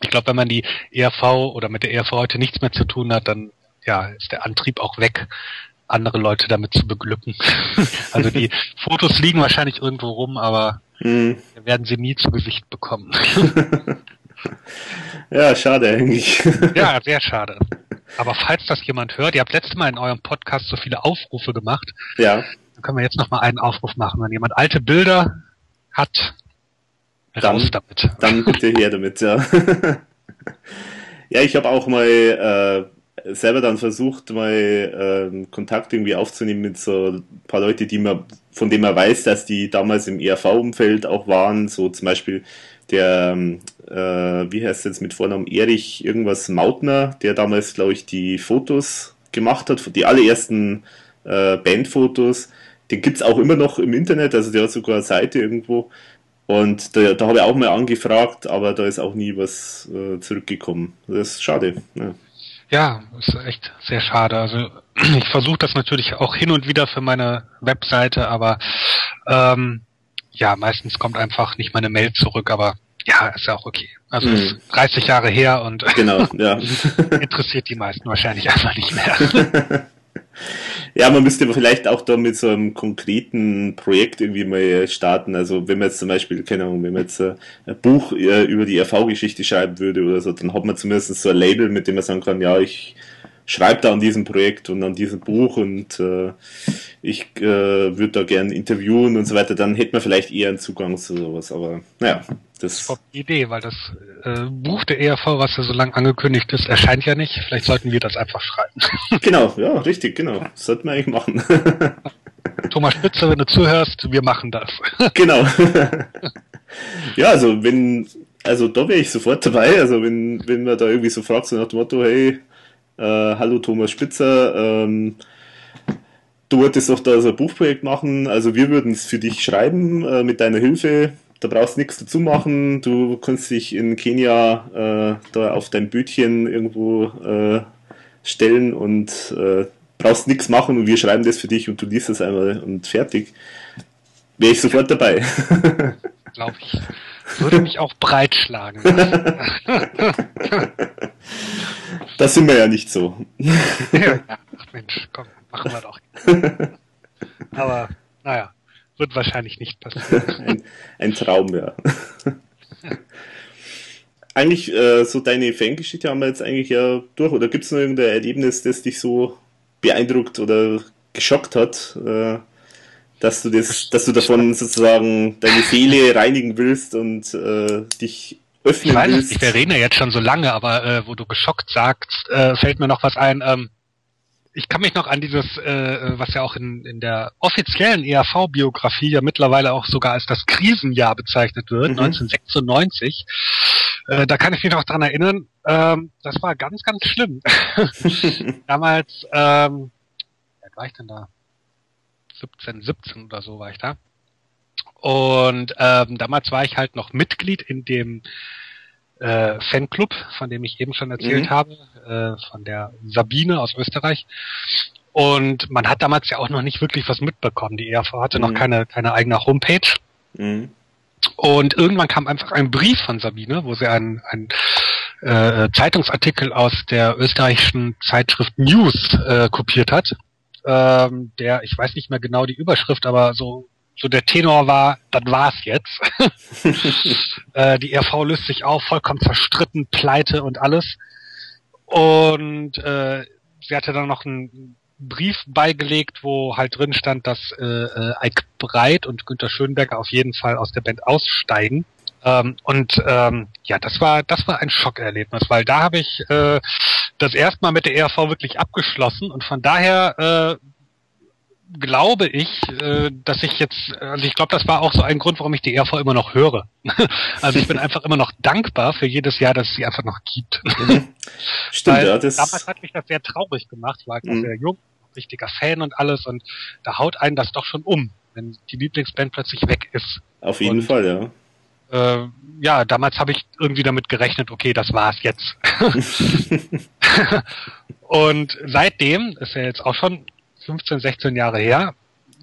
ich glaube, wenn man die ERV oder mit der ERV heute nichts mehr zu tun hat, dann ja, ist der Antrieb auch weg, andere Leute damit zu beglücken. also die Fotos liegen wahrscheinlich irgendwo rum, aber hm. werden sie nie zu Gesicht bekommen. ja, schade eigentlich. ja, sehr schade. Aber falls das jemand hört, ihr habt letztes Mal in eurem Podcast so viele Aufrufe gemacht. Ja. Dann können wir jetzt noch mal einen Aufruf machen. Wenn jemand alte Bilder hat, raus dann, damit. Dann bitte her damit, ja. ja, ich habe auch mal äh, selber dann versucht, mal ähm, Kontakt irgendwie aufzunehmen mit so ein paar Leute, die man, von denen man weiß, dass die damals im ERV-Umfeld auch waren, so zum Beispiel der, ähm, äh, wie heißt es jetzt mit Vornamen, Erich irgendwas Mautner, der damals, glaube ich, die Fotos gemacht hat, die allerersten äh, Bandfotos. Den gibt's auch immer noch im Internet, also der hat sogar eine Seite irgendwo. Und da, da habe ich auch mal angefragt, aber da ist auch nie was äh, zurückgekommen. Das ist schade. Ja. Ja, ist echt sehr schade. Also ich versuche das natürlich auch hin und wieder für meine Webseite, aber ähm, ja, meistens kommt einfach nicht meine Mail zurück, aber ja, ist ja auch okay. Also mhm. ist 30 Jahre her und genau, ja. interessiert die meisten wahrscheinlich einfach nicht mehr. Ja, man müsste vielleicht auch da mit so einem konkreten Projekt irgendwie mal starten. Also wenn man jetzt zum Beispiel, keine Ahnung, wenn man jetzt ein Buch äh, über die RV-Geschichte schreiben würde oder so, dann hat man zumindest so ein Label, mit dem man sagen kann, ja, ich schreibe da an diesem Projekt und an diesem Buch und äh, ich äh, würde da gern interviewen und so weiter, dann hätte man vielleicht eher einen Zugang zu sowas. Aber naja, das ist die Idee, weil das äh, Buch der ERV, was ja so lange angekündigt ist, erscheint ja nicht. Vielleicht sollten wir das einfach schreiben. genau, ja, richtig, genau. Das sollten wir eigentlich machen. Thomas Spitzer, wenn du zuhörst, wir machen das. genau. ja, also wenn, also da wäre ich sofort dabei. Also wenn, wenn man da irgendwie so fragt, so nach dem Motto, hey, äh, hallo Thomas Spitzer, ähm, du wolltest doch da so ein Buchprojekt machen, also wir würden es für dich schreiben äh, mit deiner Hilfe. Da brauchst du nichts dazu machen. Du kannst dich in Kenia äh, da auf dein Bötchen irgendwo äh, stellen und äh, brauchst nichts machen und wir schreiben das für dich und du liest es einmal und fertig. Wäre ich sofort dabei. Glaube ich. Würde mich auch breitschlagen. das sind wir ja nicht so. ja, ach Mensch, komm, machen wir doch. Aber, naja, wird wahrscheinlich nicht passieren. Ein, ein Traum, ja. eigentlich, äh, so deine Fangeschichte haben wir jetzt eigentlich ja durch. Oder gibt es noch irgendein Erlebnis, das dich so beeindruckt oder geschockt hat? Äh, dass du das, dass du davon sozusagen deine Seele reinigen willst und äh, dich öffnen ich weiß, willst. Ich, ja jetzt schon so lange, aber äh, wo du geschockt sagst, äh, fällt mir noch was ein. Ähm, ich kann mich noch an dieses, äh, was ja auch in, in der offiziellen ERV-Biografie ja mittlerweile auch sogar als das Krisenjahr bezeichnet wird, mhm. 1996. Äh, da kann ich mich noch dran erinnern, ähm, das war ganz, ganz schlimm. Damals, ähm, wer war ich denn da? 17, 17 oder so war ich da. Und ähm, damals war ich halt noch Mitglied in dem äh, Fanclub, von dem ich eben schon erzählt mhm. habe, äh, von der Sabine aus Österreich. Und man hat damals ja auch noch nicht wirklich was mitbekommen. Die ERV hatte mhm. noch keine, keine eigene Homepage. Mhm. Und irgendwann kam einfach ein Brief von Sabine, wo sie einen, einen äh, Zeitungsartikel aus der österreichischen Zeitschrift News äh, kopiert hat. Ähm, der, ich weiß nicht mehr genau die Überschrift, aber so so der Tenor war, das war's jetzt. äh, die RV löst sich auf, vollkommen zerstritten, pleite und alles. Und äh, sie hatte dann noch einen Brief beigelegt, wo halt drin stand, dass äh, äh, Ike Breit und Günter Schönberger auf jeden Fall aus der Band aussteigen. Ähm, und ähm, ja, das war das war ein Schockerlebnis, weil da habe ich äh, das erste Mal mit der ERV wirklich abgeschlossen und von daher äh, glaube ich, äh, dass ich jetzt, also ich glaube, das war auch so ein Grund, warum ich die ERV immer noch höre. also ich bin einfach immer noch dankbar für jedes Jahr, dass es sie einfach noch gibt. Mhm. Stimmt, ja, das damals hat mich das sehr traurig gemacht. Ich war mhm. sehr jung, richtiger Fan und alles und da haut einen das doch schon um, wenn die Lieblingsband plötzlich weg ist. Auf jeden und, Fall, ja. Äh, ja, damals habe ich irgendwie damit gerechnet, okay, das war's jetzt. und seitdem, ist ja jetzt auch schon 15, 16 Jahre her,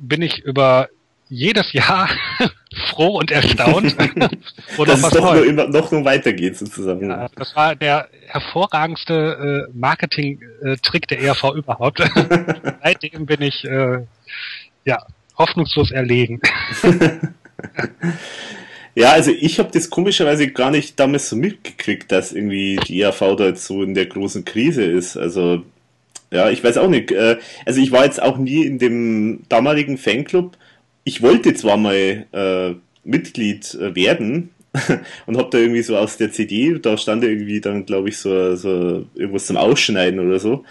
bin ich über jedes Jahr froh und erstaunt, wo Dass was es doch nur, immer, noch nur weitergeht sozusagen. Ja, das war der hervorragendste äh, Marketing-Trick der ERV überhaupt. Seitdem bin ich äh, ja hoffnungslos erlegen. Ja, also ich habe das komischerweise gar nicht damals so mitgekriegt, dass irgendwie die ERV da jetzt so in der großen Krise ist. Also ja, ich weiß auch nicht. Äh, also ich war jetzt auch nie in dem damaligen Fanclub. Ich wollte zwar mal äh, Mitglied äh, werden und habe da irgendwie so aus der CD, da stand irgendwie dann, glaube ich, so, so irgendwas zum Ausschneiden oder so.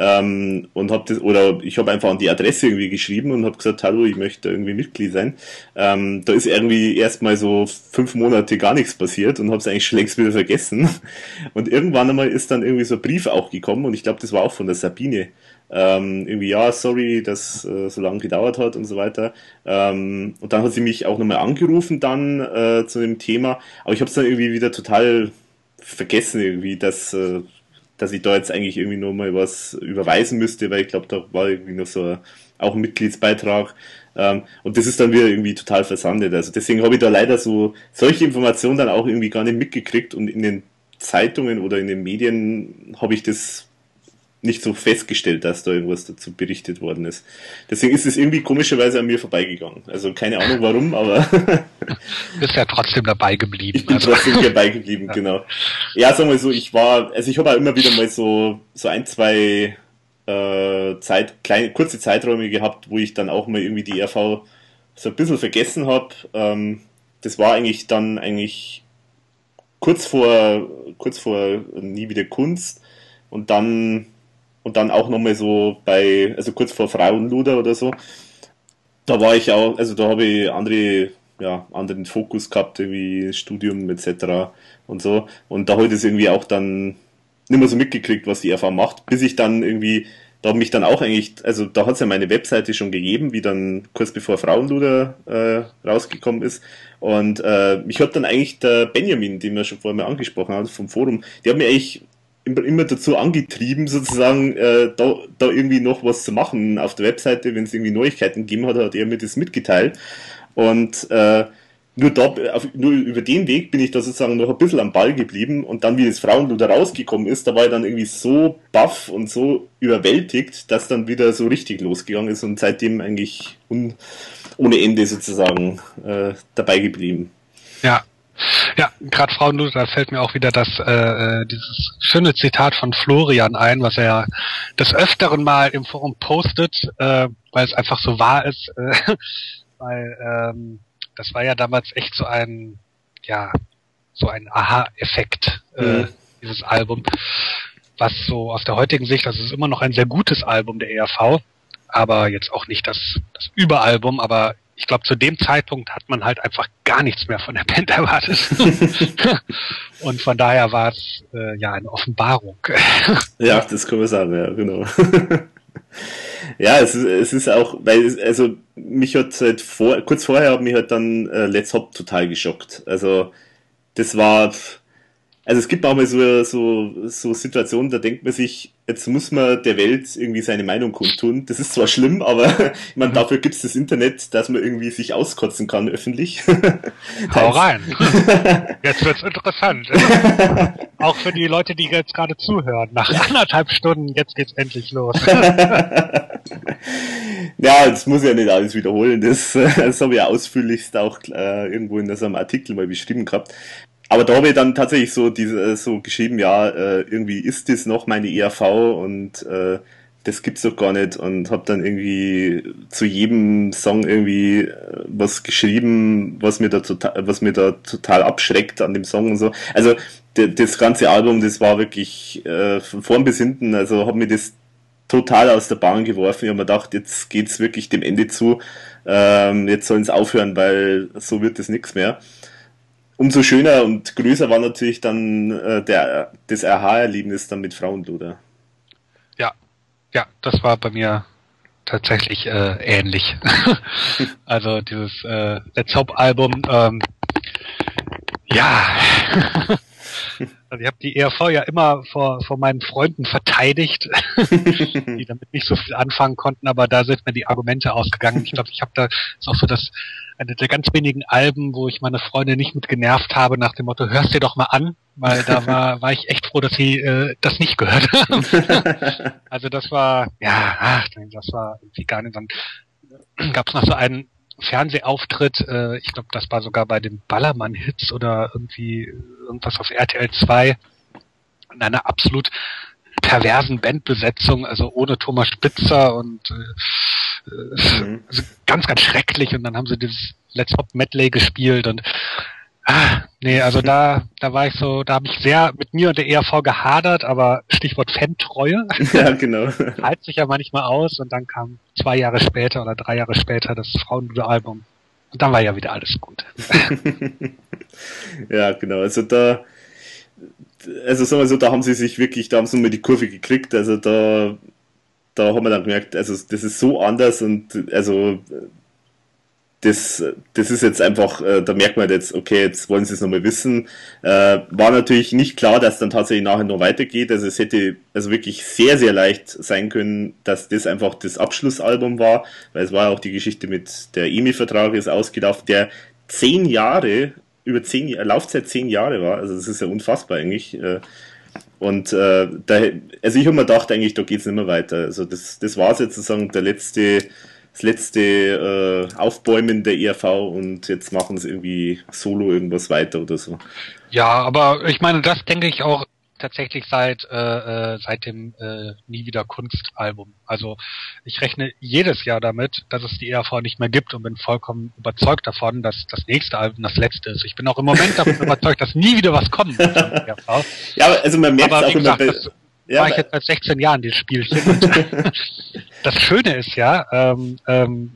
Ähm, und habe das, oder ich habe einfach an die Adresse irgendwie geschrieben und habe gesagt, hallo, ich möchte irgendwie Mitglied sein. Ähm, da ist irgendwie erstmal so fünf Monate gar nichts passiert und habe es eigentlich schon längst wieder vergessen. Und irgendwann einmal ist dann irgendwie so ein Brief auch gekommen und ich glaube, das war auch von der Sabine. Ähm, irgendwie, ja, sorry, dass äh, so lange gedauert hat und so weiter. Ähm, und dann hat sie mich auch nochmal angerufen dann äh, zu dem Thema, aber ich habe es dann irgendwie wieder total vergessen irgendwie, dass äh, dass ich da jetzt eigentlich irgendwie nur mal was überweisen müsste, weil ich glaube, da war irgendwie noch so ein, auch ein Mitgliedsbeitrag. Ähm, und das ist dann wieder irgendwie total versandet. Also deswegen habe ich da leider so solche Informationen dann auch irgendwie gar nicht mitgekriegt und in den Zeitungen oder in den Medien habe ich das nicht so festgestellt, dass da irgendwas dazu berichtet worden ist. Deswegen ist es irgendwie komischerweise an mir vorbeigegangen. Also keine Ahnung warum, aber. bist ja trotzdem dabei geblieben. Ich bin also. trotzdem dabei geblieben, ja. genau. Ja, sagen wir so, ich war, also ich habe auch immer wieder mal so, so ein, zwei äh, Zeit, kleine, kurze Zeiträume gehabt, wo ich dann auch mal irgendwie die RV so ein bisschen vergessen habe. Ähm, das war eigentlich dann eigentlich kurz vor, kurz vor nie wieder Kunst und dann und dann auch nochmal so bei, also kurz vor Frauenluder oder so. Da war ich auch, also da habe ich andere, ja, anderen Fokus gehabt, irgendwie Studium etc. und so. Und da ich das irgendwie auch dann nicht mehr so mitgekriegt, was die RV macht, bis ich dann irgendwie, da habe mich dann auch eigentlich, also da hat es ja meine Webseite schon gegeben, wie dann kurz bevor Frauenluder äh, rausgekommen ist. Und äh, mich hat dann eigentlich der Benjamin, den wir schon vorher mal angesprochen haben, vom Forum, der hat mir eigentlich immer dazu angetrieben, sozusagen äh, da, da irgendwie noch was zu machen auf der Webseite, wenn es irgendwie Neuigkeiten gegeben hat, hat er mir das mitgeteilt. Und äh, nur, da, auf, nur über den Weg bin ich da sozusagen noch ein bisschen am Ball geblieben und dann, wie das Frauenluder rausgekommen ist, da war ich dann irgendwie so baff und so überwältigt, dass dann wieder so richtig losgegangen ist und seitdem eigentlich un, ohne Ende sozusagen äh, dabei geblieben. Ja, ja, gerade Frauenlust, da fällt mir auch wieder das äh, äh, dieses schöne Zitat von Florian ein, was er ja des öfteren mal im Forum postet, äh, weil es einfach so wahr ist, äh, weil ähm, das war ja damals echt so ein, ja, so ein Aha-Effekt, äh, mhm. dieses Album, was so aus der heutigen Sicht, das ist immer noch ein sehr gutes Album der ERV, aber jetzt auch nicht das, das Überalbum, aber ich glaube, zu dem Zeitpunkt hat man halt einfach gar nichts mehr von der Band erwartet. und von daher war es äh, ja eine Offenbarung. ja, das kann man sagen, ja, genau. ja, es ist, es ist auch, weil, es, also mich hat halt vor, kurz vorher hat mich halt dann äh, Let's Hop total geschockt. Also das war, also es gibt auch mal so, so, so Situationen, da denkt man sich, jetzt muss man der Welt irgendwie seine Meinung kundtun. Das ist zwar schlimm, aber ich meine, dafür gibt es das Internet, dass man irgendwie sich auskotzen kann öffentlich. Hau rein. Jetzt wird's interessant. auch für die Leute, die jetzt gerade zuhören. Nach anderthalb Stunden, jetzt geht's endlich los. ja, das muss ich ja nicht alles wiederholen. Das, das habe ich ja ausführlichst auch äh, irgendwo in so einem Artikel mal beschrieben gehabt aber da habe ich dann tatsächlich so diese äh, so geschrieben, ja, äh, irgendwie ist das noch meine ERV und äh, das gibt's doch gar nicht und habe dann irgendwie zu jedem Song irgendwie äh, was geschrieben, was mir da total, was mir da total abschreckt an dem Song und so. Also das ganze Album, das war wirklich äh, von vorn bis hinten, also hat mir das total aus der Bahn geworfen. Ich habe mir gedacht, jetzt geht's wirklich dem Ende zu. Ähm, jetzt sollen es aufhören, weil so wird es nichts mehr umso schöner und größer war natürlich dann äh, der, das RH-Erlebnis dann mit Frauenluder. Ja, ja, das war bei mir tatsächlich äh, ähnlich. also dieses äh, Let's Hope Album, ähm, ja. Also ich habe die ERV ja immer vor, vor meinen Freunden verteidigt, die damit nicht so viel anfangen konnten, aber da sind mir die Argumente ausgegangen. Ich glaube, ich habe da ist auch so das eine der ganz wenigen Alben, wo ich meine Freunde nicht mit genervt habe nach dem Motto, hörst dir doch mal an, weil da war, war ich echt froh, dass sie äh, das nicht gehört haben. also das war, ja, ach, das war irgendwie gar nicht. Dann gab es noch so einen Fernsehauftritt, äh, ich glaube, das war sogar bei den Ballermann-Hits oder irgendwie irgendwas auf RTL 2 in einer absolut perversen Bandbesetzung, also ohne Thomas Spitzer und äh, mhm. also ganz, ganz schrecklich und dann haben sie dieses Let's Hop Medley gespielt und ah, nee, also da, da war ich so, da habe ich sehr mit mir und der ERV gehadert, aber Stichwort Fan-Treue. Ja, genau. Halt sich ja manchmal aus und dann kam zwei Jahre später oder drei Jahre später das Frauenluder-Album. Und dann war ja wieder alles gut. ja, genau. Also da, also sagen wir so, da haben sie sich wirklich, da haben sie mal die Kurve gekriegt. Also da, da haben wir dann gemerkt, also das ist so anders und also das, das ist jetzt einfach, äh, da merkt man jetzt, okay, jetzt wollen sie es nochmal wissen. Äh, war natürlich nicht klar, dass dann tatsächlich nachher noch weitergeht. Also es hätte also wirklich sehr, sehr leicht sein können, dass das einfach das Abschlussalbum war, weil es war auch die Geschichte mit der EMI-Vertrag ist ausgelaufen, der zehn Jahre über zehn Jahre, Laufzeit zehn Jahre war. Also das ist ja unfassbar eigentlich. Äh, und äh, da, also ich habe mir gedacht, eigentlich, da geht's nicht mehr weiter. Also das, das war sozusagen der letzte, das letzte äh, Aufbäumen der ERV und jetzt machen sie irgendwie solo irgendwas weiter oder so. Ja, aber ich meine, das denke ich auch tatsächlich seit äh, äh, seit dem äh, Nie wieder Kunst Album. Also ich rechne jedes Jahr damit, dass es die ERV nicht mehr gibt und bin vollkommen überzeugt davon, dass das nächste Album das letzte ist. Ich bin auch im Moment davon überzeugt, dass nie wieder was kommt. Ja, aber also man merkt aber, auch gesagt, immer. Das ja, war ich jetzt seit 16 Jahren dieses Spielchen. das Schöne ist ja, ähm, ähm,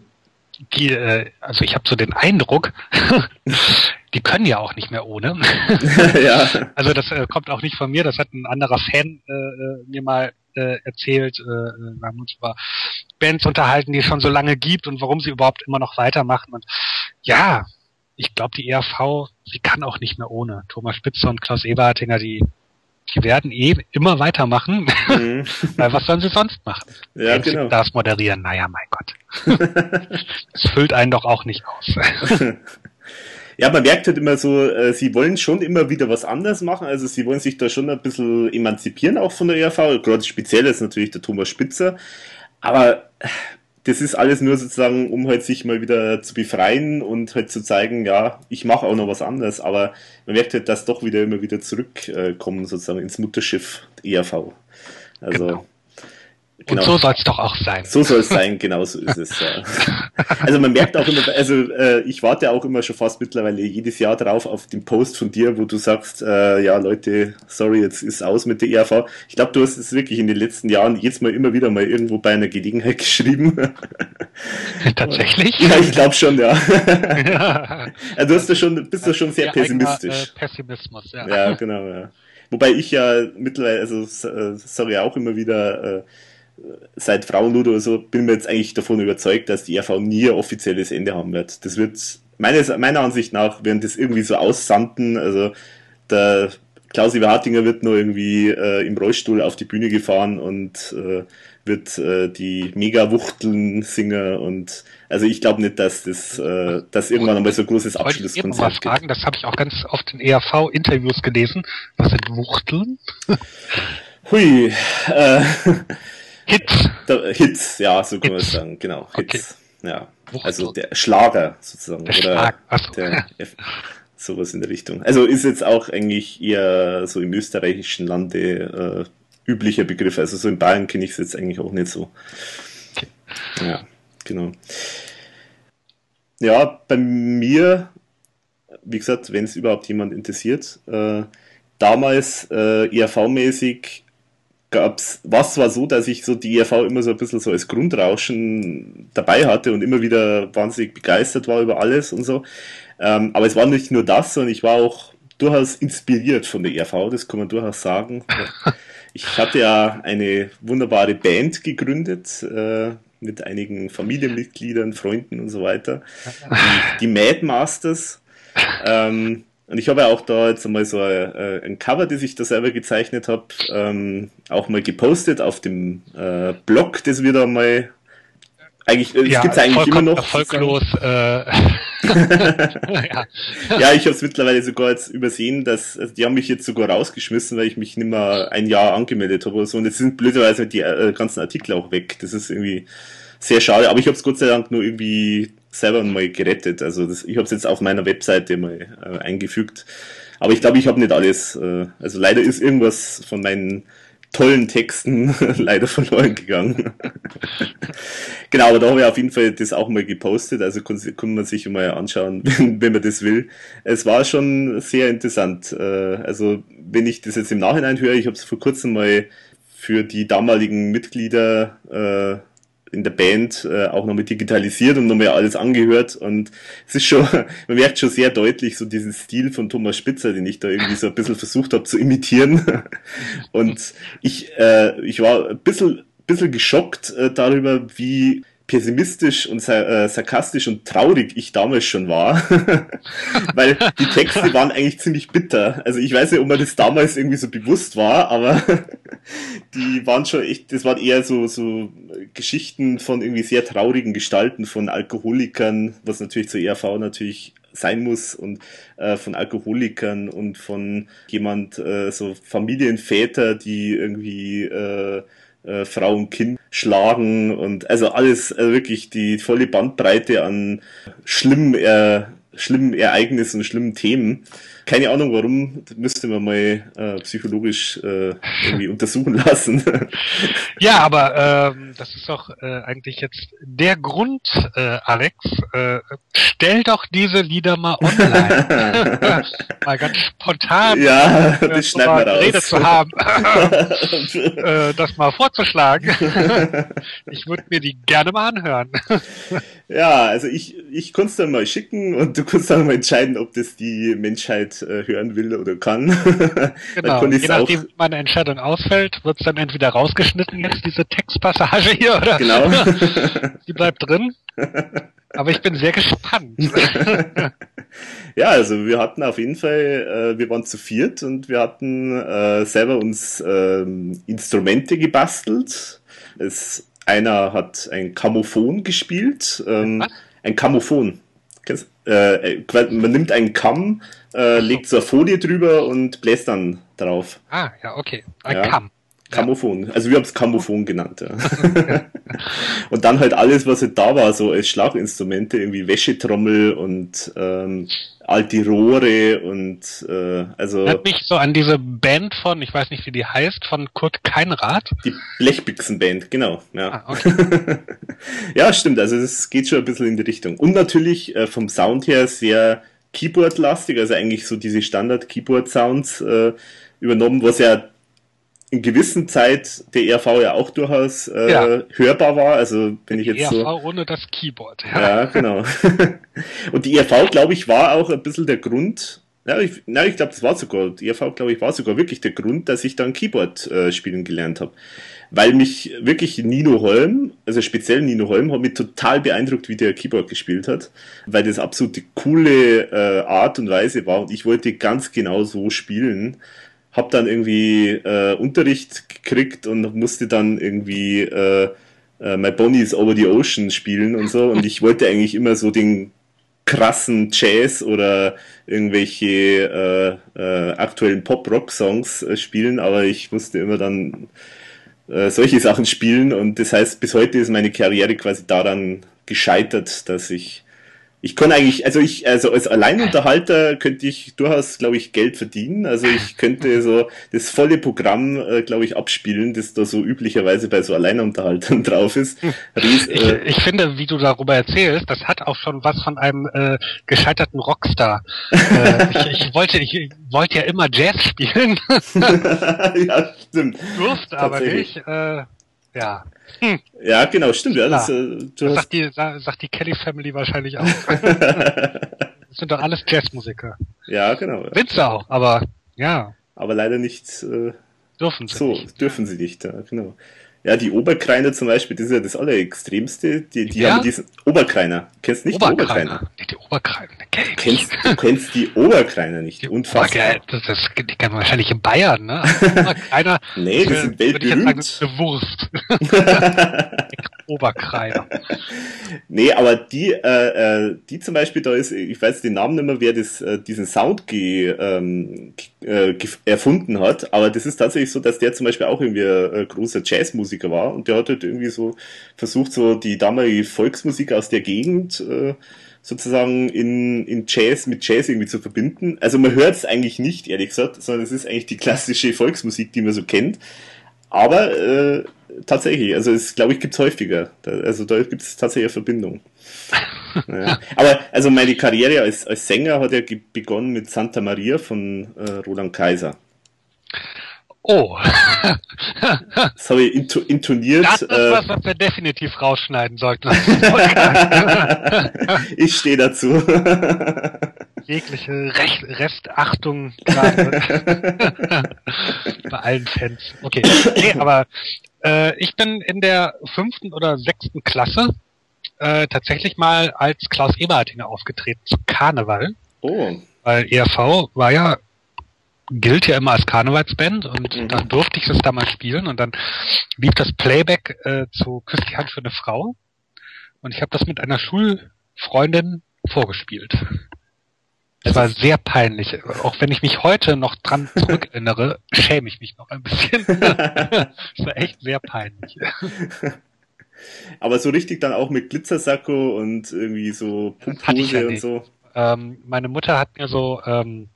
die, äh, also ich habe so den Eindruck, die können ja auch nicht mehr ohne. ja. Also das äh, kommt auch nicht von mir, das hat ein anderer Fan äh, äh mir mal äh, erzählt. Äh, äh, wir haben uns über Bands unterhalten, die es schon so lange gibt und warum sie überhaupt immer noch weitermachen. Und ja, ich glaube, die ERV, sie kann auch nicht mehr ohne. Thomas Spitzer und Klaus Eberhardinger, die die werden eh immer weitermachen. Mhm. Weil was sollen sie sonst machen? Ja, Wenn genau. Das moderieren, naja, mein Gott. das füllt einen doch auch nicht aus. ja, man merkt halt immer so, äh, sie wollen schon immer wieder was anderes machen. Also sie wollen sich da schon ein bisschen emanzipieren, auch von der ERV. Gerade speziell ist natürlich der Thomas Spitzer. Aber das ist alles nur sozusagen, um halt sich mal wieder zu befreien und halt zu zeigen, ja, ich mache auch noch was anderes, aber man merkt halt, dass doch wieder immer wieder zurückkommen, sozusagen ins Mutterschiff ERV. Also genau. Genau. Und so soll es doch auch sein. So soll es sein, genau so ist es. Ja. Also man merkt auch immer, also äh, ich warte auch immer schon fast mittlerweile jedes Jahr drauf auf den Post von dir, wo du sagst, äh, ja Leute, sorry, jetzt ist aus mit der ERV. Ich glaube, du hast es wirklich in den letzten Jahren jetzt mal immer wieder mal irgendwo bei einer Gelegenheit geschrieben. Tatsächlich? Ja, ich glaube schon, ja. ja. Also du hast da schon, bist da schon sehr pessimistisch. Eigener, äh, Pessimismus, ja. Ja, genau, ja. Wobei ich ja mittlerweile, also äh, ja auch immer wieder, äh, seit Frauenludo oder so, bin mir jetzt eigentlich davon überzeugt, dass die RV nie ein offizielles Ende haben wird. Das wird, meines, meiner Ansicht nach, werden das irgendwie so aussanden, also da Klausi Hartinger wird nur irgendwie äh, im Rollstuhl auf die Bühne gefahren und äh, wird äh, die Mega-Wuchteln-Singer und also ich glaube nicht, dass das dass das irgendwann einmal so ein großes Abschlusskonzert gibt. Fragen, das habe ich auch ganz oft in ERV-Interviews gelesen. Was sind Wuchteln? Hui. Äh, Hits. Da, Hits, ja, so kann man sagen, genau. Hits. Okay. Ja. Also der Schlager sozusagen. Der oder Schlag. Achso. Der, sowas in der Richtung. Also ist jetzt auch eigentlich eher so im österreichischen Lande äh, üblicher Begriff. Also so in Bayern kenne ich es jetzt eigentlich auch nicht so. Okay. Ja, genau. Ja, bei mir, wie gesagt, wenn es überhaupt jemand interessiert, äh, damals äh, ERV-mäßig gab's, was war so, dass ich so die ERV immer so ein bisschen so als Grundrauschen dabei hatte und immer wieder wahnsinnig begeistert war über alles und so. Ähm, aber es war nicht nur das, sondern ich war auch durchaus inspiriert von der ERV, das kann man durchaus sagen. Ich hatte ja eine wunderbare Band gegründet äh, mit einigen Familienmitgliedern, Freunden und so weiter. Die, die Mad Masters. Ähm, und ich habe ja auch da jetzt einmal so ein, äh, ein Cover, das ich da selber gezeichnet habe, ähm, auch mal gepostet auf dem äh, Blog, das wir da mal eigentlich, äh, ja, es eigentlich immer noch. Erfolglos. Äh, ja. ja, ich habe es mittlerweile sogar jetzt übersehen, dass also die haben mich jetzt sogar rausgeschmissen, weil ich mich nicht mehr ein Jahr angemeldet habe oder so. Und jetzt sind blöderweise die äh, ganzen Artikel auch weg. Das ist irgendwie sehr schade. Aber ich habe es Gott sei Dank nur irgendwie selber mal gerettet. Also das, ich habe es jetzt auf meiner Webseite mal äh, eingefügt. Aber ich glaube, ich habe nicht alles. Äh, also leider ist irgendwas von meinen tollen Texten leider verloren gegangen. genau, aber da habe ich auf jeden Fall das auch mal gepostet, also kann, kann man sich mal anschauen, wenn, wenn, man das will. Es war schon sehr interessant. Äh, also wenn ich das jetzt im Nachhinein höre, ich habe es vor kurzem mal für die damaligen Mitglieder äh, in der Band äh, auch nochmal digitalisiert und nochmal alles angehört. Und es ist schon, man merkt schon sehr deutlich so diesen Stil von Thomas Spitzer, den ich da irgendwie so ein bisschen versucht habe zu imitieren. Und ich, äh, ich war ein bisschen, bisschen geschockt äh, darüber, wie pessimistisch und äh, sarkastisch und traurig ich damals schon war, weil die Texte waren eigentlich ziemlich bitter. Also ich weiß nicht, ob mir das damals irgendwie so bewusst war, aber die waren schon echt, das waren eher so, so Geschichten von irgendwie sehr traurigen Gestalten von Alkoholikern, was natürlich zur ERV natürlich sein muss und äh, von Alkoholikern und von jemand, äh, so Familienväter, die irgendwie äh, äh, Frau und Kind schlagen und also alles äh, wirklich die volle Bandbreite an schlimmen, äh, schlimmen Ereignissen schlimmen Themen. Keine Ahnung warum, das müsste man mal äh, psychologisch äh, irgendwie untersuchen lassen. ja, aber ähm, das ist doch äh, eigentlich jetzt der Grund, äh, Alex. Äh, stell doch diese Lieder mal online. mal ganz spontan. Ja, äh, das schneiden wir raus. Rede zu haben. äh, das mal vorzuschlagen. ich würde mir die gerne mal anhören. ja, also ich, ich konnte es dann mal schicken und du kannst dann mal entscheiden, ob das die Menschheit äh, hören will oder kann. genau, je nachdem, wie meine Entscheidung ausfällt, wird es dann entweder rausgeschnitten, jetzt diese Textpassage hier, oder genau. die bleibt drin. Aber ich bin sehr gespannt. ja, also wir hatten auf jeden Fall, äh, wir waren zu viert und wir hatten äh, selber uns äh, Instrumente gebastelt. Es, einer hat ein Grammophon gespielt. Ähm, ein Grammophon. Äh, man nimmt einen Kamm, äh, legt so eine Folie drüber und bläst dann drauf. Ah, ja, okay. Ein ja. Kamm. Grammophon. Also wir haben es Grammophon genannt. Ja. und dann halt alles, was halt da war, so als Schlaginstrumente, irgendwie Wäschetrommel und ähm, alte Rohre und äh, also. Hat mich so an diese Band von, ich weiß nicht wie die heißt, von Kurt Keinrad. Die Blechbixen-Band, genau. Ja. Ah, okay. ja, stimmt. Also es geht schon ein bisschen in die Richtung. Und natürlich äh, vom Sound her sehr Keyboard-lastig, also eigentlich so diese Standard-Keyboard-Sounds äh, übernommen, was ja in gewissen Zeit der ERV ja auch durchaus äh, ja. hörbar war. Also wenn ich jetzt ERV so ohne das Keyboard. Ja, ja genau. Und die ERV, glaube ich, war auch ein bisschen der Grund. Ja, ich, na, ich glaube, das war sogar, die ERV, glaube ich, war sogar wirklich der Grund, dass ich dann Keyboard äh, spielen gelernt habe. Weil mich wirklich Nino Holm, also speziell Nino Holm, hat mich total beeindruckt, wie der Keyboard gespielt hat. Weil das absolut die coole äh, Art und Weise war und ich wollte ganz genau so spielen hab dann irgendwie äh, Unterricht gekriegt und musste dann irgendwie äh, äh, My Bonnie's Over the Ocean spielen und so. Und ich wollte eigentlich immer so den krassen Jazz oder irgendwelche äh, äh, aktuellen Pop-Rock-Songs äh, spielen, aber ich musste immer dann äh, solche Sachen spielen und das heißt, bis heute ist meine Karriere quasi daran gescheitert, dass ich ich kann eigentlich, also ich, also als Alleinunterhalter könnte ich durchaus, glaube ich, Geld verdienen. Also ich könnte so das volle Programm, äh, glaube ich, abspielen, das da so üblicherweise bei so Alleinunterhaltern drauf ist. Ries, ich, äh, ich, finde, wie du darüber erzählst, das hat auch schon was von einem äh, gescheiterten Rockstar. äh, ich, ich, wollte, ich wollte ja immer Jazz spielen. ja, stimmt. Durfte aber nicht. Äh, ja. Hm. Ja, genau, stimmt. Ja, das, äh, das sagt, die, sagt die Kelly Family wahrscheinlich auch. das sind doch alles Jazzmusiker. Ja, genau. Sind sie auch, aber ja. Aber leider nicht äh, dürfen sie so, nicht. dürfen sie nicht, ja, genau. Ja, die Oberkreiner zum Beispiel, das ist ja das Allerextremste. Die, die ja? haben diesen Oberkreiner. Kennst nicht Oberkreiner. die Oberkreiner? Nee, die Oberkreiner, kenn ich kennst, Du kennst die Oberkreiner nicht. Die Unfassbar. Das, das, die kennen wahrscheinlich in Bayern, ne? Also Oberkreiner. nee, das sind weltberühmt. Sagen, eine Wurst. Oberkreiner. Nee, aber die, äh, äh, die zum Beispiel, da ist, ich weiß den Namen nicht mehr, wer das, äh, diesen Sound ge, ähm, äh, erfunden hat, aber das ist tatsächlich so, dass der zum Beispiel auch irgendwie ein großer Jazzmusiker Musiker war und der hat halt irgendwie so versucht, so die damalige Volksmusik aus der Gegend äh, sozusagen in, in Jazz mit Jazz irgendwie zu verbinden. Also man hört es eigentlich nicht, ehrlich gesagt, sondern es ist eigentlich die klassische Volksmusik, die man so kennt. Aber äh, tatsächlich, also es glaube ich gibt es häufiger. Da, also da gibt es tatsächlich eine Verbindung. ja. Aber also meine Karriere als, als Sänger hat ja begonnen mit Santa Maria von äh, Roland Kaiser. Oh. das habe ich intoniert. Das ist äh, was, was wir definitiv rausschneiden sollten. ich stehe dazu. Jegliche Recht, Restachtung bei allen Fans. Okay, nee, aber äh, ich bin in der fünften oder sechsten Klasse äh, tatsächlich mal als Klaus Eberhardinger aufgetreten zu Karneval. Oh. Weil ERV war ja gilt ja immer als Karnevalsband und mhm. dann durfte ich es da mal spielen und dann lief das Playback äh, zu Küss die Hand für eine Frau und ich habe das mit einer Schulfreundin vorgespielt. Es war sehr peinlich. Auch wenn ich mich heute noch dran zurückerinnere, schäme ich mich noch ein bisschen. Es war echt sehr peinlich. Aber so richtig dann auch mit Glitzersacko und irgendwie so Pumphose und so. Ähm, meine Mutter hat mir so ähm,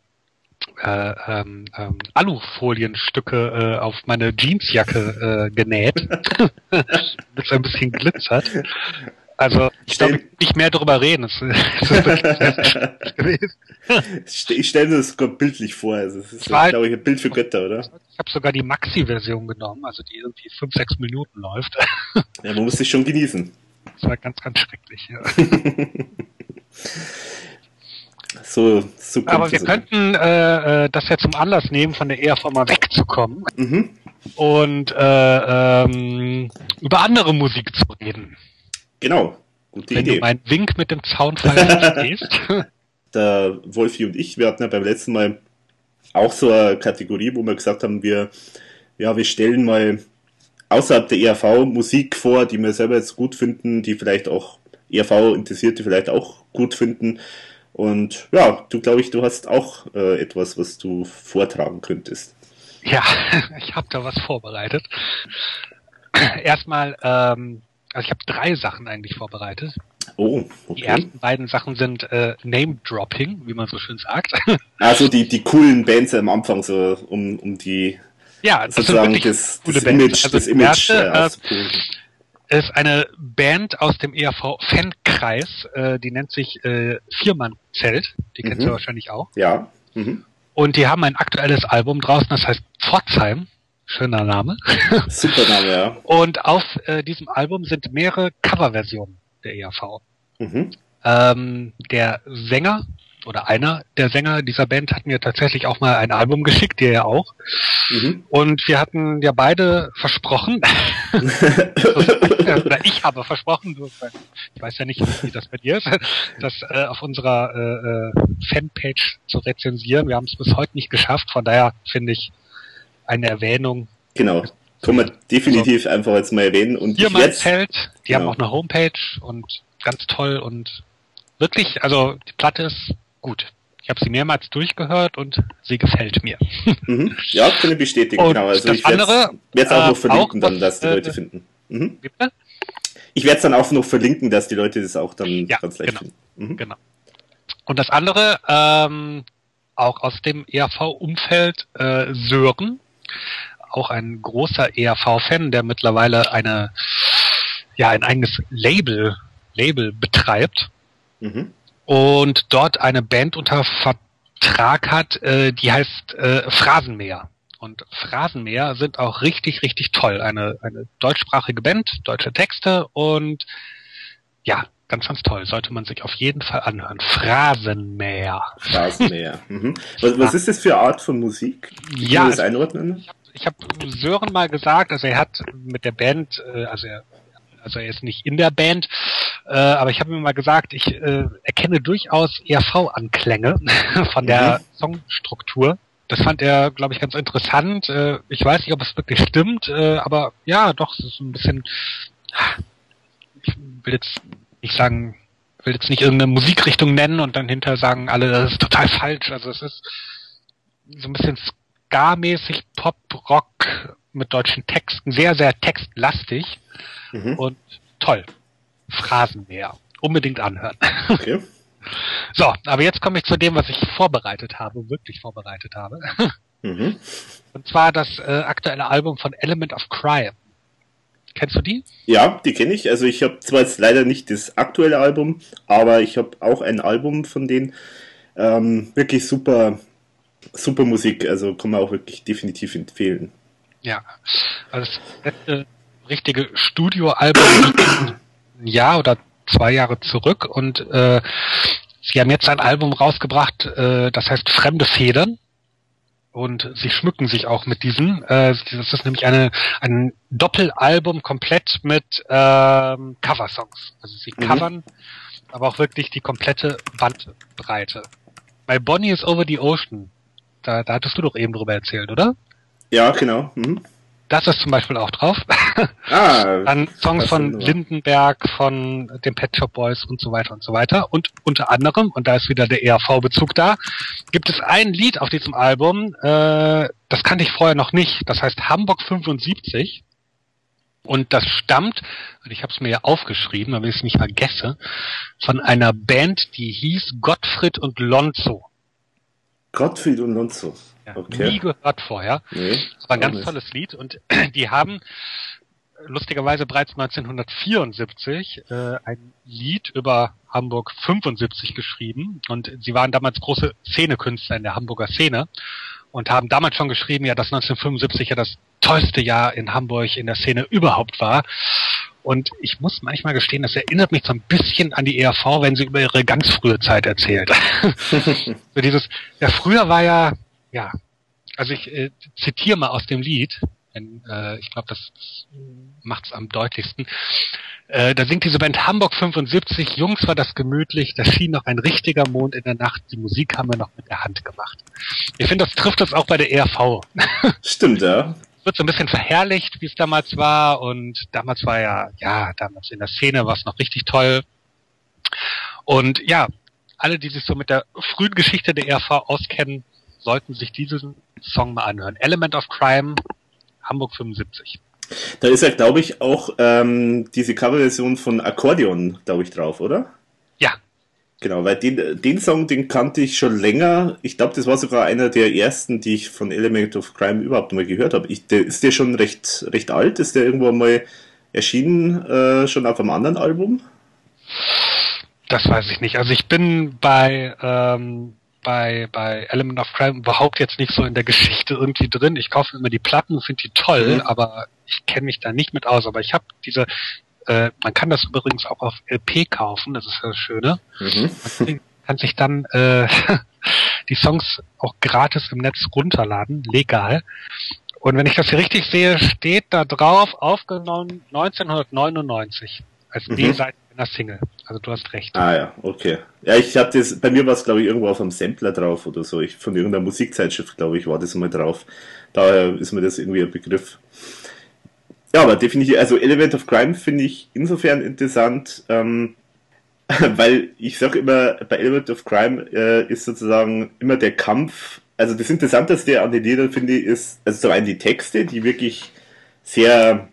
äh, ähm, ähm, Alufolienstücke äh, auf meine Jeansjacke äh, genäht, damit es ein bisschen glitzert. Also ich glaube nicht mehr darüber reden. Es, ist ich stelle mir das sogar bildlich vor. Also es ist, glaube ich, ein Bild für Götter, oder? Ich habe sogar die Maxi-Version genommen, also die irgendwie fünf, sechs Minuten läuft. ja, man muss sich schon genießen. Das war ganz, ganz schrecklich. Ja. So, so Aber wir könnten äh, äh, das ja zum Anlass nehmen, von der ERV mal wegzukommen mhm. und äh, ähm, über andere Musik zu reden. Genau, gute Wenn Idee. du meinen Wink mit dem Zaunfall verstehst. Der Wolfi und ich, wir hatten ja beim letzten Mal auch so eine Kategorie, wo wir gesagt haben, wir, ja, wir stellen mal außerhalb der ERV Musik vor, die wir selber jetzt gut finden, die vielleicht auch ERV-Interessierte vielleicht auch gut finden. Und ja, du glaube ich, du hast auch äh, etwas, was du vortragen könntest. Ja, ich habe da was vorbereitet. Erstmal, ähm, also ich habe drei Sachen eigentlich vorbereitet. Oh, okay. Die ersten beiden Sachen sind äh, Name-Dropping, wie man so schön sagt. Also die, die coolen Bands am Anfang, so um, um die ja, sozusagen das, das Image, also das Image erste, äh, ist eine Band aus dem ERV Fankreis, äh, die nennt sich äh, Viermann-Zelt, die mhm. kennst du wahrscheinlich auch. Ja. Mhm. Und die haben ein aktuelles Album draußen, das heißt Pforzheim. Schöner Name. Super Name, ja. Und auf äh, diesem Album sind mehrere Coverversionen der ERV. Mhm. Ähm, der Sänger oder einer der Sänger dieser Band hat mir tatsächlich auch mal ein Album geschickt, der ja auch. Mhm. Und wir hatten ja beide versprochen, oder ich habe versprochen, ich weiß ja nicht, wie das bei dir ist, das äh, auf unserer äh, äh, Fanpage zu rezensieren. Wir haben es bis heute nicht geschafft, von daher finde ich, eine Erwähnung. Genau. Können wir definitiv einfach jetzt mal erwähnen. Und Hier mein Feld, die Genau. haben auch eine Homepage und ganz toll und wirklich, also die Platte ist gut. Ich habe sie mehrmals durchgehört und sie gefällt mir. Mhm. Ja, kann ich bestätigen, Und genau. Also das ich werde andere, es auch äh, noch verlinken, auch dann, dass die äh, Leute finden. Mhm. Ich werde es dann auch noch verlinken, dass die Leute das auch dann Ja, ganz leicht genau. finden. Mhm. Genau. Und das andere, ähm, auch aus dem ERV-Umfeld, äh, Sören, auch ein großer ERV-Fan, der mittlerweile eine, ja, ein eigenes Label, Label betreibt Mhm. Und dort eine Band unter Vertrag hat, äh, die heißt äh, Phrasenmäher. Und Phrasenmäher sind auch richtig, richtig toll. Eine, eine deutschsprachige Band, deutsche Texte und ja, ganz, ganz toll. Sollte man sich auf jeden Fall anhören. Phrasenmäher. Rasenmäher. mhm. Was, was ist das für eine Art von Musik? Kann Ja, das einordnen? Ich habe Sören mal gesagt, also er hat mit der Band, äh, also er, also er ist nicht in der Band, äh, aber ich habe ihm mal gesagt, ich äh, erkenne durchaus ERV-Anklänge von der Songstruktur. Das fand er, glaube ich, ganz interessant. Äh, ich weiß nicht, ob es wirklich stimmt, äh, aber ja, doch, es ist ein bisschen. Ich will jetzt nicht sagen, will jetzt nicht irgendeine Musikrichtung nennen und dann hinterher sagen alle, das ist total falsch. Also es ist so ein bisschen Ska-mäßig Pop, Rock mit deutschen Texten, sehr, sehr textlastig Mhm. und toll. Phrasenmäher. Unbedingt anhören. Okay. So, aber jetzt komme ich zu dem, was ich vorbereitet habe, wirklich vorbereitet habe. Mhm. Und zwar das äh, aktuelle Album von Element of Crime. Kennst du die? Ja, die kenne ich. Also ich habe zwar jetzt leider nicht das aktuelle Album, aber ich habe auch ein Album von denen. Ähm, wirklich super, super Musik. Also kann man auch wirklich definitiv empfehlen. Ja. Also das letzte richtige Studioalbum ein Jahr oder zwei Jahre zurück und äh, sie haben jetzt ein Album rausgebracht, äh, das heißt Fremde Federn. Und sie schmücken sich auch mit diesen. Äh, das ist nämlich eine, ein Doppelalbum komplett mit ähm, Coversongs. Also sie Mhm. covern aber auch wirklich die komplette Bandbreite. Bei Bonnie is Over the Ocean, da, da hattest du doch eben drüber erzählt, oder? Ja, genau. Mhm. Das ist zum Beispiel auch drauf. Ah, Dann Songs von? Lindenberg, von den Pet Shop Boys und so weiter und so weiter. Und unter anderem, und da ist wieder der ERV-Bezug da, gibt es ein Lied auf diesem Album, äh, das kannte ich vorher noch nicht. Das heißt Hamburg 75. Und das stammt, und ich habe es mir ja aufgeschrieben, damit ich es nicht vergesse, von einer Band, die hieß Gottfried und Lonzo. Gottfried und Lonzo. Okay. Nie gehört vorher. Nee, Das war ein ganz nicht. tolles Lied und die haben lustigerweise bereits 1974 äh, ein Lied über Hamburg 75 geschrieben und sie waren damals große Szenekünstler in der Hamburger Szene und haben damals schon geschrieben, ja, dass 1975 ja das tollste Jahr in Hamburg in der Szene überhaupt war. Und ich muss manchmal gestehen, das erinnert mich so ein bisschen an die ERV, wenn sie über ihre ganz frühe Zeit erzählt. so dieses, ja, früher war ja, ja, also ich äh, zitiere mal aus dem Lied, denn äh, ich glaube, das macht es am deutlichsten. Äh, da singt diese Band Hamburg 75, Jungs war das gemütlich, da schien noch ein richtiger Mond in der Nacht, die Musik haben wir noch mit der Hand gemacht. Ich finde, das trifft uns auch bei der ERV. Stimmt, ja. wird so ein bisschen verherrlicht, wie es damals war. Und damals war ja, ja, damals in der Szene war es noch richtig toll. Und ja, alle, die sich so mit der frühen Geschichte der ERV auskennen, sollten sich diesen Song mal anhören. Element of Crime, Hamburg 75. Da ist ja, glaube ich, auch ähm, diese Coverversion von Akkordeon, glaube ich, drauf, oder? Ja, Genau, weil den, den Song, den kannte ich schon länger. Ich glaube, das war sogar einer der ersten, die ich von Element of Crime überhaupt mal gehört habe. Ist der schon recht, recht alt? Ist der irgendwo mal erschienen, äh, schon auf einem anderen Album? das weiß ich nicht. Also ich bin bei, ähm, bei, bei Element of Crime überhaupt jetzt nicht so in der Geschichte irgendwie drin. Ich kaufe immer die Platten, finde die toll, Mhm. aber ich kenne mich da nicht mit aus. Aber ich habe diese, äh, man kann das übrigens auch auf LP kaufen, das ist das Schöne. Mhm. Man kann sich dann äh, die Songs auch gratis im Netz runterladen, legal. Und wenn ich das hier richtig sehe, steht da drauf, aufgenommen 1999. als mhm. B-Seite einer Single. Also du hast recht. Ah ja, okay. Ja, ich hatte das, bei mir war es glaube ich irgendwo auf einem Sampler drauf oder so. Ich, von irgendeiner Musikzeitschrift, glaube ich, war das mal drauf. Daher ist mir das irgendwie ein Begriff. Ja, aber definitiv, also Element of Crime finde ich insofern interessant, ähm, weil ich sage immer, bei Element of Crime äh, ist sozusagen immer der Kampf, also das Interessanteste an den Liedern finde ich ist, also zum einen die Texte, die wirklich sehr,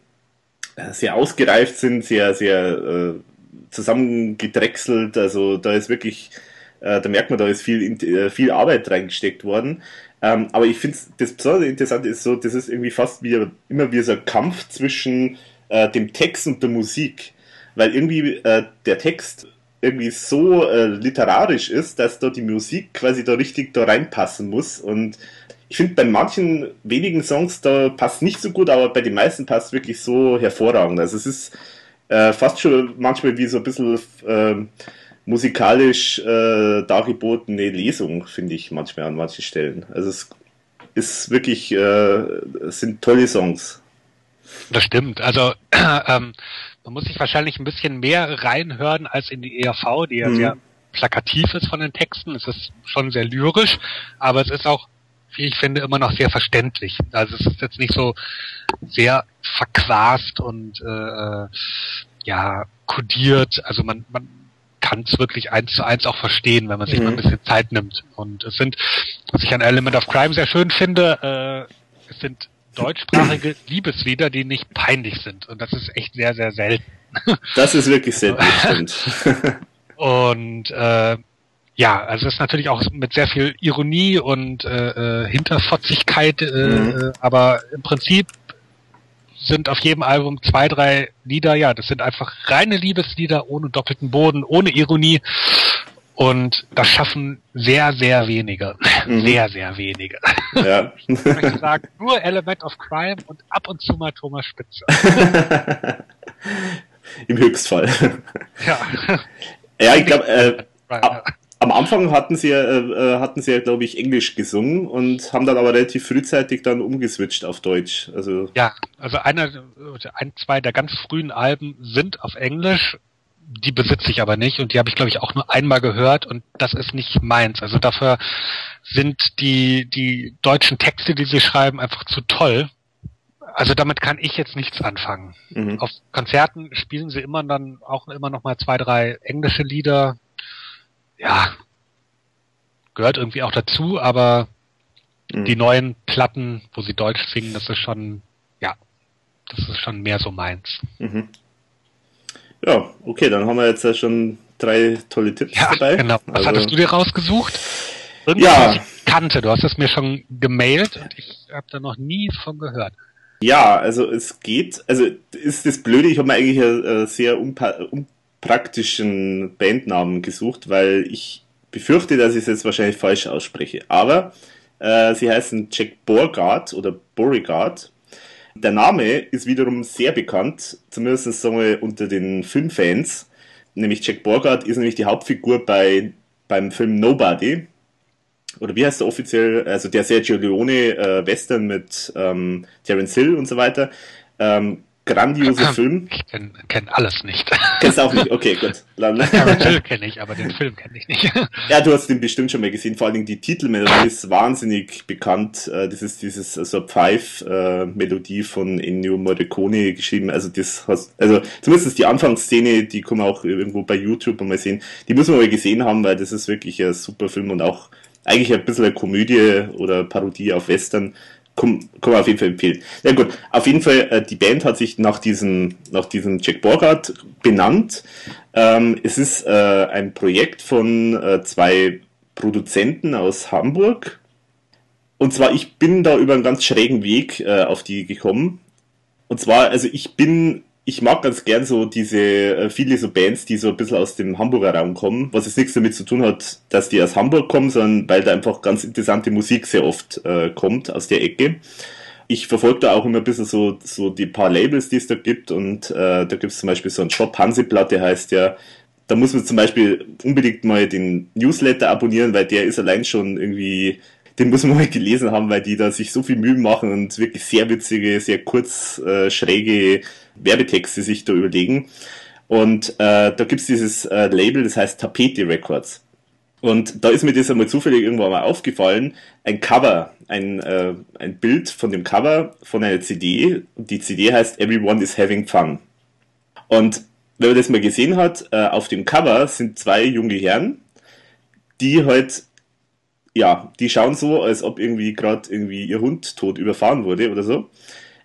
sehr ausgereift sind, sehr, sehr äh, zusammengedrechselt, also da ist wirklich, äh, da merkt man, da ist viel, äh, viel Arbeit reingesteckt worden. Ähm, aber ich finde, das besonders Interessante ist so, das ist irgendwie fast wie, immer wie so ein Kampf zwischen äh, dem Text und der Musik. Weil irgendwie äh, der Text irgendwie so äh, literarisch ist, dass da die Musik quasi da richtig da reinpassen muss. Und ich finde, bei manchen wenigen Songs, da passt nicht so gut, aber bei den meisten passt wirklich so hervorragend. Also es ist äh, fast schon manchmal wie so ein bisschen äh, musikalisch äh, dargebotene Lesung, finde ich manchmal an manchen Stellen. Also es ist wirklich, äh, es sind tolle Songs. Das stimmt. Also ähm, man muss sich wahrscheinlich ein bisschen mehr reinhören als in die ERV, die ja mhm. sehr plakativ ist von den Texten. Es ist schon sehr lyrisch, aber es ist auch, wie ich finde, immer noch sehr verständlich. Also es ist jetzt nicht so sehr verquast und äh, ja kodiert. Also man, man kann es wirklich eins zu eins auch verstehen, wenn man sich mhm. mal ein bisschen Zeit nimmt. Und es sind, was ich an Element of Crime sehr schön finde, äh, es sind deutschsprachige Liebeslieder, die nicht peinlich sind. Und das ist echt sehr, sehr selten. Das ist wirklich selten, stimmt. Und äh, ja, also es ist natürlich auch mit sehr viel Ironie und äh, äh Hinterfotzigkeit, äh, mhm. aber im Prinzip sind auf jedem Album zwei, drei Lieder, ja, das sind einfach reine Liebeslieder ohne doppelten Boden, ohne Ironie. Und das schaffen sehr, sehr wenige. Mhm. Sehr, sehr wenige. Ja. Ich möchte sagen, nur Element of Crime und ab und zu mal Thomas Spitzer. Im Höchstfall. Ja. Ja, ich glaube, äh, ab, am Anfang hatten sie ja, äh, hatten sie ja, glaube ich, Englisch gesungen und haben dann aber relativ frühzeitig dann umgeswitcht auf Deutsch. Also ja, also einer, ein, zwei der ganz frühen Alben sind auf Englisch. Die besitze ich aber nicht und die habe ich, glaube ich, auch nur einmal gehört und das ist nicht meins. Also dafür sind die, die deutschen Texte, die sie schreiben, einfach zu toll. Also damit kann ich jetzt nichts anfangen. Mhm. Auf Konzerten spielen sie immer dann auch immer noch mal zwei, drei englische Lieder, ja, gehört irgendwie auch dazu, aber mhm. die neuen Platten, wo sie Deutsch singen, das ist schon, ja, das ist schon mehr so meins. Mhm. Ja, okay, dann haben wir jetzt ja schon drei tolle Tipps ja, dabei. Genau. Was also, hattest du dir rausgesucht? Irgendwas, ja. was ich kannte. Du hast es mir schon gemailt und ich habe da noch nie von gehört. Ja, also es geht, also ist das Blöde, ich habe mir eigentlich äh, sehr praktischen Bandnamen gesucht, weil ich befürchte, dass ich es jetzt wahrscheinlich falsch ausspreche. Aber äh, sie heißen Jack Borgard oder Beauregard. Der Name ist wiederum sehr bekannt, zumindest sagen wir unter den Filmfans. Nämlich Jack Borgard ist nämlich die Hauptfigur bei, beim Film Nobody. Oder wie heißt der offiziell? Also der Sergio Leone äh, Western mit ähm, Terence Hill und so weiter. Ähm, grandioser Film. Ich kenne kenn alles nicht. Kennst du auch nicht? Okay, gut. Hill kenne ich, aber den Film kenne ich nicht. ja, du hast den bestimmt schon mal gesehen. Vor allen Dingen die Titelmelodie ist wahnsinnig bekannt. Äh, das ist dieses also Pfeif-Melodie von Ennio Morricone geschrieben. Also das hast, also zumindest die Anfangsszene, die kann man auch irgendwo bei YouTube mal sehen. Die muss man mal gesehen haben, weil das ist wirklich ein super Film und auch eigentlich ein bisschen eine Komödie oder Parodie auf Western kann, kann man auf jeden Fall empfehlen. Ja gut, auf jeden Fall, äh, die Band hat sich nach diesem, nach diesem Jack Borgard benannt. Ähm, es ist äh, ein Projekt von äh, zwei Produzenten aus Hamburg. Und zwar, ich bin da über einen ganz schrägen Weg äh, auf die gekommen. Und zwar, also ich bin ich mag ganz gern so diese, äh, viele so Bands, die so ein bisschen aus dem Hamburger Raum kommen, was jetzt nichts damit zu tun hat, dass die aus Hamburg kommen, sondern weil da einfach ganz interessante Musik sehr oft äh, kommt aus der Ecke. Ich verfolge da auch immer ein bisschen so, so die paar Labels, die es da gibt und äh, da gibt es zum Beispiel so einen Shop, Hanseplatte heißt ja, da muss man zum Beispiel unbedingt mal den Newsletter abonnieren, weil der ist allein schon irgendwie den muss man mal gelesen haben, weil die da sich so viel Mühe machen und wirklich sehr witzige, sehr kurz äh, schräge Werbetexte sich da überlegen. Und äh, da gibt's dieses äh, Label, das heißt Tapete Records. Und da ist mir das einmal zufällig irgendwann mal aufgefallen, ein Cover, ein, äh, ein Bild von dem Cover von einer CD. Und die CD heißt Everyone is Having Fun. Und wenn man das mal gesehen hat, äh, auf dem Cover sind zwei junge Herren, die halt, ja, die schauen so, als ob irgendwie gerade irgendwie ihr Hund tot überfahren wurde oder so.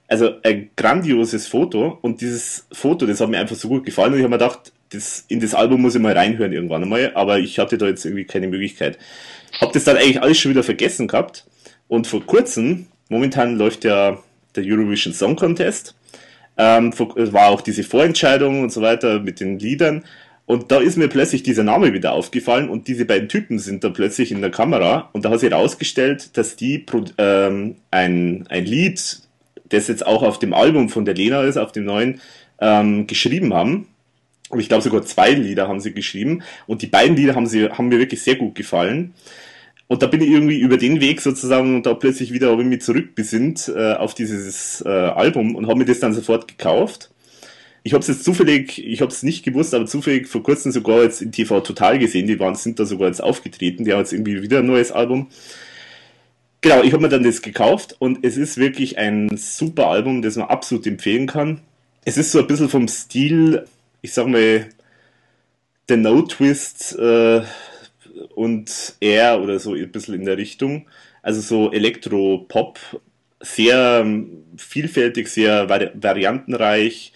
Also ein grandioses Foto und dieses Foto, das hat mir einfach so gut gefallen und ich habe mir gedacht, das, in das Album muss ich mal reinhören irgendwann einmal, aber ich hatte da jetzt irgendwie keine Möglichkeit. Hab das dann eigentlich alles schon wieder vergessen gehabt und vor kurzem, momentan läuft ja der Eurovision Song Contest, ähm, war auch diese Vorentscheidung und so weiter mit den Liedern und da ist mir plötzlich dieser Name wieder aufgefallen und diese beiden Typen sind da plötzlich in der Kamera und da hat sich herausgestellt, dass die ähm, ein, ein Lied, das jetzt auch auf dem Album von der Lena ist, auf dem neuen, ähm, geschrieben haben. Und ich glaube sogar zwei Lieder haben sie geschrieben und die beiden Lieder haben, sie, haben mir wirklich sehr gut gefallen. Und da bin ich irgendwie über den Weg sozusagen da plötzlich wieder habe ich mich zurückbesinnt äh, auf dieses äh, Album und habe mir das dann sofort gekauft ich habe es jetzt zufällig, ich habe es nicht gewusst, aber zufällig vor kurzem sogar jetzt in TV Total gesehen. Die waren, sind da sogar jetzt aufgetreten. Die haben jetzt irgendwie wieder ein neues Album. Genau, ich habe mir dann das gekauft und es ist wirklich ein super Album, das man absolut empfehlen kann. Es ist so ein bisschen vom Stil, ich sag mal, der No Twist äh, und Air oder so ein bisschen in der Richtung. Also so Elektro-Pop, sehr ähm, vielfältig, sehr vari variantenreich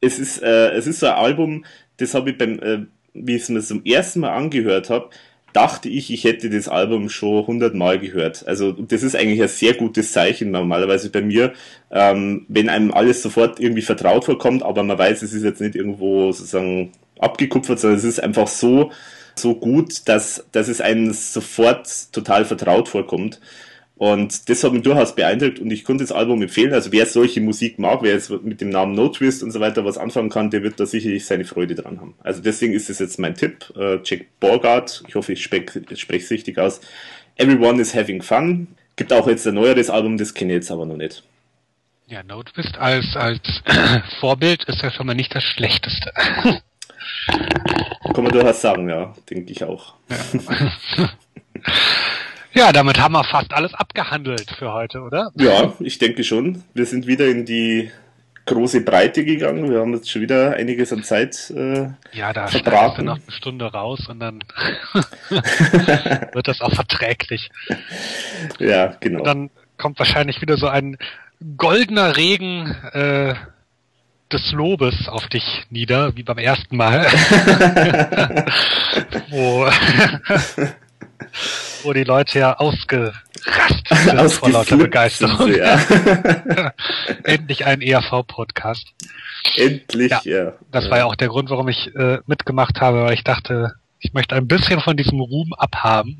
es ist, äh, es ist so ein Album, das habe ich beim, äh, wie ich es mir zum ersten Mal angehört habe, dachte ich, ich hätte das Album schon hundertmal gehört. Also das ist eigentlich ein sehr gutes Zeichen normalerweise bei mir, ähm, wenn einem alles sofort irgendwie vertraut vorkommt, aber man weiß, es ist jetzt nicht irgendwo sozusagen abgekupfert, sondern es ist einfach so so gut, dass, dass es einem sofort total vertraut vorkommt. Und das hat mich durchaus beeindruckt und ich konnte das Album empfehlen. Also wer solche Musik mag, wer jetzt mit dem Namen No Twist und so weiter was anfangen kann, der wird da sicherlich seine Freude dran haben. Also deswegen ist es jetzt mein Tipp. Äh, Jack Borgard, ich hoffe, ich spreche es richtig aus. Everyone is having fun. Gibt auch jetzt ein neueres Album, das kenne ich jetzt aber noch nicht. Ja, No Twist als, als Vorbild ist ja schon mal nicht das Schlechteste. Kann man durchaus sagen, ja, denke ich auch. Ja. Ja, damit haben wir fast alles abgehandelt für heute, oder? Ja, ich denke schon. Wir sind wieder in die große Breite gegangen. Wir haben jetzt schon wieder einiges an Zeit äh, Ja, da verbraten. noch eine Stunde raus und dann wird das auch verträglich. Ja, genau. Und dann kommt wahrscheinlich wieder so ein goldener Regen äh, des Lobes auf dich nieder, wie beim ersten Mal. Wo wo die Leute ja ausgerastet sind vor lauter Begeisterung. Ja. Endlich ein ERV-Podcast. Endlich, ja. ja. Das war ja auch der Grund, warum ich äh, mitgemacht habe, weil ich dachte, ich möchte ein bisschen von diesem Ruhm abhaben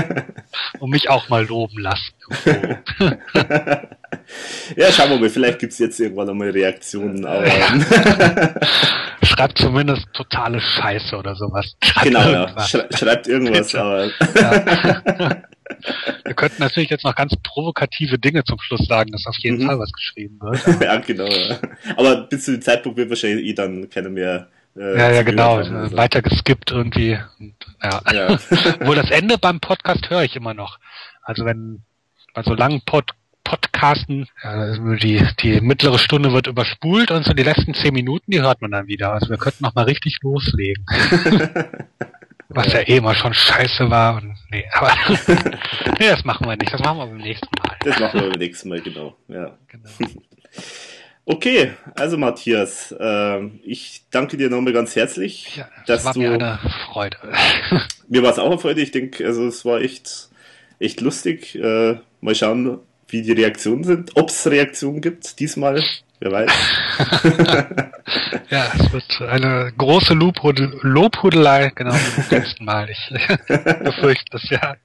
und mich auch mal loben lassen. Ja, schauen wir mal, vielleicht gibt es jetzt irgendwann nochmal Reaktionen. Aber Schreibt zumindest totale Scheiße oder sowas. Schreibt genau, irgendwas. ja. schreibt irgendwas, aber. Ja. Wir könnten natürlich jetzt noch ganz provokative Dinge zum Schluss sagen, dass auf jeden mhm. Fall was geschrieben wird. ja, genau. Ja. Aber bis zu dem Zeitpunkt wird wahrscheinlich eh dann keiner mehr äh, ja, ja, genau. Haben, also. Weiter geskippt irgendwie. Und, ja. ja. Obwohl das Ende beim Podcast höre ich immer noch. Also wenn bei so langen Pod Podcasten, äh, die, die mittlere Stunde wird überspult und so die letzten zehn Minuten, die hört man dann wieder. Also wir könnten noch mal richtig loslegen. Was ja. eh immer schon scheiße war und nee, aber nee, das machen wir nicht. Das machen wir beim nächsten Mal. Das machen wir beim nächsten Mal, genau. Ja. Genau. Okay, also Matthias, äh, ich danke dir nochmal ganz herzlich. Ja, das war du, mir eine Freude. mir war es auch eine Freude. Ich denke, also es war echt, echt lustig. Äh, mal schauen, wie die Reaktionen sind. Ob es Reaktionen gibt diesmal, wer weiß. ja, es wird eine große Lobhudel Lobhudelei, genau wie beim letzten Mal. Ich befürchte das ja.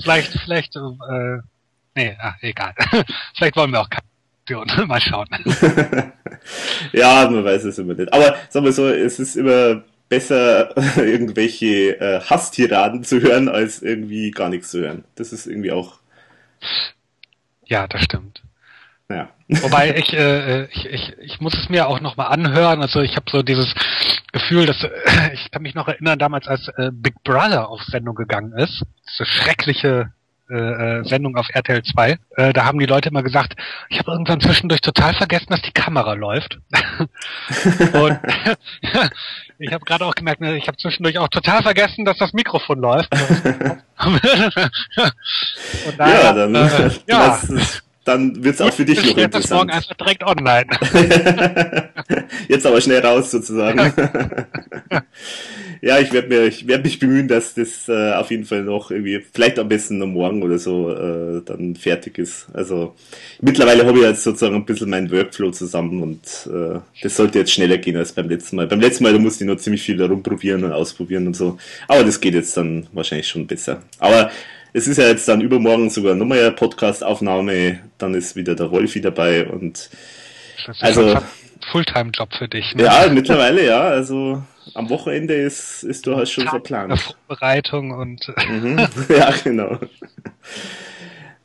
Vielleicht, vielleicht, äh, nee, ach, egal. vielleicht wollen wir auch keine Reaktion. Mal schauen. ja, man weiß es immer nicht. Aber sagen wir so, es ist immer besser, irgendwelche äh, Hasstiraden zu hören, als irgendwie gar nichts zu hören. Das ist irgendwie auch ja, das stimmt. Ja. Wobei ich, äh, ich, ich, ich muss es mir auch nochmal anhören. Also ich habe so dieses Gefühl, dass äh, ich kann mich noch erinnern, damals als äh, Big Brother auf Sendung gegangen ist, diese schreckliche äh, äh, Sendung auf RTL 2, äh, da haben die Leute immer gesagt, ich habe irgendwann zwischendurch total vergessen, dass die Kamera läuft. Und ich habe gerade auch gemerkt, ne, ich habe zwischendurch auch total vergessen, dass das Mikrofon läuft. Ja, dann, äh, ja. das- dann wird's auch für dich ich noch stelle das morgen interessant. einfach direkt online. Jetzt aber schnell raus sozusagen. ja, ich werde mir, ich werde mich bemühen, dass das äh, auf jeden Fall noch irgendwie, vielleicht am besten noch morgen oder so, äh, dann fertig ist. Also mittlerweile habe ich jetzt sozusagen ein bisschen meinen Workflow zusammen und äh, das sollte jetzt schneller gehen als beim letzten Mal. Beim letzten Mal, da musste ich noch ziemlich viel herumprobieren und ausprobieren und so. Aber das geht jetzt dann wahrscheinlich schon besser. Aber es ist ja jetzt dann übermorgen sogar nochmal eine Podcast-Aufnahme, dann ist wieder der Wolfi dabei und Das ist Also- ein Fulltime-Job für dich. Ne? ja, mittlerweile ja. Also am Wochenende ist, ist durchaus schon Tag verplant. Vorbereitung und Mhm. ja, genau.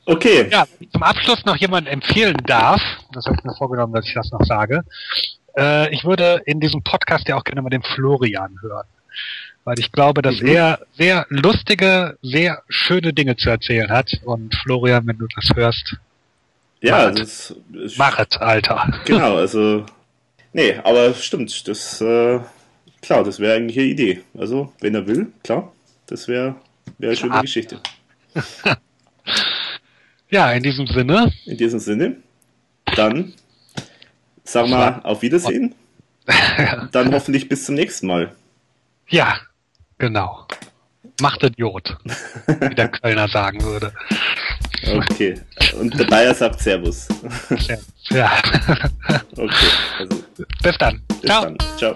Okay. ja, zum Abschluss noch jemand empfehlen darf, das habe ich mir vorgenommen, dass ich das noch sage. Äh, ich würde in diesem Podcast ja auch gerne mal den Florian hören. Weil ich glaube, dass Mhm. er sehr lustige, sehr schöne Dinge zu erzählen hat. Und Florian, wenn du das hörst, Ja, Machet. das ist, machet, Alter. genau, also nee, aber stimmt, das äh, klar, das wäre eigentlich eine Idee. Also, wenn er will, klar, das wäre wäre eine schöne Klar. Geschichte. Ja, in diesem Sinne, In diesem Sinne, dann sagen wir auf Wiedersehen. Dann hoffentlich bis zum nächsten Mal. ja, genau. Macht Idiot, wie der Kölner sagen würde. Okay. Und der Bayer sagt Servus. Ja. Okay, also Bis dann. bis Ciao. dann. Ciao.